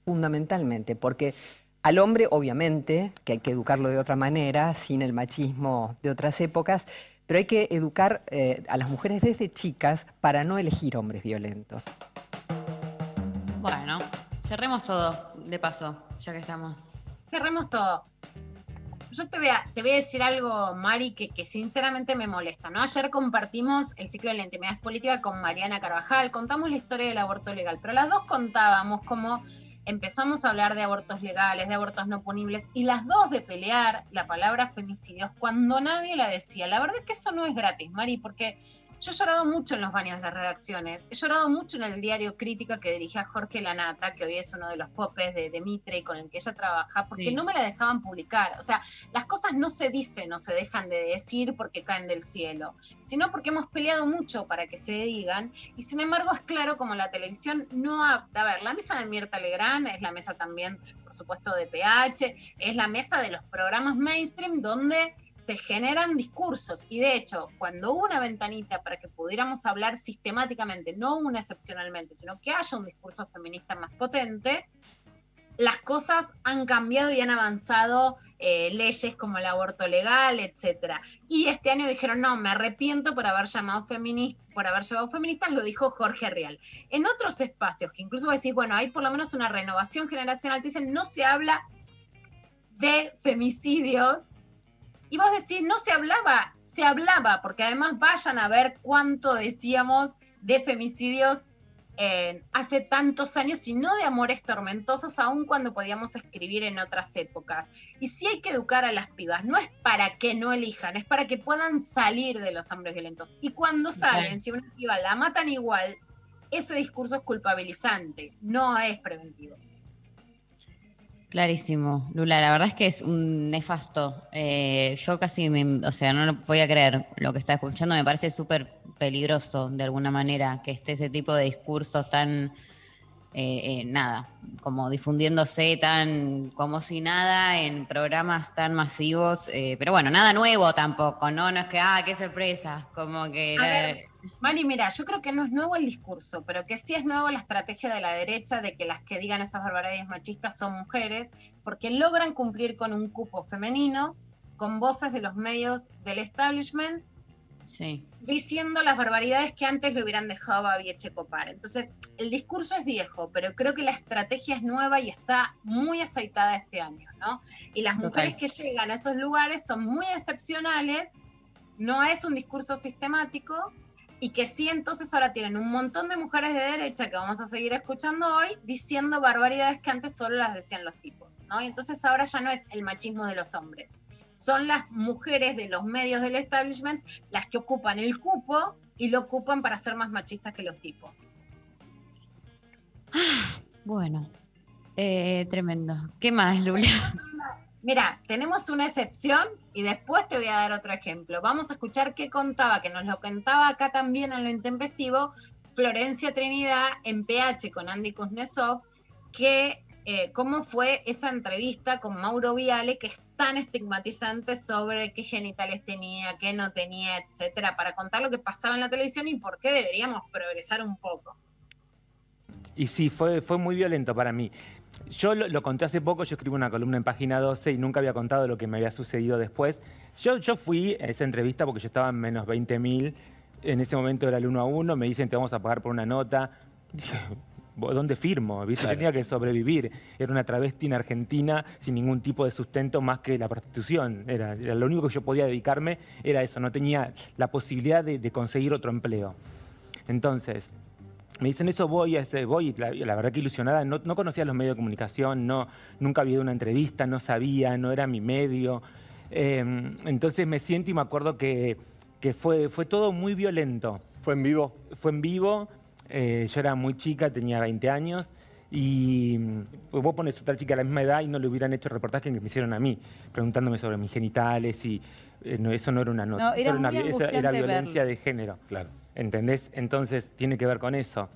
Fundamentalmente, porque al hombre, obviamente, que hay que educarlo de otra manera, sin el machismo de otras épocas, pero hay que educar eh, a las mujeres desde chicas para no elegir hombres violentos. Bueno, cerremos todo, de paso, ya que estamos. Cerremos todo. Yo te voy a, decir algo, Mari, que, que sinceramente me molesta. ¿no? Ayer compartimos el ciclo de la intimidad política con Mariana Carvajal, contamos la historia del aborto legal, pero las dos contábamos cómo empezamos a hablar de abortos legales, de abortos no punibles, y las dos de pelear la palabra femicidios cuando nadie la decía. La verdad es que eso no es gratis, Mari, porque yo he llorado mucho en los baños de las redacciones, he llorado mucho en el diario Crítica que dirigía Jorge Lanata, que hoy es uno de los popes de, de Mitre y con el que ella trabaja, porque Sí. no me la dejaban publicar. O sea, las cosas no se dicen, no se dejan de decir porque caen del cielo, sino porque hemos peleado mucho para que se digan, y sin embargo es claro como la televisión no ha... A ver, la mesa de Mirta Legrand es la mesa también, por supuesto, de PH, es la mesa de los programas mainstream donde se generan discursos y de hecho cuando hubo una ventanita para que pudiéramos hablar sistemáticamente, no una excepcionalmente, sino que haya un discurso feminista más potente, las cosas han cambiado y han avanzado eh, leyes como el aborto legal, etcétera. Y este año dijeron, no, me arrepiento por haber llamado feminista, por haber llevado feministas, lo dijo Jorge Rial. En otros espacios, que incluso vos decís, bueno, hay por lo menos una renovación generacional, te dicen, no se habla de femicidios, y vos decís, no se hablaba, se hablaba, porque además vayan a ver cuánto decíamos de femicidios eh, hace tantos años y no de amores tormentosos, aun cuando podíamos escribir en otras épocas. Y sí hay que educar a las pibas, no es para que no elijan, es para que puedan salir de los hombres violentos. Y cuando salen, si una piba la matan igual, ese discurso es culpabilizante, no es preventivo. Clarísimo, Lula. La verdad es que es un nefasto. Eh, yo casi, me, o sea, no lo podía creer lo que está escuchando. Me parece súper peligroso, de alguna manera, que esté ese tipo de discursos tan, eh, eh, nada, como difundiéndose tan como si nada en programas tan masivos. eh, pero bueno, nada nuevo tampoco, ¿no? No es que, ah, qué sorpresa. Como que. A ver, Mari, mira, yo creo que no es nuevo el discurso, pero que sí es nuevo la estrategia de la derecha de que las que digan esas barbaridades machistas son mujeres, porque logran cumplir con un cupo femenino, con voces de los medios del establishment, Sí. diciendo las barbaridades que antes le hubieran dejado a Viechecopar. Entonces, el discurso es viejo, pero creo que la estrategia es nueva y está muy aceitada este año, ¿no? Y las Total. mujeres que llegan a esos lugares son muy excepcionales, no es un discurso sistemático y que sí entonces ahora tienen un montón de mujeres de derecha que vamos a seguir escuchando hoy diciendo barbaridades que antes solo las decían los tipos, ¿no? Y entonces ahora ya no es el machismo de los hombres, son las mujeres de los medios del establishment las que ocupan el cupo y lo ocupan para ser más machistas que los tipos. Bueno, eh, tremendo. ¿Qué más, Lula? Mira, tenemos una excepción y después te voy a dar otro ejemplo. Vamos a escuchar qué contaba, que nos lo contaba acá también en lo intempestivo, Florencia Trinidad en PH con Andy Kuznetsov, que eh, cómo fue esa entrevista con Mauro Viale, que es tan estigmatizante sobre qué genitales tenía, qué no tenía, etcétera, para contar lo que pasaba en la televisión y por qué deberíamos progresar un poco. Y sí, fue, fue muy violento para mí. Yo lo, lo conté hace poco, yo escribo una columna en página 12 y nunca había contado lo que me había sucedido después. Yo, yo fui a esa entrevista porque yo estaba en menos 20 mil, en ese momento era el uno a uno, me dicen te vamos a pagar por una nota. Dije, "¿Vos ¿dónde firmo? ¿Viste? Yo tenía que sobrevivir. Era una travesti en Argentina sin ningún tipo de sustento más que la prostitución. Era, era lo único que yo podía dedicarme, era eso, no tenía la posibilidad de- de conseguir otro empleo. Entonces, me dicen eso, voy, a ese, voy, y la, verdad que ilusionada, no, no conocía los medios de comunicación, no, nunca había ido a una entrevista, no sabía, no era mi medio. Eh, entonces me siento y me acuerdo que, que fue, fue todo muy violento. ¿Fue en vivo? Fue en vivo, eh, yo era muy chica, tenía 20 años, y pues vos pones otra chica a la misma edad y no le hubieran hecho reportaje que me hicieron a mí, preguntándome sobre mis genitales y eh, no, eso no era una nota, No, eso era una eso era violencia verlo. de género. Claro. ¿Entendés? Entonces tiene que ver con eso.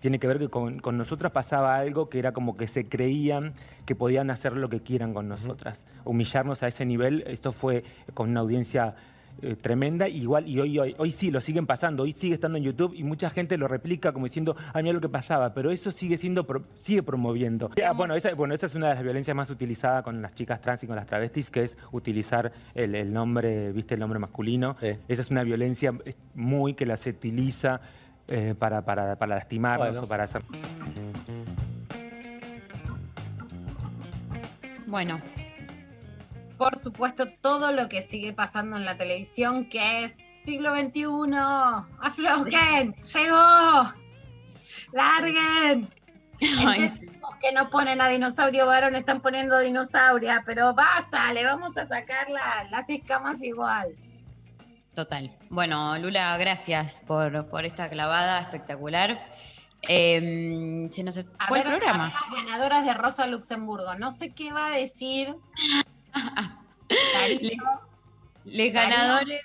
tiene que ver que con, con nosotras pasaba algo que era como que se creían que podían hacer lo que quieran con nosotras. Humillarnos a ese nivel, esto fue con una audiencia eh, tremenda, igual, y hoy, hoy, hoy sí lo siguen pasando, hoy sigue estando en YouTube y mucha gente lo replica como diciendo, a mí lo que pasaba, pero eso sigue siendo, pro- sigue promoviendo. Ah, bueno, esa, bueno, esa es una de las violencias más utilizadas con las chicas trans y con las travestis, que es utilizar el, el nombre, viste, el nombre masculino. Esa es una violencia muy que la se utiliza eh, para, para, para lastimarnos Bueno. o para hacer... Bueno, Por supuesto, todo lo que sigue pasando en la televisión, que es siglo XXI, aflojen, llegó, larguen. Entendemos que no ponen a dinosaurio varón, están poniendo dinosauria, pero basta, le vamos a sacar la- las escamas igual. Total. Bueno, Lula, gracias por, por esta clavada espectacular. Eh, se nos fue el programa. las ganadoras de Rosa Luxemburgo. No sé qué va a decir. Darío- ganadores.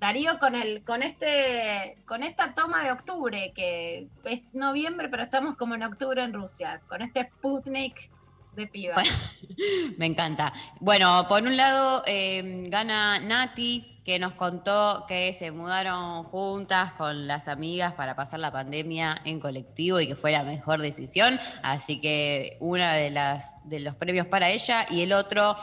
Darío con el, con este, con esta toma de octubre, que es noviembre, pero estamos como en octubre en Rusia, con este Sputnik de piba. Me encanta. Bueno, por un lado eh, gana Nati, que nos contó que se mudaron juntas con las amigas para pasar la pandemia en colectivo y que fue la mejor decisión. Así que una de las de los premios para ella y el otro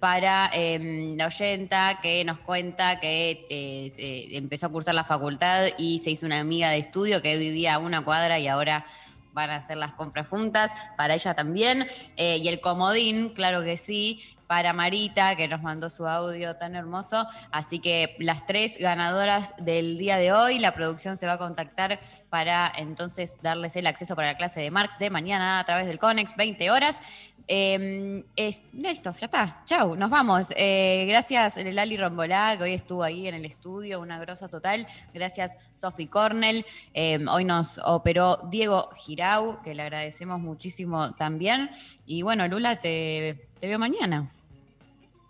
para eh, la oyenta que nos cuenta que eh, empezó a cursar la facultad y se hizo una amiga de estudio que vivía a una cuadra y ahora van a hacer las compras juntas, para ella también. Eh, y el comodín, claro que sí, para Marita, que nos mandó su audio tan hermoso. Así que las tres ganadoras del día de hoy, la producción se va a contactar para entonces darles el acceso para la clase de Marx de mañana a través del Conex, 20 horas. Es, listo, ya está. Chau, nos vamos. Eh, gracias Lali Rombolá, que hoy estuvo ahí en el estudio, una grosa total. Gracias Sophie Cornell. Eh, hoy nos operó Diego Girau, que le agradecemos muchísimo también. Y bueno, Lula, te veo mañana.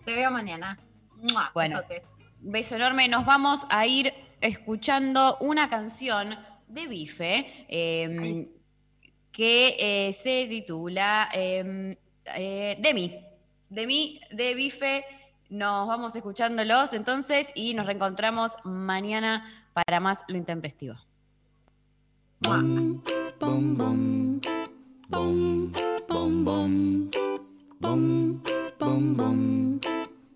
Te veo mañana. ¡Mua! Bueno. Besotes. Beso enorme. Nos vamos a ir escuchando una canción de Bife eh, que eh, se titula eh, eh, De mí. De mí, de Bife. Nos vamos escuchándolos entonces y nos reencontramos mañana para más Lo Intempestivo. Bom, bom, bom, bom, bom, bom, bom, bom, bom,